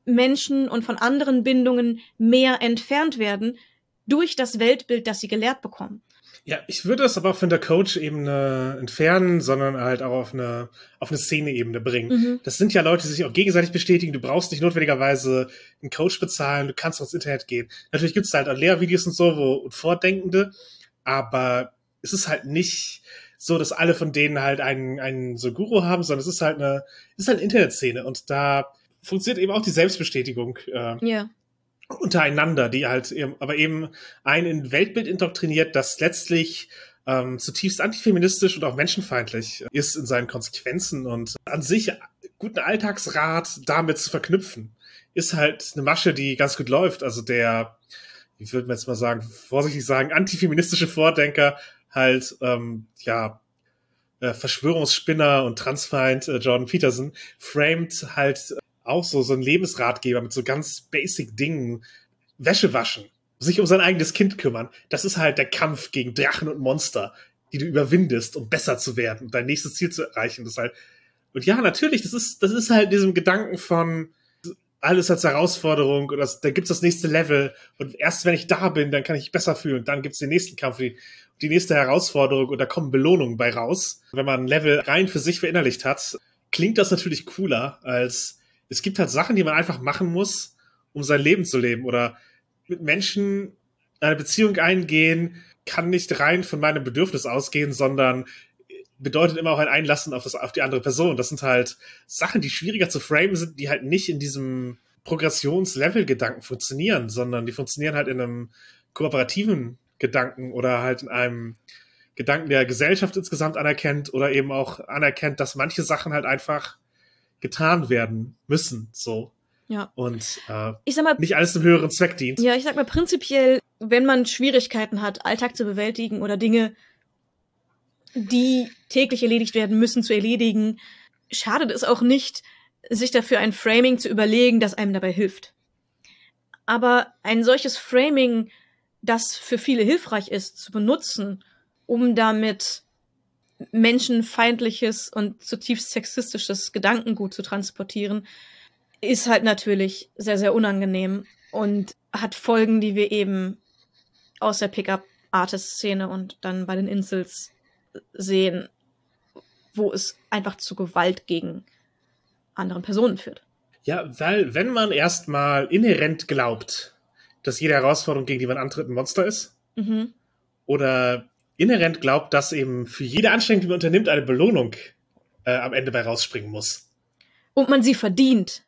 B: Menschen und von anderen Bindungen mehr entfernt werden durch das Weltbild, das sie gelehrt bekommen.
C: Ja, ich würde es aber von der Coach-Ebene entfernen, sondern halt auch auf eine, auf eine Szene-Ebene bringen. Mhm. Das sind ja Leute, die sich auch gegenseitig bestätigen. Du brauchst nicht notwendigerweise einen Coach bezahlen, du kannst aufs Internet gehen. Natürlich gibt es halt auch Lehrvideos und so, wo und Vordenkende, aber es ist halt nicht so, dass alle von denen halt einen, einen so Guru haben, sondern es ist halt eine, es ist halt eine Internetszene und da funktioniert eben auch die Selbstbestätigung. Äh, ja untereinander, die halt eben, aber eben ein Weltbild indoktriniert, das letztlich ähm, zutiefst antifeministisch und auch menschenfeindlich ist in seinen Konsequenzen und an sich guten Alltagsrat damit zu verknüpfen, ist halt eine Masche, die ganz gut läuft. Also der, ich würde jetzt mal sagen, vorsichtig sagen, antifeministische Vordenker halt, ähm, ja, äh, Verschwörungsspinner und Transfeind äh, Jordan Peterson framed halt auch so, so ein Lebensratgeber mit so ganz basic Dingen. Wäsche waschen, sich um sein eigenes Kind kümmern. Das ist halt der Kampf gegen Drachen und Monster, die du überwindest, um besser zu werden und dein nächstes Ziel zu erreichen. Das halt, und ja, natürlich, das ist, das ist halt diesem Gedanken von, alles als Herausforderung und das, da gibt's das nächste Level und erst wenn ich da bin, dann kann ich mich besser fühlen und dann gibt's den nächsten Kampf, die, die nächste Herausforderung und da kommen Belohnungen bei raus. Wenn man ein Level rein für sich verinnerlicht hat, klingt das natürlich cooler als es gibt halt Sachen, die man einfach machen muss, um sein Leben zu leben oder mit Menschen eine Beziehung eingehen, kann nicht rein von meinem Bedürfnis ausgehen, sondern bedeutet immer auch ein Einlassen auf, das, auf die andere Person. Das sind halt Sachen, die schwieriger zu framen sind, die halt nicht in diesem Progressionslevel-Gedanken funktionieren, sondern die funktionieren halt in einem kooperativen Gedanken oder halt in einem Gedanken, der Gesellschaft insgesamt anerkennt oder eben auch anerkennt, dass manche Sachen halt einfach getan werden müssen, so.
B: Ja.
C: Und äh,
B: Ich sag mal,
C: nicht alles zum höheren Zweck dient.
B: ja, ich sag mal prinzipiell, wenn man Schwierigkeiten hat, Alltag zu bewältigen oder Dinge, die täglich erledigt werden müssen, zu erledigen, schadet es auch nicht, sich dafür ein Framing zu überlegen, das einem dabei hilft. Aber ein solches Framing, das für viele hilfreich ist, zu benutzen, um damit menschenfeindliches und zutiefst sexistisches Gedankengut zu transportieren, ist halt natürlich sehr, sehr unangenehm und hat Folgen, die wir eben aus der Pickup-Artist-Szene und dann bei den Insels sehen, wo es einfach zu Gewalt gegen anderen Personen führt.
C: Ja, weil wenn man erstmal inhärent glaubt, dass jede Herausforderung, gegen die man antritt, ein Monster ist,
B: Mhm.
C: oder inhärent glaubt, dass eben für jede Anstrengung, die man unternimmt, eine Belohnung äh, am Ende bei rausspringen muss.
B: Und man sie verdient.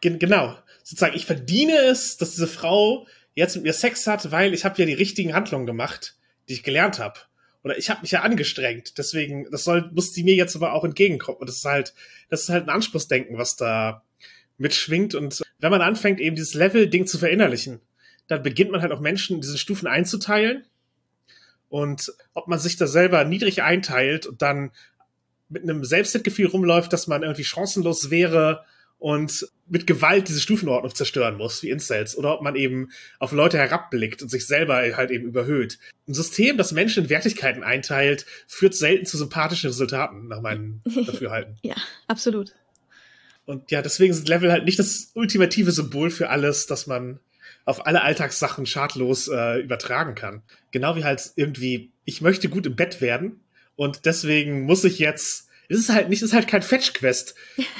C: Gen genau. Sozusagen, ich verdiene es, dass diese Frau jetzt mit mir Sex hat, weil ich habe ja die richtigen Handlungen gemacht, die ich gelernt habe. Oder ich habe mich ja angestrengt. Deswegen, das soll, muss sie mir jetzt aber auch entgegenkommen. Und das ist halt, das ist halt ein Anspruchsdenken, was da mitschwingt. Und wenn man anfängt, eben dieses Level-Ding zu verinnerlichen, dann beginnt man halt auch Menschen in diese Stufen einzuteilen. Und ob man sich da selber niedrig einteilt und dann mit einem Selbstwertgefühl rumläuft, dass man irgendwie chancenlos wäre und mit Gewalt diese Stufenordnung zerstören muss, wie Incels, oder ob man eben auf Leute herabblickt und sich selber halt eben überhöht. Ein System, das Menschen in Wertigkeiten einteilt, führt selten zu sympathischen Resultaten, nach meinem Dafürhalten.
B: Ja, absolut.
C: Und ja, deswegen sind Level halt nicht das ultimative Symbol für alles, dass man auf alle Alltagssachen schadlos äh, übertragen kann. Genau wie halt irgendwie, ich möchte gut im Bett werden und deswegen muss ich jetzt, es ist halt nicht, es ist halt kein Fetch-Quest.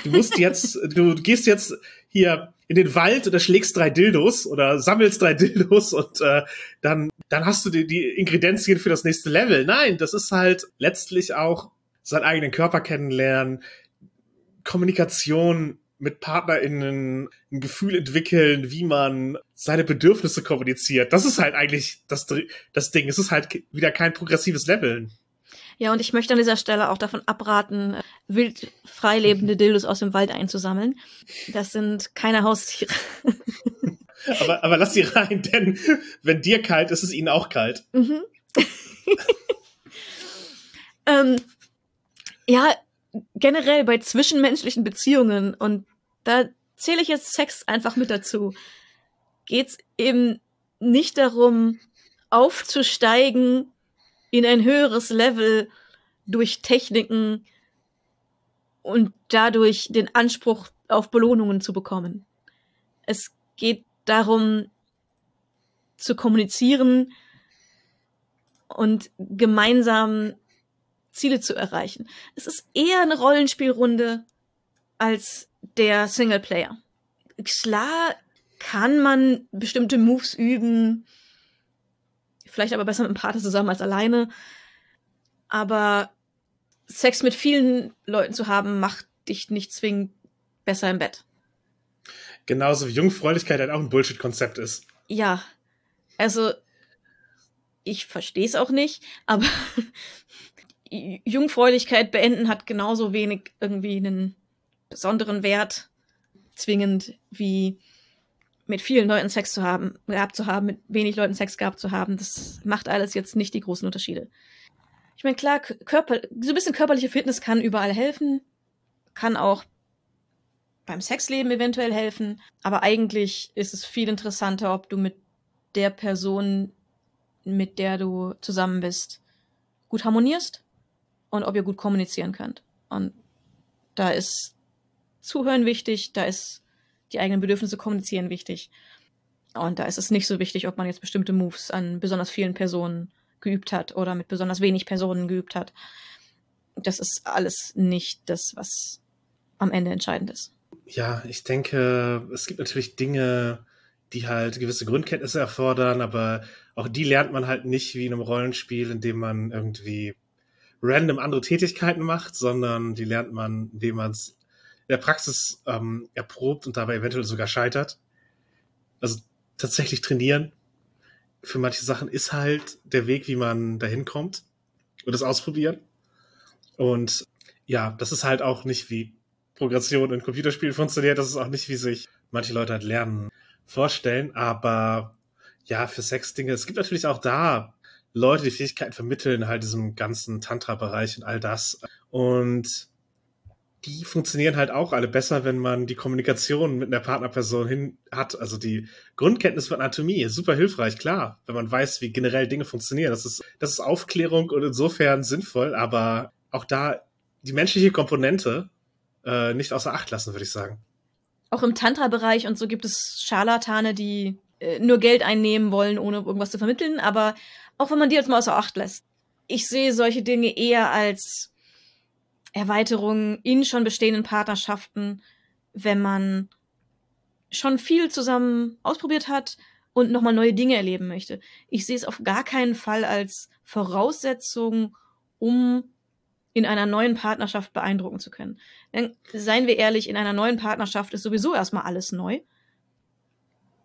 C: Du musst jetzt, du gehst jetzt hier in den Wald oder schlägst drei Dildos oder sammelst drei Dildos und äh, dann, dann hast du die, die Ingredienzien für das nächste Level. Nein, das ist halt letztlich auch seinen eigenen Körper kennenlernen, Kommunikation mit PartnerInnen ein Gefühl entwickeln, wie man seine Bedürfnisse kommuniziert. Das ist halt eigentlich das, das Ding. Es ist halt wieder kein progressives Leveln.
B: Ja, und ich möchte an dieser Stelle auch davon abraten, äh, wild freilebende Dildos aus dem Wald einzusammeln. Das sind keine Haustiere.
C: aber, aber lass sie rein, denn wenn dir kalt ist, ist es ihnen auch kalt.
B: Mhm. ähm, ja, generell bei zwischenmenschlichen Beziehungen, und da zähle ich jetzt Sex einfach mit dazu, geht's eben nicht darum, aufzusteigen in ein höheres Level durch Techniken und dadurch den Anspruch auf Belohnungen zu bekommen. Es geht darum, zu kommunizieren und gemeinsam Ziele zu erreichen. Es ist eher eine Rollenspielrunde als der Singleplayer. Klar kann man bestimmte Moves üben, vielleicht aber besser mit einem Partner zusammen als alleine. Aber Sex mit vielen Leuten zu haben, macht dich nicht zwingend besser im Bett.
C: Genauso wie Jungfräulichkeit halt auch ein Bullshit-Konzept ist.
B: Ja, also ich verstehe es auch nicht, aber Jungfräulichkeit beenden hat genauso wenig irgendwie einen besonderen Wert, zwingend wie mit vielen Leuten Sex zu haben, gehabt zu haben, mit wenig Leuten Sex gehabt zu haben. Das macht alles jetzt nicht die großen Unterschiede. Ich meine, klar, Körper, so ein bisschen körperliche Fitness kann überall helfen, kann auch beim Sexleben eventuell helfen, aber eigentlich ist es viel interessanter, ob du mit der Person, mit der du zusammen bist, gut harmonierst und ob ihr gut kommunizieren könnt. Und da ist Zuhören wichtig, da ist die eigenen Bedürfnisse kommunizieren wichtig. Und da ist es nicht so wichtig, ob man jetzt bestimmte Moves an besonders vielen Personen geübt hat oder mit besonders wenig Personen geübt hat. Das ist alles nicht das, was am Ende entscheidend ist.
C: Ja, ich denke, es gibt natürlich Dinge, die halt gewisse Grundkenntnisse erfordern, aber auch die lernt man halt nicht wie in einem Rollenspiel, in dem man irgendwie random andere Tätigkeiten macht, sondern die lernt man, indem man es in der Praxis ähm, erprobt und dabei eventuell sogar scheitert. Also tatsächlich trainieren für manche Sachen ist halt der Weg, wie man dahin kommt und es ausprobieren. Und ja, das ist halt auch nicht wie Progression in Computerspielen funktioniert. Das ist auch nicht, wie sich manche Leute halt lernen vorstellen. Aber ja, für Sex-Dinge, es gibt natürlich auch da Leute, die Fähigkeiten vermitteln, halt diesem ganzen Tantra-Bereich und all das. Und die funktionieren halt auch alle besser, wenn man die Kommunikation mit einer Partnerperson hin hat. Also die Grundkenntnis von Anatomie ist super hilfreich, klar, wenn man weiß, wie generell Dinge funktionieren. Das ist, das ist Aufklärung und insofern sinnvoll, aber auch da die menschliche Komponente äh, nicht außer Acht lassen, würde ich sagen.
B: Auch im Tantra-Bereich und so gibt es Scharlatane, die äh, nur Geld einnehmen wollen, ohne irgendwas zu vermitteln, aber auch wenn man die jetzt mal außer Acht lässt. Ich sehe solche Dinge eher als Erweiterung in schon bestehenden Partnerschaften, wenn man schon viel zusammen ausprobiert hat und nochmal neue Dinge erleben möchte. Ich sehe es auf gar keinen Fall als Voraussetzung, um in einer neuen Partnerschaft beeindrucken zu können. Denn seien wir ehrlich, in einer neuen Partnerschaft ist sowieso erstmal alles neu.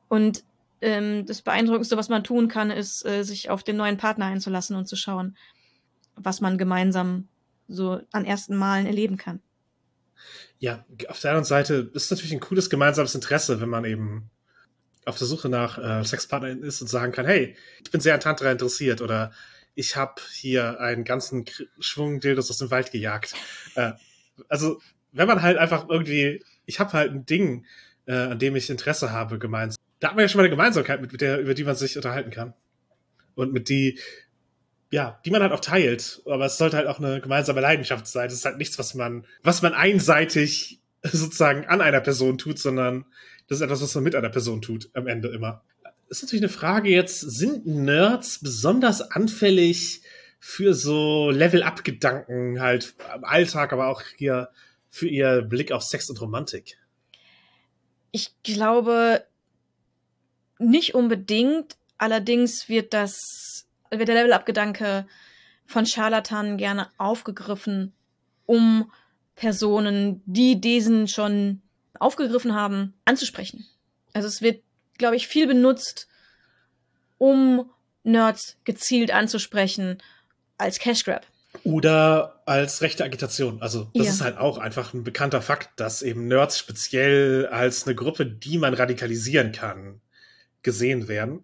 B: Und ähm, das Beeindruckendste, was man tun kann, ist, äh, sich auf den neuen Partner einzulassen und zu schauen, was man gemeinsam so an ersten Malen erleben kann.
C: Ja, auf der anderen Seite ist natürlich ein cooles gemeinsames Interesse, wenn man eben auf der Suche nach äh, Sexpartnerin ist und sagen kann, hey, ich bin sehr an Tantra interessiert oder ich habe hier einen ganzen Schwung Dildos aus dem Wald gejagt. Äh, also, wenn man halt einfach irgendwie, ich habe halt ein Ding, äh, an dem ich Interesse habe, gemeinsam. Da hat man ja schon mal eine Gemeinsamkeit, mit, mit der, über die man sich unterhalten kann. Und mit die, ja, die man halt auch teilt. Aber es sollte halt auch eine gemeinsame Leidenschaft sein. Das ist halt nichts, was man, was man einseitig sozusagen an einer Person tut, sondern das ist etwas, was man mit einer Person tut, am Ende immer. Ist natürlich eine Frage jetzt, sind Nerds besonders anfällig für so Level-Up-Gedanken halt im Alltag, aber auch hier für ihr Blick auf Sex und Romantik?
B: Ich glaube nicht unbedingt. Allerdings wird das, wird der Level-Up-Gedanke von Scharlatanen gerne aufgegriffen, um Personen, die diesen schon aufgegriffen haben, anzusprechen. Also es wird, glaube ich, viel benutzt, um Nerds gezielt anzusprechen als Cash Grab.
C: Oder als rechte Agitation. Also das ja. ist halt auch einfach ein bekannter Fakt, dass eben Nerds speziell als eine Gruppe, die man radikalisieren kann, gesehen werden.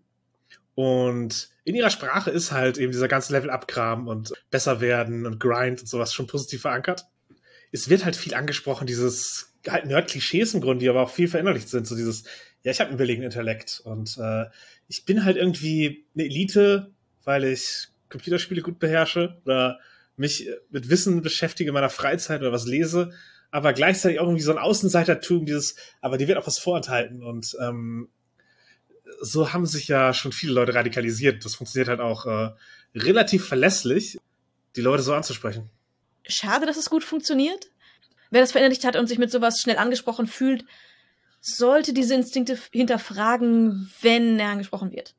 C: Und in ihrer Sprache ist halt eben dieser ganze Level-Up-Kram und besser werden und Grind und sowas schon positiv verankert. Es wird halt viel angesprochen, dieses halt Nerd-Klischees im Grunde, die aber auch viel verinnerlicht sind. So dieses, ja, ich habe einen billigen Intellekt und äh, ich bin halt irgendwie eine Elite, weil ich Computerspiele gut beherrsche oder mich mit Wissen beschäftige in meiner Freizeit oder was lese, aber gleichzeitig auch irgendwie so ein Außenseitertum, dieses, aber die wird auch was vorenthalten und ähm, so haben sich ja schon viele Leute radikalisiert. Das funktioniert halt auch äh, relativ verlässlich, die Leute so anzusprechen.
B: Schade, dass es gut funktioniert. Wer das verinnerlicht hat und sich mit sowas schnell angesprochen fühlt, sollte diese Instinkte hinterfragen, wenn er angesprochen wird.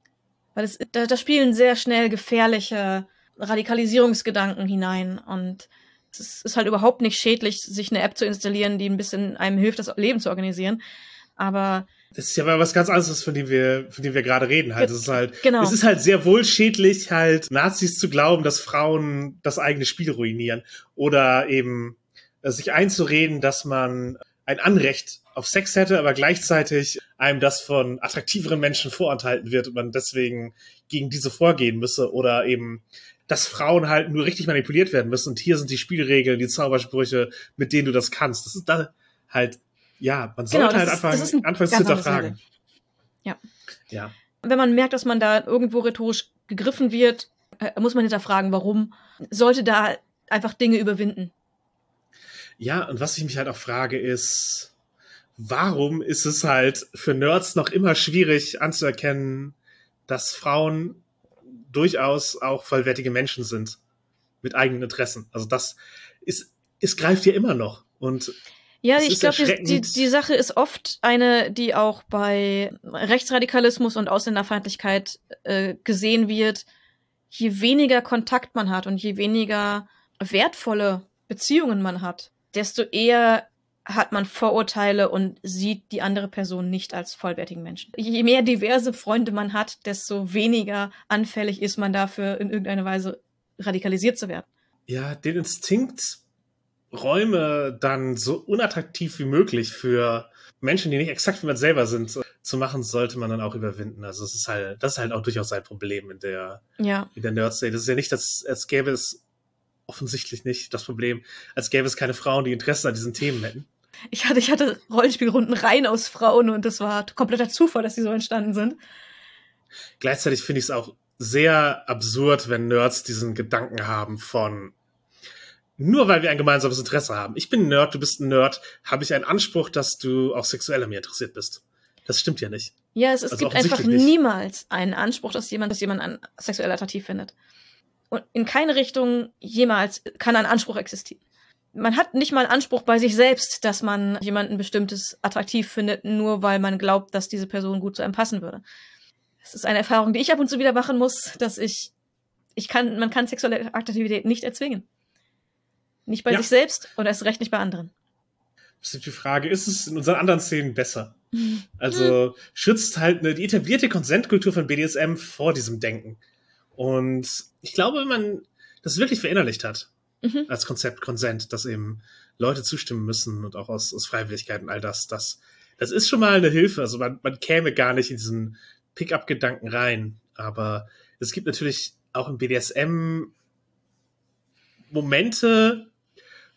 B: Weil es, da, da spielen sehr schnell gefährliche Radikalisierungsgedanken hinein und es ist halt überhaupt nicht schädlich, sich eine App zu installieren, die ein bisschen einem hilft, das Leben zu organisieren. Aber
C: das ist ja mal was ganz anderes, von dem wir, von dem wir gerade reden. Halt, es ist halt, genau. es ist halt sehr wohl schädlich, halt Nazis zu glauben, dass Frauen das eigene Spiel ruinieren oder eben äh, sich einzureden, dass man ein Anrecht auf Sex hätte, aber gleichzeitig einem das von attraktiveren Menschen vorenthalten wird und man deswegen gegen diese vorgehen müsse oder eben dass Frauen halt nur richtig manipuliert werden müssen und hier sind die Spielregeln, die Zaubersprüche, mit denen du das kannst. Das ist da halt ja, man sollte genau, halt ist, anfangen, anfangen zu hinterfragen.
B: Ja. ja. Wenn man merkt, dass man da irgendwo rhetorisch gegriffen wird, äh, muss man hinterfragen, warum. Sollte da einfach Dinge überwinden.
C: Ja, und was ich mich halt auch frage, ist, warum ist es halt für Nerds noch immer schwierig anzuerkennen, dass Frauen durchaus auch vollwertige Menschen sind mit eigenen Interessen. Also das ist, es greift ja immer noch. Und
B: ja, ich glaube, die, die Sache ist oft eine, die auch bei Rechtsradikalismus und Ausländerfeindlichkeit äh, gesehen wird. Je weniger Kontakt man hat und je weniger wertvolle Beziehungen man hat, desto eher hat man Vorurteile und sieht die andere Person nicht als vollwertigen Menschen. Je mehr diverse Freunde man hat, desto weniger anfällig ist man dafür, in irgendeiner Weise radikalisiert zu werden.
C: Ja, den Instinkt, Räume dann so unattraktiv wie möglich für Menschen, die nicht exakt wie man selber sind, zu machen, sollte man dann auch überwinden. Also es ist halt, das ist halt auch durchaus ein Problem in der,
B: ja.
C: in der Nerd-State. Das ist ja nicht, dass, als gäbe es offensichtlich nicht das Problem, als gäbe es keine Frauen, die Interesse an diesen Themen hätten.
B: Ich hatte, ich hatte Rollenspielrunden rein aus Frauen und das war kompletter Zufall, dass die so entstanden sind.
C: Gleichzeitig finde ich es auch sehr absurd, wenn Nerds diesen Gedanken haben von nur weil wir ein gemeinsames Interesse haben. Ich bin ein Nerd, du bist ein Nerd, habe ich einen Anspruch, dass du auch sexuell an mir interessiert bist. Das stimmt ja nicht.
B: Ja, es, es also gibt einfach nicht. niemals einen Anspruch, dass jemand, dass jemand an sexuell attraktiv findet. Und in keine Richtung jemals kann ein Anspruch existieren man hat nicht mal Anspruch bei sich selbst, dass man jemanden bestimmtes attraktiv findet, nur weil man glaubt, dass diese Person gut zu einem passen würde. Das ist eine Erfahrung, die ich ab und zu wieder machen muss, dass ich, ich kann, man kann sexuelle Attraktivität nicht erzwingen. Nicht bei ja. sich selbst und erst recht nicht bei anderen.
C: Das ist die Frage, ist es in unseren anderen Szenen besser? Also schützt halt eine, die etablierte Konsentkultur von BDSM vor diesem Denken. Und ich glaube, wenn man das wirklich verinnerlicht hat, mhm. als Konzept Konsent, dass eben Leute zustimmen müssen und auch aus, aus Freiwilligkeit und all das, das, das ist schon mal eine Hilfe. Also man, man käme gar nicht in diesen Pickup-Gedanken rein. Aber es gibt natürlich auch im BDSM Momente,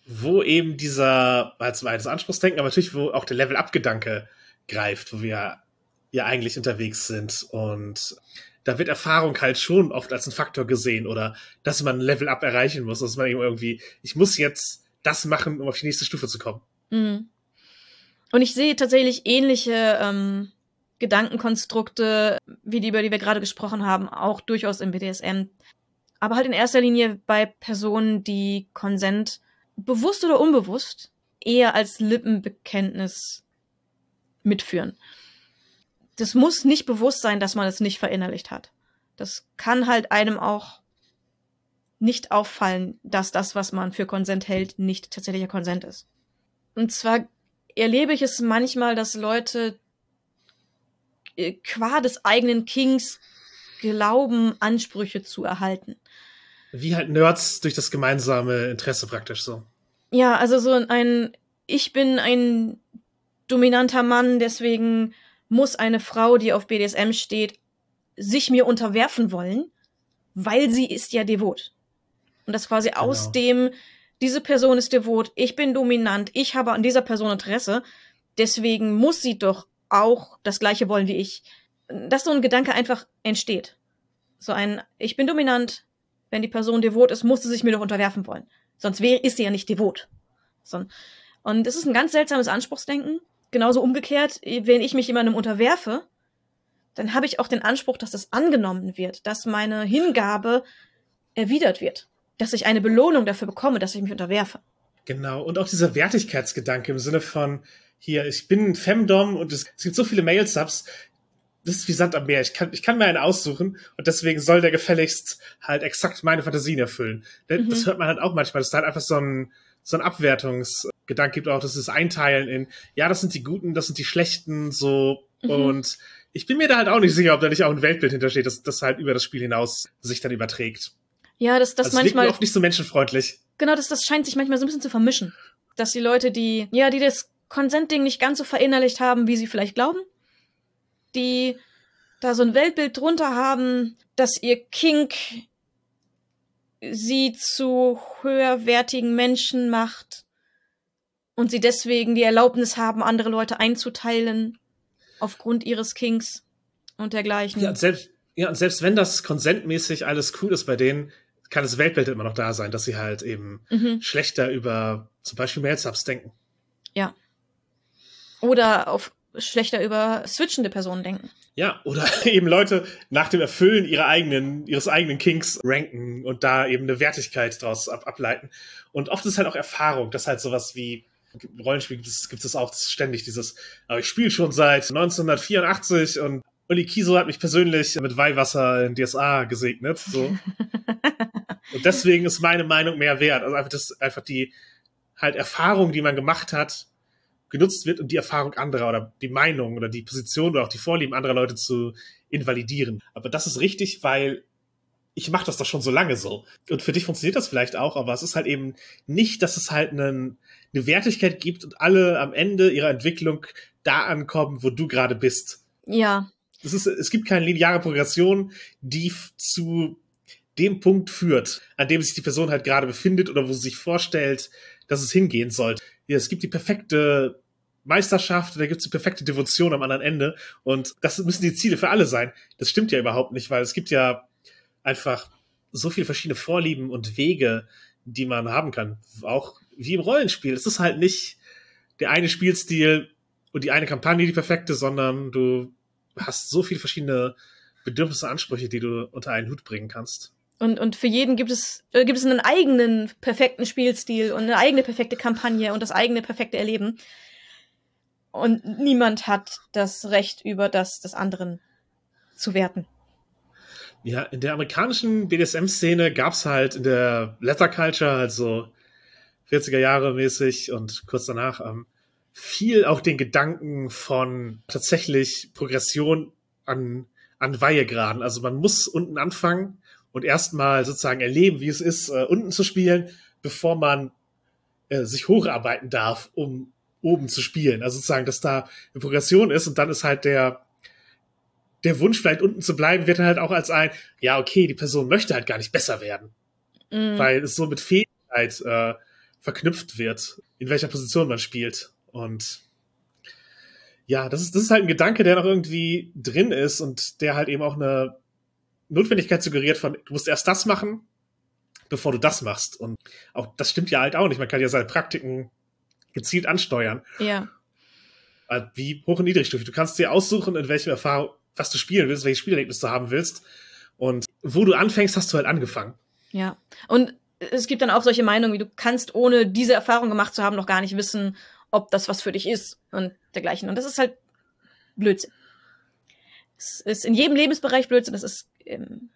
C: wo eben dieser, als das Anspruchsdenken, aber natürlich, wo auch der Level-Up-Gedanke greift, wo wir ja eigentlich unterwegs sind und da wird Erfahrung halt schon oft als ein Faktor gesehen oder dass man ein Level up erreichen muss, dass man irgendwie, ich muss jetzt das machen, um auf die nächste Stufe zu kommen.
B: Mhm. Und ich sehe tatsächlich ähnliche ähm, Gedankenkonstrukte, wie die, über die wir gerade gesprochen haben, auch durchaus im BDSM. Aber halt in erster Linie bei Personen, die Konsent bewusst oder unbewusst eher als Lippenbekenntnis mitführen das muss nicht bewusst sein, dass man es nicht verinnerlicht hat. Das kann halt einem auch nicht auffallen, dass das, was man für Konsent hält, nicht tatsächlicher Konsent ist. Und zwar erlebe ich es manchmal, dass Leute äh, qua des eigenen Kings glauben, Ansprüche zu erhalten.
C: Wie halt Nerds durch das gemeinsame Interesse praktisch so.
B: Ja, also so ein, ich bin ein dominanter Mann, deswegen muss eine Frau, die auf BDSM steht, sich mir unterwerfen wollen, weil sie ist ja devot. Und das quasi genau. aus dem, diese Person ist devot, ich bin dominant, ich habe an dieser Person Interesse, deswegen muss sie doch auch das Gleiche wollen wie ich. Dass so ein Gedanke einfach entsteht. So ein, ich bin dominant, wenn die Person devot ist, muss sie sich mir doch unterwerfen wollen. Sonst wäre, ist sie ja nicht devot. So, und das ist ein ganz seltsames Anspruchsdenken, genauso umgekehrt, wenn ich mich jemandem unterwerfe, dann habe ich auch den Anspruch, dass das angenommen wird, dass meine Hingabe erwidert wird, dass ich eine Belohnung dafür bekomme, dass ich mich unterwerfe.
C: Genau, und auch dieser Wertigkeitsgedanke im Sinne von, hier, ich bin Femdom und es gibt so viele Mail-Subs, das ist wie Sand am Meer. Ich kann, ich kann mir einen aussuchen und deswegen soll der gefälligst halt exakt meine Fantasien erfüllen. Mhm. Das hört man halt auch manchmal, dass da halt einfach so ein, so ein Abwertungs, Gedanke gibt auch, dass es einteilen in, ja, das sind die Guten, das sind die Schlechten, so. Mhm. Und ich bin mir da halt auch nicht sicher, ob da nicht auch ein Weltbild hintersteht, das, das halt über das Spiel hinaus sich dann überträgt.
B: Ja, das, das also manchmal.
C: auch nicht so menschenfreundlich.
B: Genau, das, das scheint sich manchmal so ein bisschen zu vermischen. Dass die Leute, die, ja, die das Consent-Ding nicht ganz so verinnerlicht haben, wie sie vielleicht glauben, die da so ein Weltbild drunter haben, dass ihr Kink sie zu höherwertigen Menschen macht, und sie deswegen die Erlaubnis haben, andere Leute einzuteilen aufgrund ihres Kings und dergleichen.
C: Ja, und selbst, ja, und selbst wenn das konsentmäßig alles cool ist bei denen, kann das Weltbild immer noch da sein, dass sie halt eben mhm. schlechter über zum Beispiel Mailsubs denken.
B: Ja. Oder auf schlechter über switchende Personen denken.
C: Ja, oder eben Leute nach dem Erfüllen ihrer eigenen, ihres eigenen Kinks ranken und da eben eine Wertigkeit draus ab, ableiten. Und oft ist halt auch Erfahrung, das halt sowas wie Rollenspiel gibt es, gibt es auch ständig dieses, aber ich spiele schon seit 1984 und Uli Kiso hat mich persönlich mit Weihwasser in DSA gesegnet. So. und deswegen ist meine Meinung mehr wert. Also einfach das, einfach die halt Erfahrung, die man gemacht hat, genutzt wird, um die Erfahrung anderer oder die Meinung oder die Position oder auch die Vorlieben anderer Leute zu invalidieren. Aber das ist richtig, weil ich mache das doch schon so lange so. Und für dich funktioniert das vielleicht auch, aber es ist halt eben nicht, dass es halt einen, eine Wertigkeit gibt und alle am Ende ihrer Entwicklung da ankommen, wo du gerade bist.
B: Ja.
C: Es, ist, es gibt keine lineare Progression, die zu dem Punkt führt, an dem sich die Person halt gerade befindet oder wo sie sich vorstellt, dass es hingehen sollte. Ja, es gibt die perfekte Meisterschaft, da gibt es die perfekte Devotion am anderen Ende und das müssen die Ziele für alle sein. Das stimmt ja überhaupt nicht, weil es gibt ja einfach so viele verschiedene Vorlieben und Wege, die man haben kann. Auch wie im Rollenspiel. Es ist halt nicht der eine Spielstil und die eine Kampagne die perfekte, sondern du hast so viele verschiedene Bedürfnisse, Ansprüche, die du unter einen Hut bringen kannst.
B: Und, und für jeden gibt es, äh, gibt es einen eigenen perfekten Spielstil und eine eigene perfekte Kampagne und das eigene perfekte Erleben. Und niemand hat das Recht über das des anderen zu werten.
C: Ja, in der amerikanischen BDSM-Szene gab es halt in der Letter Culture, also 40er Jahre mäßig und kurz danach, ähm, viel auch den Gedanken von tatsächlich Progression an, an Weihegraden. Also man muss unten anfangen und erstmal sozusagen erleben, wie es ist, äh, unten zu spielen, bevor man äh, sich hocharbeiten darf, um oben zu spielen. Also sozusagen, dass da eine Progression ist und dann ist halt der, der Wunsch, vielleicht unten zu bleiben, wird halt auch als ein, ja, okay, die Person möchte halt gar nicht besser werden. Mhm. Weil es so mit Fähigkeit äh, verknüpft wird, in welcher Position man spielt. Und ja, das ist, das ist halt ein Gedanke, der noch irgendwie drin ist und der halt eben auch eine Notwendigkeit suggeriert von, du musst erst das machen, bevor du das machst. Und auch das stimmt ja halt auch nicht. Man kann ja seine Praktiken gezielt ansteuern.
B: Ja.
C: Wie hoch und niedrigstufig. Du kannst dir aussuchen, in welchem Erfahrung, was du spielen willst, welches Spielerlebnis du haben willst. Und wo du anfängst, hast du halt angefangen.
B: Ja. Und es gibt dann auch solche Meinungen, wie du kannst, ohne diese Erfahrung gemacht zu haben, noch gar nicht wissen, ob das was für dich ist und dergleichen. Und das ist halt Blödsinn. Es ist in jedem Lebensbereich Blödsinn. Das ist im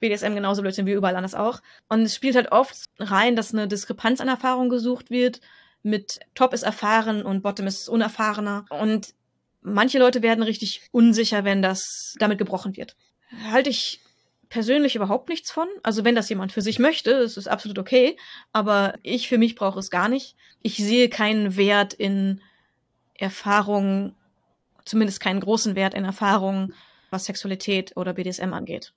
B: BDSM genauso Blödsinn wie überall anders auch. Und es spielt halt oft rein, dass eine Diskrepanz an Erfahrung gesucht wird. Mit Top ist erfahren und Bottom ist unerfahrener. Und manche Leute werden richtig unsicher, wenn das damit gebrochen wird. Halte ich persönlich überhaupt nichts von. Also wenn das jemand für sich möchte, ist es absolut okay. Aber ich für mich brauche es gar nicht. Ich sehe keinen Wert in Erfahrung, zumindest keinen großen Wert in Erfahrung, was Sexualität oder BDSM angeht.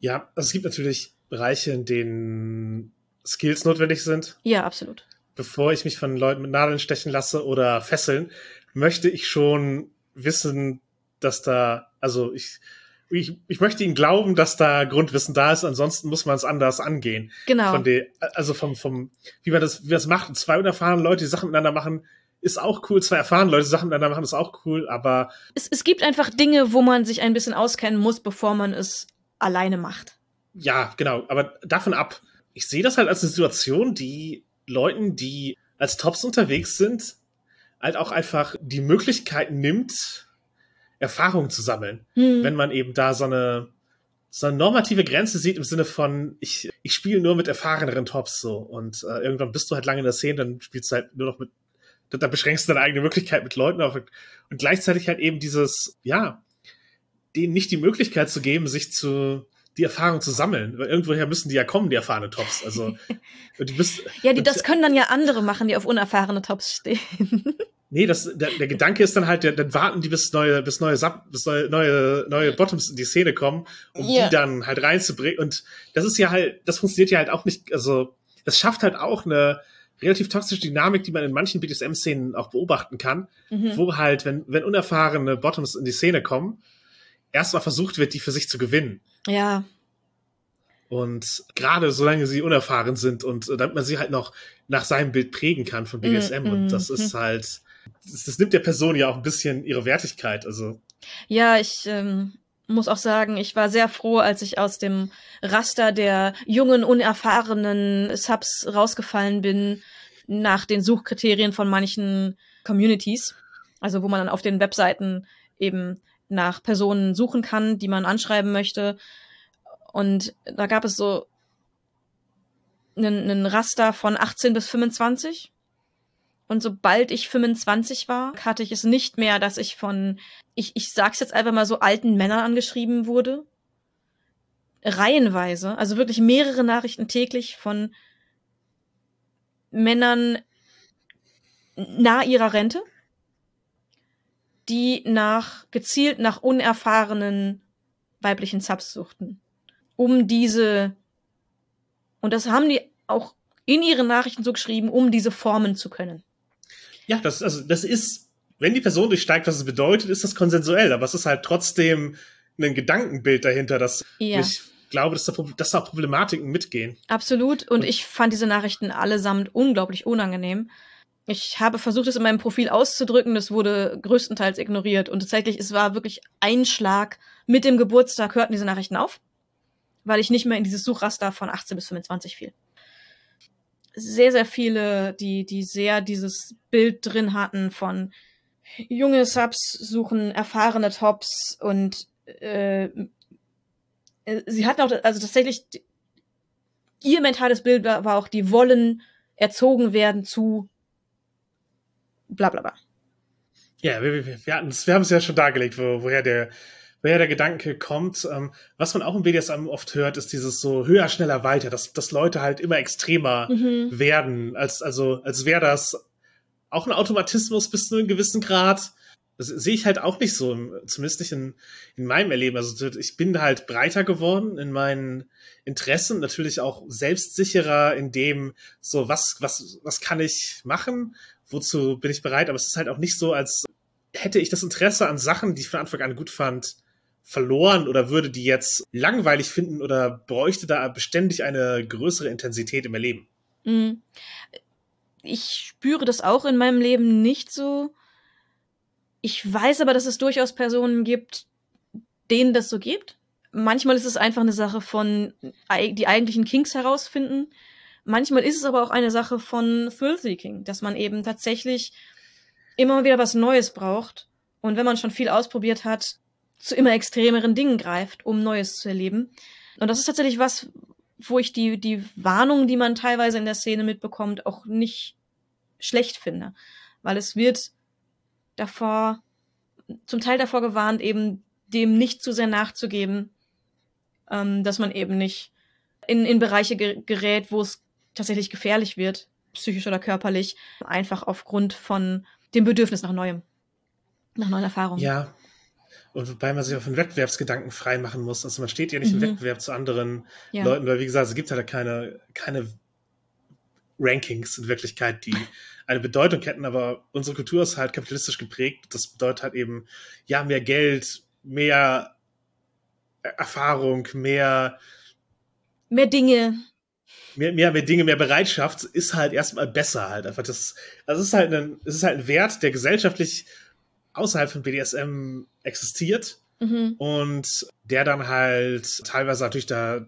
C: Ja, also es gibt natürlich Bereiche, in denen Skills notwendig sind.
B: Ja, absolut.
C: Bevor ich mich von Leuten mit Nadeln stechen lasse oder fesseln, möchte ich schon wissen, dass da, also ich, ich, ich möchte ihnen glauben, dass da Grundwissen da ist, ansonsten muss man es anders angehen.
B: Genau.
C: Von der, also vom, vom, wie man das, wie man das macht. Zwei unerfahrene Leute, die Sachen miteinander machen, ist auch cool. Zwei erfahrene Leute, Sachen miteinander machen, ist auch cool, aber.
B: Es, es gibt einfach Dinge, wo man sich ein bisschen auskennen muss, bevor man es alleine macht.
C: Ja, genau. Aber davon ab. Ich sehe das halt als eine Situation, die Leuten, die als Tops unterwegs sind, halt auch einfach die Möglichkeit nimmt, Erfahrung zu sammeln. Hm. Wenn man eben da so eine, so eine normative Grenze sieht im Sinne von, ich, ich spiele nur mit erfahreneren Tops so. Und äh, irgendwann bist du halt lange in der Szene, dann spielst du halt nur noch mit, da beschränkst du deine eigene Möglichkeit mit Leuten auf. Und gleichzeitig halt eben dieses, ja, denen nicht die Möglichkeit zu geben, sich zu, die Erfahrung zu sammeln. Weil irgendwoher müssen die ja kommen, die erfahrene Tops. Also,
B: du bist, ja, die, das können dann ja andere machen, die auf unerfahrene Tops stehen.
C: Nee, das, der, der Gedanke ist dann halt, der, dann warten die, bis neue, bis neue, Sub, bis neue, neue, neue Bottoms in die Szene kommen, um yeah. die dann halt reinzubringen. Und das ist ja halt, das funktioniert ja halt auch nicht, also, das schafft halt auch eine relativ toxische Dynamik, die man in manchen BDSM-Szenen auch beobachten kann, mhm. wo halt, wenn, wenn unerfahrene Bottoms in die Szene kommen, erstmal versucht wird, die für sich zu gewinnen.
B: Ja.
C: Und gerade solange sie unerfahren sind und damit man sie halt noch nach seinem Bild prägen kann von BDSM. Mm, und das mm, ist halt, das, das nimmt der Person ja auch ein bisschen ihre Wertigkeit. Also
B: Ja, ich ähm, muss auch sagen, ich war sehr froh, als ich aus dem Raster der jungen, unerfahrenen Subs rausgefallen bin nach den Suchkriterien von manchen Communities. Also wo man dann auf den Webseiten eben nach Personen suchen kann, die man anschreiben möchte. Und da gab es so einen, einen Raster von 18 bis 25. Und sobald ich 25 war, hatte ich es nicht mehr, dass ich von, ich, ich sag's jetzt einfach mal so, alten Männern angeschrieben wurde. Reihenweise, also wirklich mehrere Nachrichten täglich von Männern nahe ihrer Rente, die nach, gezielt nach unerfahrenen weiblichen Subs suchten. Um diese, und das haben die auch in ihren Nachrichten so geschrieben, um diese formen zu können.
C: Ja, das, also, das ist, wenn die Person durchsteigt, was es bedeutet, ist das konsensuell, aber es ist halt trotzdem ein Gedankenbild dahinter, dass
B: Ja.
C: ich glaube, dass da, dass da Problematiken mitgehen.
B: Absolut. Und
C: Und-
B: ich fand diese Nachrichten allesamt unglaublich unangenehm. Ich habe versucht, es in meinem Profil auszudrücken. Das wurde größtenteils ignoriert. Und tatsächlich, es war wirklich ein Schlag. Mit dem Geburtstag hörten diese Nachrichten auf, weil ich nicht mehr in dieses Suchraster von 18 bis 25 fiel. Sehr, sehr viele, die, die sehr dieses Bild drin hatten von junge Subs suchen erfahrene Tops und äh, äh, sie hatten auch, also tatsächlich ihr mentales Bild war, war auch, die wollen erzogen werden zu bla bla bla.
C: Ja, wir, wir, wir, wir haben es ja schon dargelegt, wo, woher der woher der Gedanke kommt. Ähm, was man auch im BDSM oft hört, ist dieses so höher, schneller, weiter, dass, dass Leute halt immer extremer
B: Mhm.
C: werden, als, also, als wäre das auch ein Automatismus bis zu einem gewissen Grad. Das sehe ich halt auch nicht so, zumindest nicht in, in meinem Erleben. Also ich bin halt breiter geworden in meinen Interessen, natürlich auch selbstsicherer in dem, so was, was, was kann ich machen, wozu bin ich bereit, aber es ist halt auch nicht so, als hätte ich das Interesse an Sachen, die ich von Anfang an gut fand, verloren oder würde die jetzt langweilig finden oder bräuchte da beständig eine größere Intensität im Erleben.
B: Mhm. Ich spüre das auch in meinem Leben nicht so. Ich weiß aber, dass es durchaus Personen gibt, denen das so gibt. Manchmal ist es einfach eine Sache von die eigentlichen Kinks herausfinden. Manchmal ist es aber auch eine Sache von Thrill-Seeking, dass man eben tatsächlich immer wieder was Neues braucht. Und wenn man schon viel ausprobiert hat, zu immer extremeren Dingen greift, um Neues zu erleben. Und das ist tatsächlich was, wo ich die, die Warnung, die man teilweise in der Szene mitbekommt, auch nicht schlecht finde. Weil es wird davor, zum Teil davor gewarnt, eben dem nicht zu sehr nachzugeben, ähm, dass man eben nicht in, in Bereiche ge gerät, wo es tatsächlich gefährlich wird, psychisch oder körperlich, einfach aufgrund von dem Bedürfnis nach Neuem, nach neuen Erfahrungen.
C: Ja. Und wobei man sich auch von Wettbewerbsgedanken frei machen muss. Also man steht ja nicht
B: Mhm.
C: im Wettbewerb zu anderen
B: Ja.
C: Leuten, weil wie gesagt, es gibt halt keine, keine Rankings in Wirklichkeit, die eine Bedeutung hätten, aber unsere Kultur ist halt kapitalistisch geprägt. Das bedeutet halt eben, ja, mehr Geld, mehr Erfahrung, mehr,
B: Mehr Dinge.
C: mehr, mehr, mehr Dinge, mehr Bereitschaft ist halt erstmal besser halt. Einfach das, also es ist halt ein, es ist halt ein Wert, der gesellschaftlich außerhalb von BDSM existiert
B: Mhm.
C: und der dann halt teilweise natürlich da,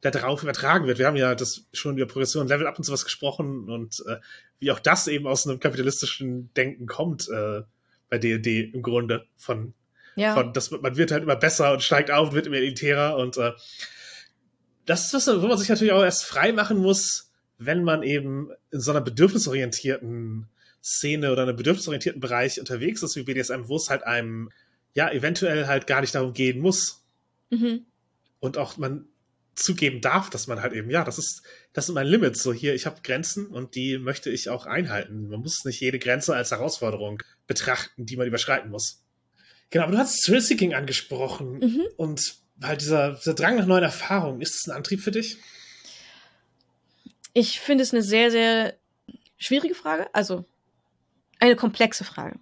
C: da drauf übertragen wird. Wir haben ja das schon über Progression, Level Up und sowas gesprochen und äh, wie auch das eben aus einem kapitalistischen Denken kommt äh, bei D&D im Grunde von,
B: Ja.
C: von das, man wird halt immer besser und steigt auf, wird immer elitärer und äh, das ist was, wo man sich natürlich auch erst frei machen muss, wenn man eben in so einer bedürfnisorientierten Szene oder einem bedürfnisorientierten Bereich unterwegs ist wie BDSM, wo es halt einem ja eventuell halt gar nicht darum gehen muss
B: Mhm.
C: und auch man zugeben darf, dass man halt eben, ja, das ist, das sind meine Limits. So hier, ich habe Grenzen und die möchte ich auch einhalten. Man muss nicht jede Grenze als Herausforderung betrachten, die man überschreiten muss. Genau, aber du hast Thrill-Seeking angesprochen
B: Mhm.
C: und halt dieser, dieser Drang nach neuen Erfahrungen, ist das ein Antrieb für dich?
B: Ich finde es eine sehr, sehr schwierige Frage. Also eine komplexe Frage.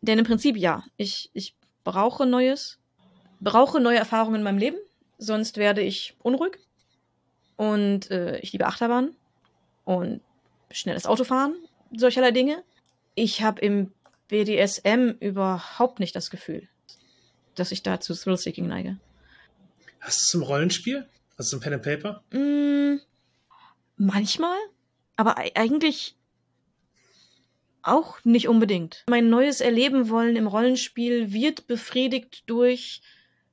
B: Denn im Prinzip ja. Ich, ich brauche Neues, brauche neue Erfahrungen in meinem Leben, sonst werde ich unruhig. Und äh, ich liebe Achterbahn und schnelles Autofahren, solcherlei Dinge. ich habe im BDSM überhaupt nicht das Gefühl, dass ich da zu Thrill-Seeking neige.
C: Hast du es im Rollenspiel? Hast du im Pen and Paper?
B: Mm, manchmal, aber eigentlich auch nicht unbedingt. Mein neues Erleben wollen im Rollenspiel wird befriedigt durch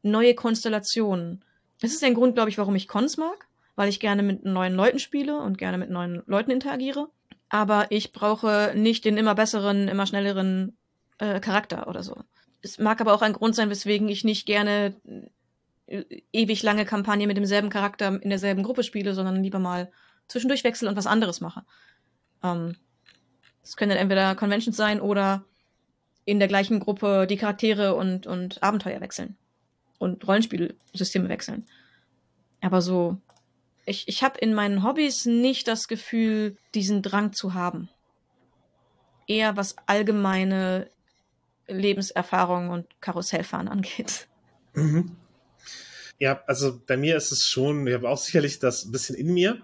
B: neue Konstellationen. Das ist ein Grund, glaube ich, warum ich Cons mag, weil ich gerne mit neuen Leuten spiele und gerne mit neuen Leuten interagiere. Aber ich brauche nicht den immer besseren, immer schnelleren äh, Charakter oder so. Es mag aber auch ein Grund sein, weswegen ich nicht gerne äh, ewig lange Kampagne mit demselben Charakter in derselben Gruppe spiele, sondern lieber mal zwischendurch wechsle und was anderes mache. Ähm, es können dann entweder Conventions sein oder in der gleichen Gruppe die Charaktere und, und Abenteuer wechseln. Und Rollenspielsysteme wechseln. Aber so, ich, ich habe in meinen Hobbys nicht das Gefühl, diesen Drang zu haben. Eher was allgemeine Lebenserfahrung und Karussellfahren angeht.
C: Mhm. Ja, also bei mir ist es schon, ich habe auch sicherlich das ein bisschen in mir.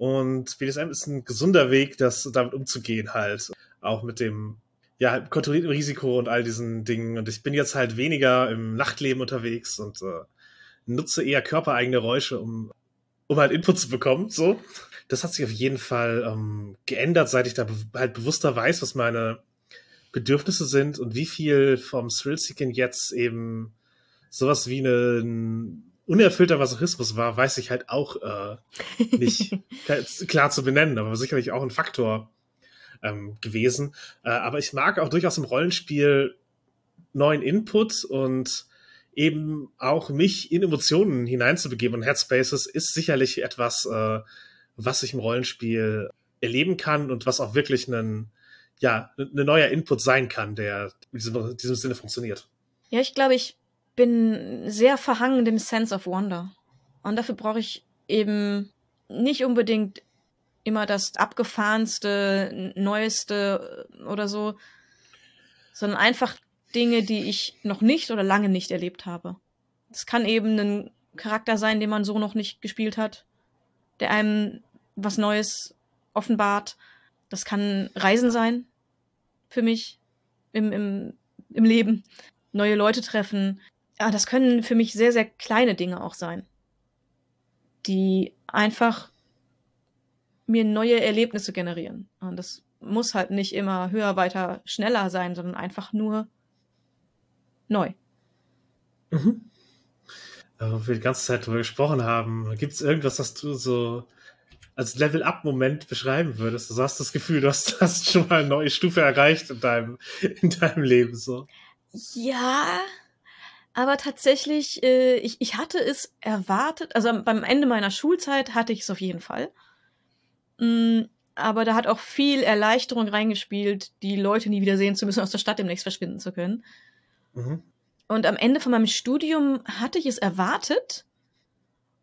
C: Und BDSM ist ein gesunder Weg, das damit umzugehen halt. Auch mit dem, ja, kontrollierten Risiko und all diesen Dingen. Und ich bin jetzt halt weniger im Nachtleben unterwegs und äh, nutze eher körpereigene Räusche, um, um halt Input zu bekommen. So. Das hat sich auf jeden Fall ähm, geändert, seit ich da be halt bewusster weiß, was meine Bedürfnisse sind und wie viel vom Thrill-Seeking jetzt eben sowas wie eine, unerfüllter Masochismus war, weiß ich halt auch äh, nicht klar zu benennen, aber sicherlich auch ein Faktor ähm, gewesen. Äh, aber ich mag auch durchaus im Rollenspiel neuen Input und eben auch mich in Emotionen hineinzubegeben. Und Headspaces ist sicherlich etwas, äh, was ich im Rollenspiel erleben kann und was auch wirklich ein, ja, ein neuer Input sein kann, der in diesem, in diesem Sinne funktioniert.
B: Ja, ich glaube, ich bin sehr verhangen dem Sense of Wonder. Und dafür brauche ich eben nicht unbedingt immer das abgefahrenste, neueste oder so, sondern einfach Dinge, die ich noch nicht oder lange nicht erlebt habe. Das kann eben ein Charakter sein, den man so noch nicht gespielt hat, der einem was Neues offenbart. Das kann Reisen sein für mich im, im, im Leben. Neue Leute treffen, ja, das können für mich sehr, sehr kleine Dinge auch sein, die einfach mir neue Erlebnisse generieren. Und das muss halt nicht immer höher, weiter, schneller sein, sondern einfach nur neu.
C: Mhm. Aber wir die ganze Zeit darüber gesprochen haben, gibt es irgendwas, was du so als Level-Up-Moment beschreiben würdest? Du hast das Gefühl, du hast, hast schon mal eine neue Stufe erreicht in deinem, in deinem Leben, so.
B: Ja, aber tatsächlich, äh, ich, ich hatte es erwartet, also beim Ende meiner Schulzeit hatte ich es auf jeden Fall. Mm, aber da hat auch viel Erleichterung reingespielt, die Leute nie wieder sehen zu müssen, aus der Stadt demnächst verschwinden zu können. Mhm. Und am Ende von meinem Studium hatte ich es erwartet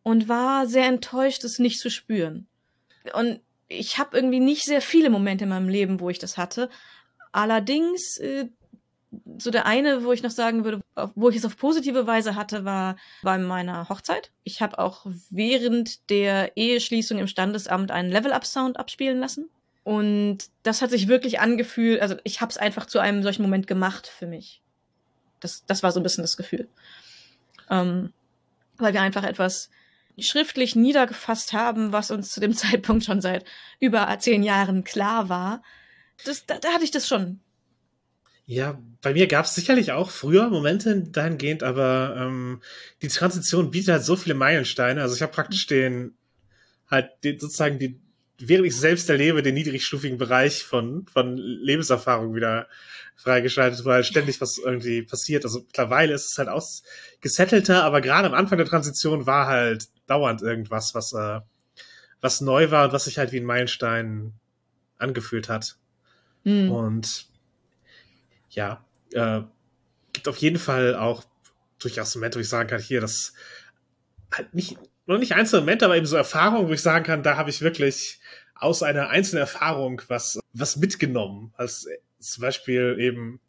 B: und war sehr enttäuscht, es nicht zu spüren. Und ich habe irgendwie nicht sehr viele Momente in meinem Leben, wo ich das hatte. Allerdings äh, so der eine, wo ich noch sagen würde, wo ich es auf positive Weise hatte, war bei meiner Hochzeit. Ich habe auch während der Eheschließung im Standesamt einen Level-Up-Sound abspielen lassen. Und das hat sich wirklich angefühlt, also ich habe es einfach zu einem solchen Moment gemacht für mich. Das, das war so ein bisschen das Gefühl. Ähm, weil wir einfach etwas schriftlich niedergefasst haben, was uns zu dem Zeitpunkt schon seit über zehn Jahren klar war. Das, da, da hatte ich das schon.
C: Ja, bei mir gab es sicherlich auch früher Momente dahingehend, aber ähm, die Transition bietet halt so viele Meilensteine. Also ich habe praktisch den, halt den, sozusagen die, während ich selbst erlebe, den niedrigstufigen Bereich von, von Lebenserfahrung wieder freigeschaltet, weil ständig was irgendwie passiert. Also mittlerweile ist es halt ausgesettelter, aber gerade am Anfang der Transition war halt dauernd irgendwas, was, äh, was neu war und was sich halt wie ein Meilenstein angefühlt hat. Mhm. Und ja, äh, gibt auf jeden Fall auch durchaus Momente, wo ich sagen kann, hier, das halt nicht, noch nicht einzelne Momente, aber eben so Erfahrungen, wo ich sagen kann, da habe ich wirklich aus einer einzelnen Erfahrung was, was mitgenommen. Als zum Beispiel eben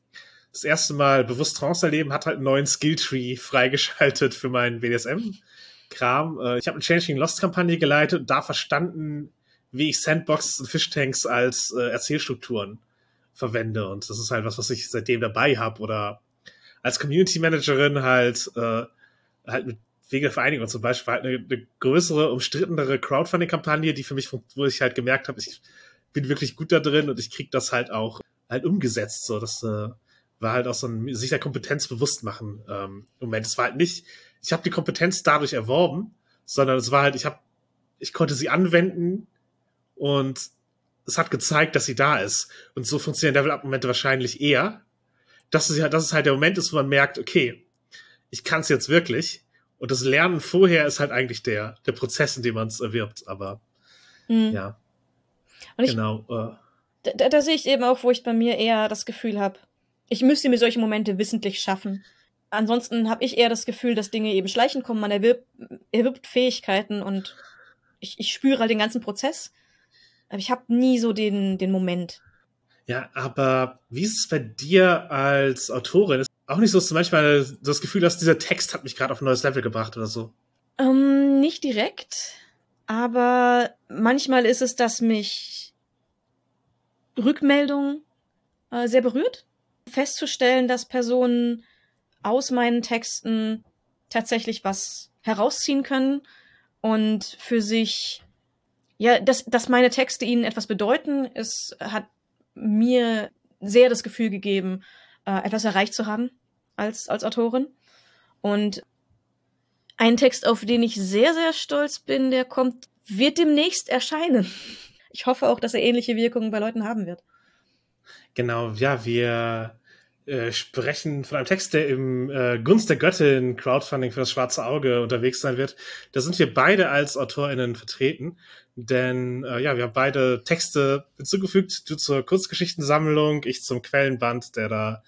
C: das erste Mal bewusst Trance erleben, hat halt einen neuen Skilltree freigeschaltet für meinen BDSM-Kram. Äh, ich habe eine Changing Lost-Kampagne geleitet und da verstanden, wie ich Sandboxes und Fishtanks als äh, Erzählstrukturen verwende. Und das ist halt was, was ich seitdem dabei habe. Oder als Community Managerin halt, äh, halt mit Wege der Vereinigung zum Beispiel halt eine, eine größere, umstrittenere Crowdfunding-Kampagne, die für mich, wo ich halt gemerkt habe, ich bin wirklich gut da drin und ich krieg das halt auch halt umgesetzt. So, das äh, war halt auch so ein sich der Kompetenz bewusst machen ähm, Moment. Es war halt nicht, ich habe die Kompetenz dadurch erworben, sondern es war halt, ich habe, ich konnte sie anwenden und es hat gezeigt, dass sie da ist. Und so funktionieren Level-Up-Momente wahrscheinlich eher. Dass es, halt, dass es halt der Moment ist, wo man merkt, okay, ich kann es jetzt wirklich. Und das Lernen vorher ist halt eigentlich der, der Prozess, in dem man es erwirbt. Aber mhm. ja.
B: Und ich, genau. Äh, da, da sehe ich eben auch, wo ich bei mir eher das Gefühl habe, ich müsste mir solche Momente wissentlich schaffen. Ansonsten habe ich eher das Gefühl, dass Dinge eben schleichen kommen. Man erwirbt, erwirbt Fähigkeiten und ich, ich spüre halt den ganzen Prozess. Aber ich habe nie so den, den Moment.
C: Ja, aber wie ist es bei dir als Autorin? Ist auch nicht so, dass du manchmal das Gefühl hast, dieser Text hat mich gerade auf ein neues Level gebracht oder so?
B: Ähm, nicht direkt. Aber manchmal ist es, dass mich Rückmeldung äh, sehr berührt. Festzustellen, dass Personen aus meinen Texten tatsächlich was herausziehen können und für sich ja, dass, dass meine Texte ihnen etwas bedeuten, es hat mir sehr das Gefühl gegeben, äh, etwas erreicht zu haben als, als Autorin. Und ein Text, auf den ich sehr, sehr stolz bin, der kommt, wird demnächst erscheinen. Ich hoffe auch, dass er ähnliche Wirkungen bei Leuten haben wird.
C: Genau, ja, wir äh, sprechen von einem Text, der im äh, Gunst der Göttin Crowdfunding für das schwarze Auge unterwegs sein wird. Da sind wir beide als AutorInnen vertreten, denn äh, ja, wir haben beide Texte hinzugefügt, du zur Kurzgeschichtensammlung, ich zum Quellenband, der da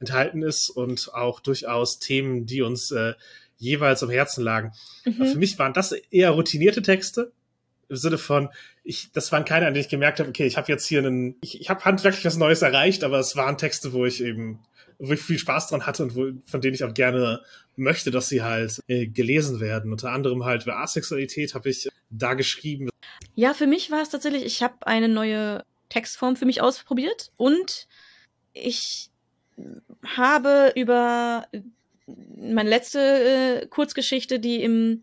C: enthalten ist und auch durchaus Themen, die uns äh, jeweils am Herzen lagen. Mhm. Für mich waren das eher routinierte Texte, im Sinne von, ich, das waren keine, an denen ich gemerkt habe, okay, ich habe jetzt hier einen, ich, ich habe handwerklich was Neues erreicht, aber es waren Texte, wo ich eben, wo ich viel Spaß dran hatte und wo, von denen ich auch gerne möchte, dass sie halt äh, gelesen werden. Unter anderem halt über Asexualität habe ich da geschrieben.
B: Ja, für mich war es tatsächlich, ich habe eine neue Textform für mich ausprobiert und ich habe über meine letzte äh, Kurzgeschichte, die im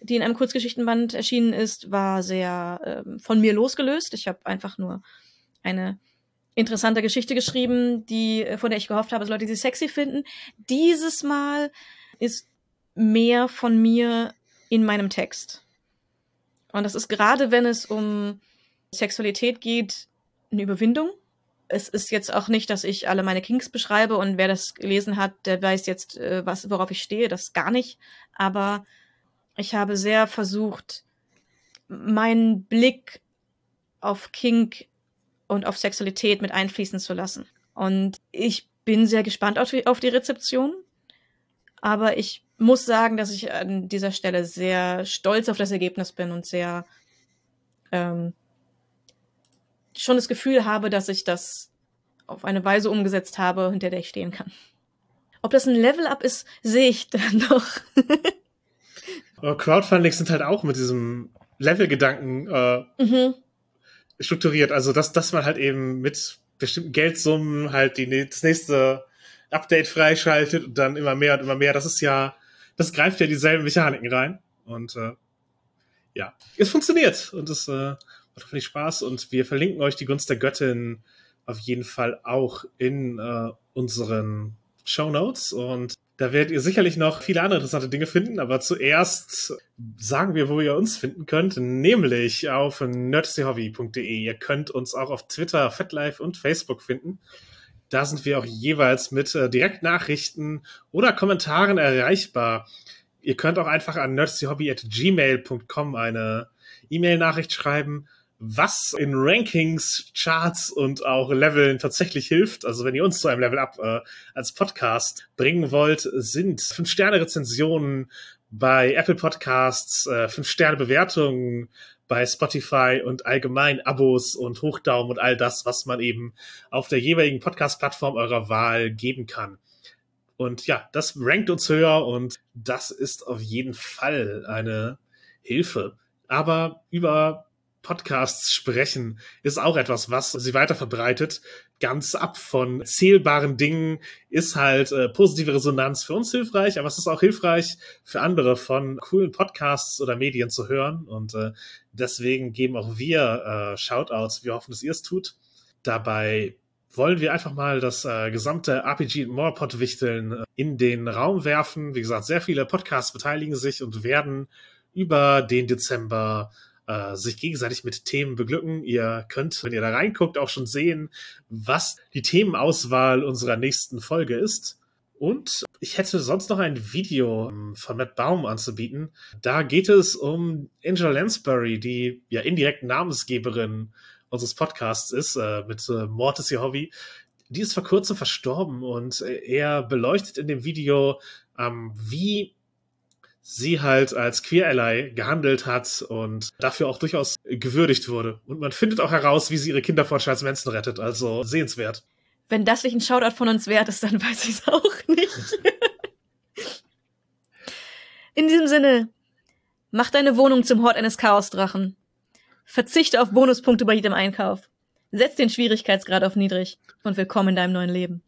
B: die in einem Kurzgeschichtenband erschienen ist, war sehr ähm, von mir losgelöst. Ich habe einfach nur eine interessante Geschichte geschrieben, die äh, von der ich gehofft habe, dass Leute sie sexy finden. Dieses Mal ist mehr von mir in meinem Text. Und das ist gerade, wenn es um Sexualität geht, eine Überwindung. Es ist jetzt auch nicht, dass ich alle meine Kinks beschreibe und wer das gelesen hat, der weiß jetzt, äh, was, worauf ich stehe, das gar nicht. Aber ich habe sehr versucht, meinen Blick auf Kink und auf Sexualität mit einfließen zu lassen. Und ich bin sehr gespannt auf die, auf die Rezeption. Aber ich muss sagen, dass ich an dieser Stelle sehr stolz auf das Ergebnis bin und sehr ähm, schon das Gefühl habe, dass ich das auf eine Weise umgesetzt habe, hinter der ich stehen kann. Ob das ein Level-Up ist, sehe ich dann noch.
C: Aber Crowdfundings sind halt auch mit diesem Level-Gedanken äh, mhm. strukturiert. Also, dass, dass man halt eben mit bestimmten Geldsummen halt die, das nächste Update freischaltet und dann immer mehr und immer mehr. Das ist ja, das greift ja dieselben Mechaniken rein. Und äh, ja, es funktioniert und es äh, macht hoffentlich Spaß. Und wir verlinken euch die Gunst der Göttin auf jeden Fall auch in äh, unseren Show Notes. Und da werdet ihr sicherlich noch viele andere interessante Dinge finden, aber zuerst sagen wir, wo ihr uns finden könnt, nämlich auf nerdstyhobby.de. Ihr könnt uns auch auf Twitter, FetLife und Facebook finden. Da sind wir auch jeweils mit äh, Direktnachrichten oder Kommentaren erreichbar. Ihr könnt auch einfach an nerdstyhobby.gmail.com eine E-Mail-Nachricht schreiben was in Rankings, Charts und auch Leveln tatsächlich hilft. Also wenn ihr uns zu einem Level Up äh, als Podcast bringen wollt, sind 5-Sterne-Rezensionen bei Apple Podcasts, äh, 5-Sterne-Bewertungen bei Spotify und allgemein Abos und Hochdaumen und all das, was man eben auf der jeweiligen Podcast-Plattform eurer Wahl geben kann. Und ja, das rankt uns höher und das ist auf jeden Fall eine Hilfe. Aber über Podcasts sprechen, ist auch etwas, was sie weiter verbreitet. Ganz ab von zählbaren Dingen ist halt äh, positive Resonanz für uns hilfreich, aber es ist auch hilfreich für andere von coolen Podcasts oder Medien zu hören. Und äh, deswegen geben auch wir äh, Shoutouts. Wir hoffen, dass ihr es tut. Dabei wollen wir einfach mal das äh, gesamte RPG More Pod-Wichteln äh, in den Raum werfen. Wie gesagt, sehr viele Podcasts beteiligen sich und werden über den Dezember äh, sich gegenseitig mit Themen beglücken. Ihr könnt, wenn ihr da reinguckt, auch schon sehen, was die Themenauswahl unserer nächsten Folge ist. Und ich hätte sonst noch ein Video ähm, von Matt Baum anzubieten. Da geht es um Angela Lansbury, die ja indirekt Namensgeberin unseres Podcasts ist, äh, mit äh, Mord ist ihr Hobby. Die ist vor kurzem verstorben und äh, er beleuchtet in dem Video, ähm, wie sie halt als Queer Ally gehandelt hat und dafür auch durchaus gewürdigt wurde. Und man findet auch heraus, wie sie ihre Kinder vor Charles Manson rettet. Also sehenswert.
B: Wenn das nicht ein Shoutout von uns wert ist, dann weiß ich es auch nicht. In diesem Sinne, mach deine Wohnung zum Hort eines Chaosdrachen. Verzichte auf Bonuspunkte bei jedem Einkauf. Setz den Schwierigkeitsgrad auf niedrig und willkommen in deinem neuen Leben.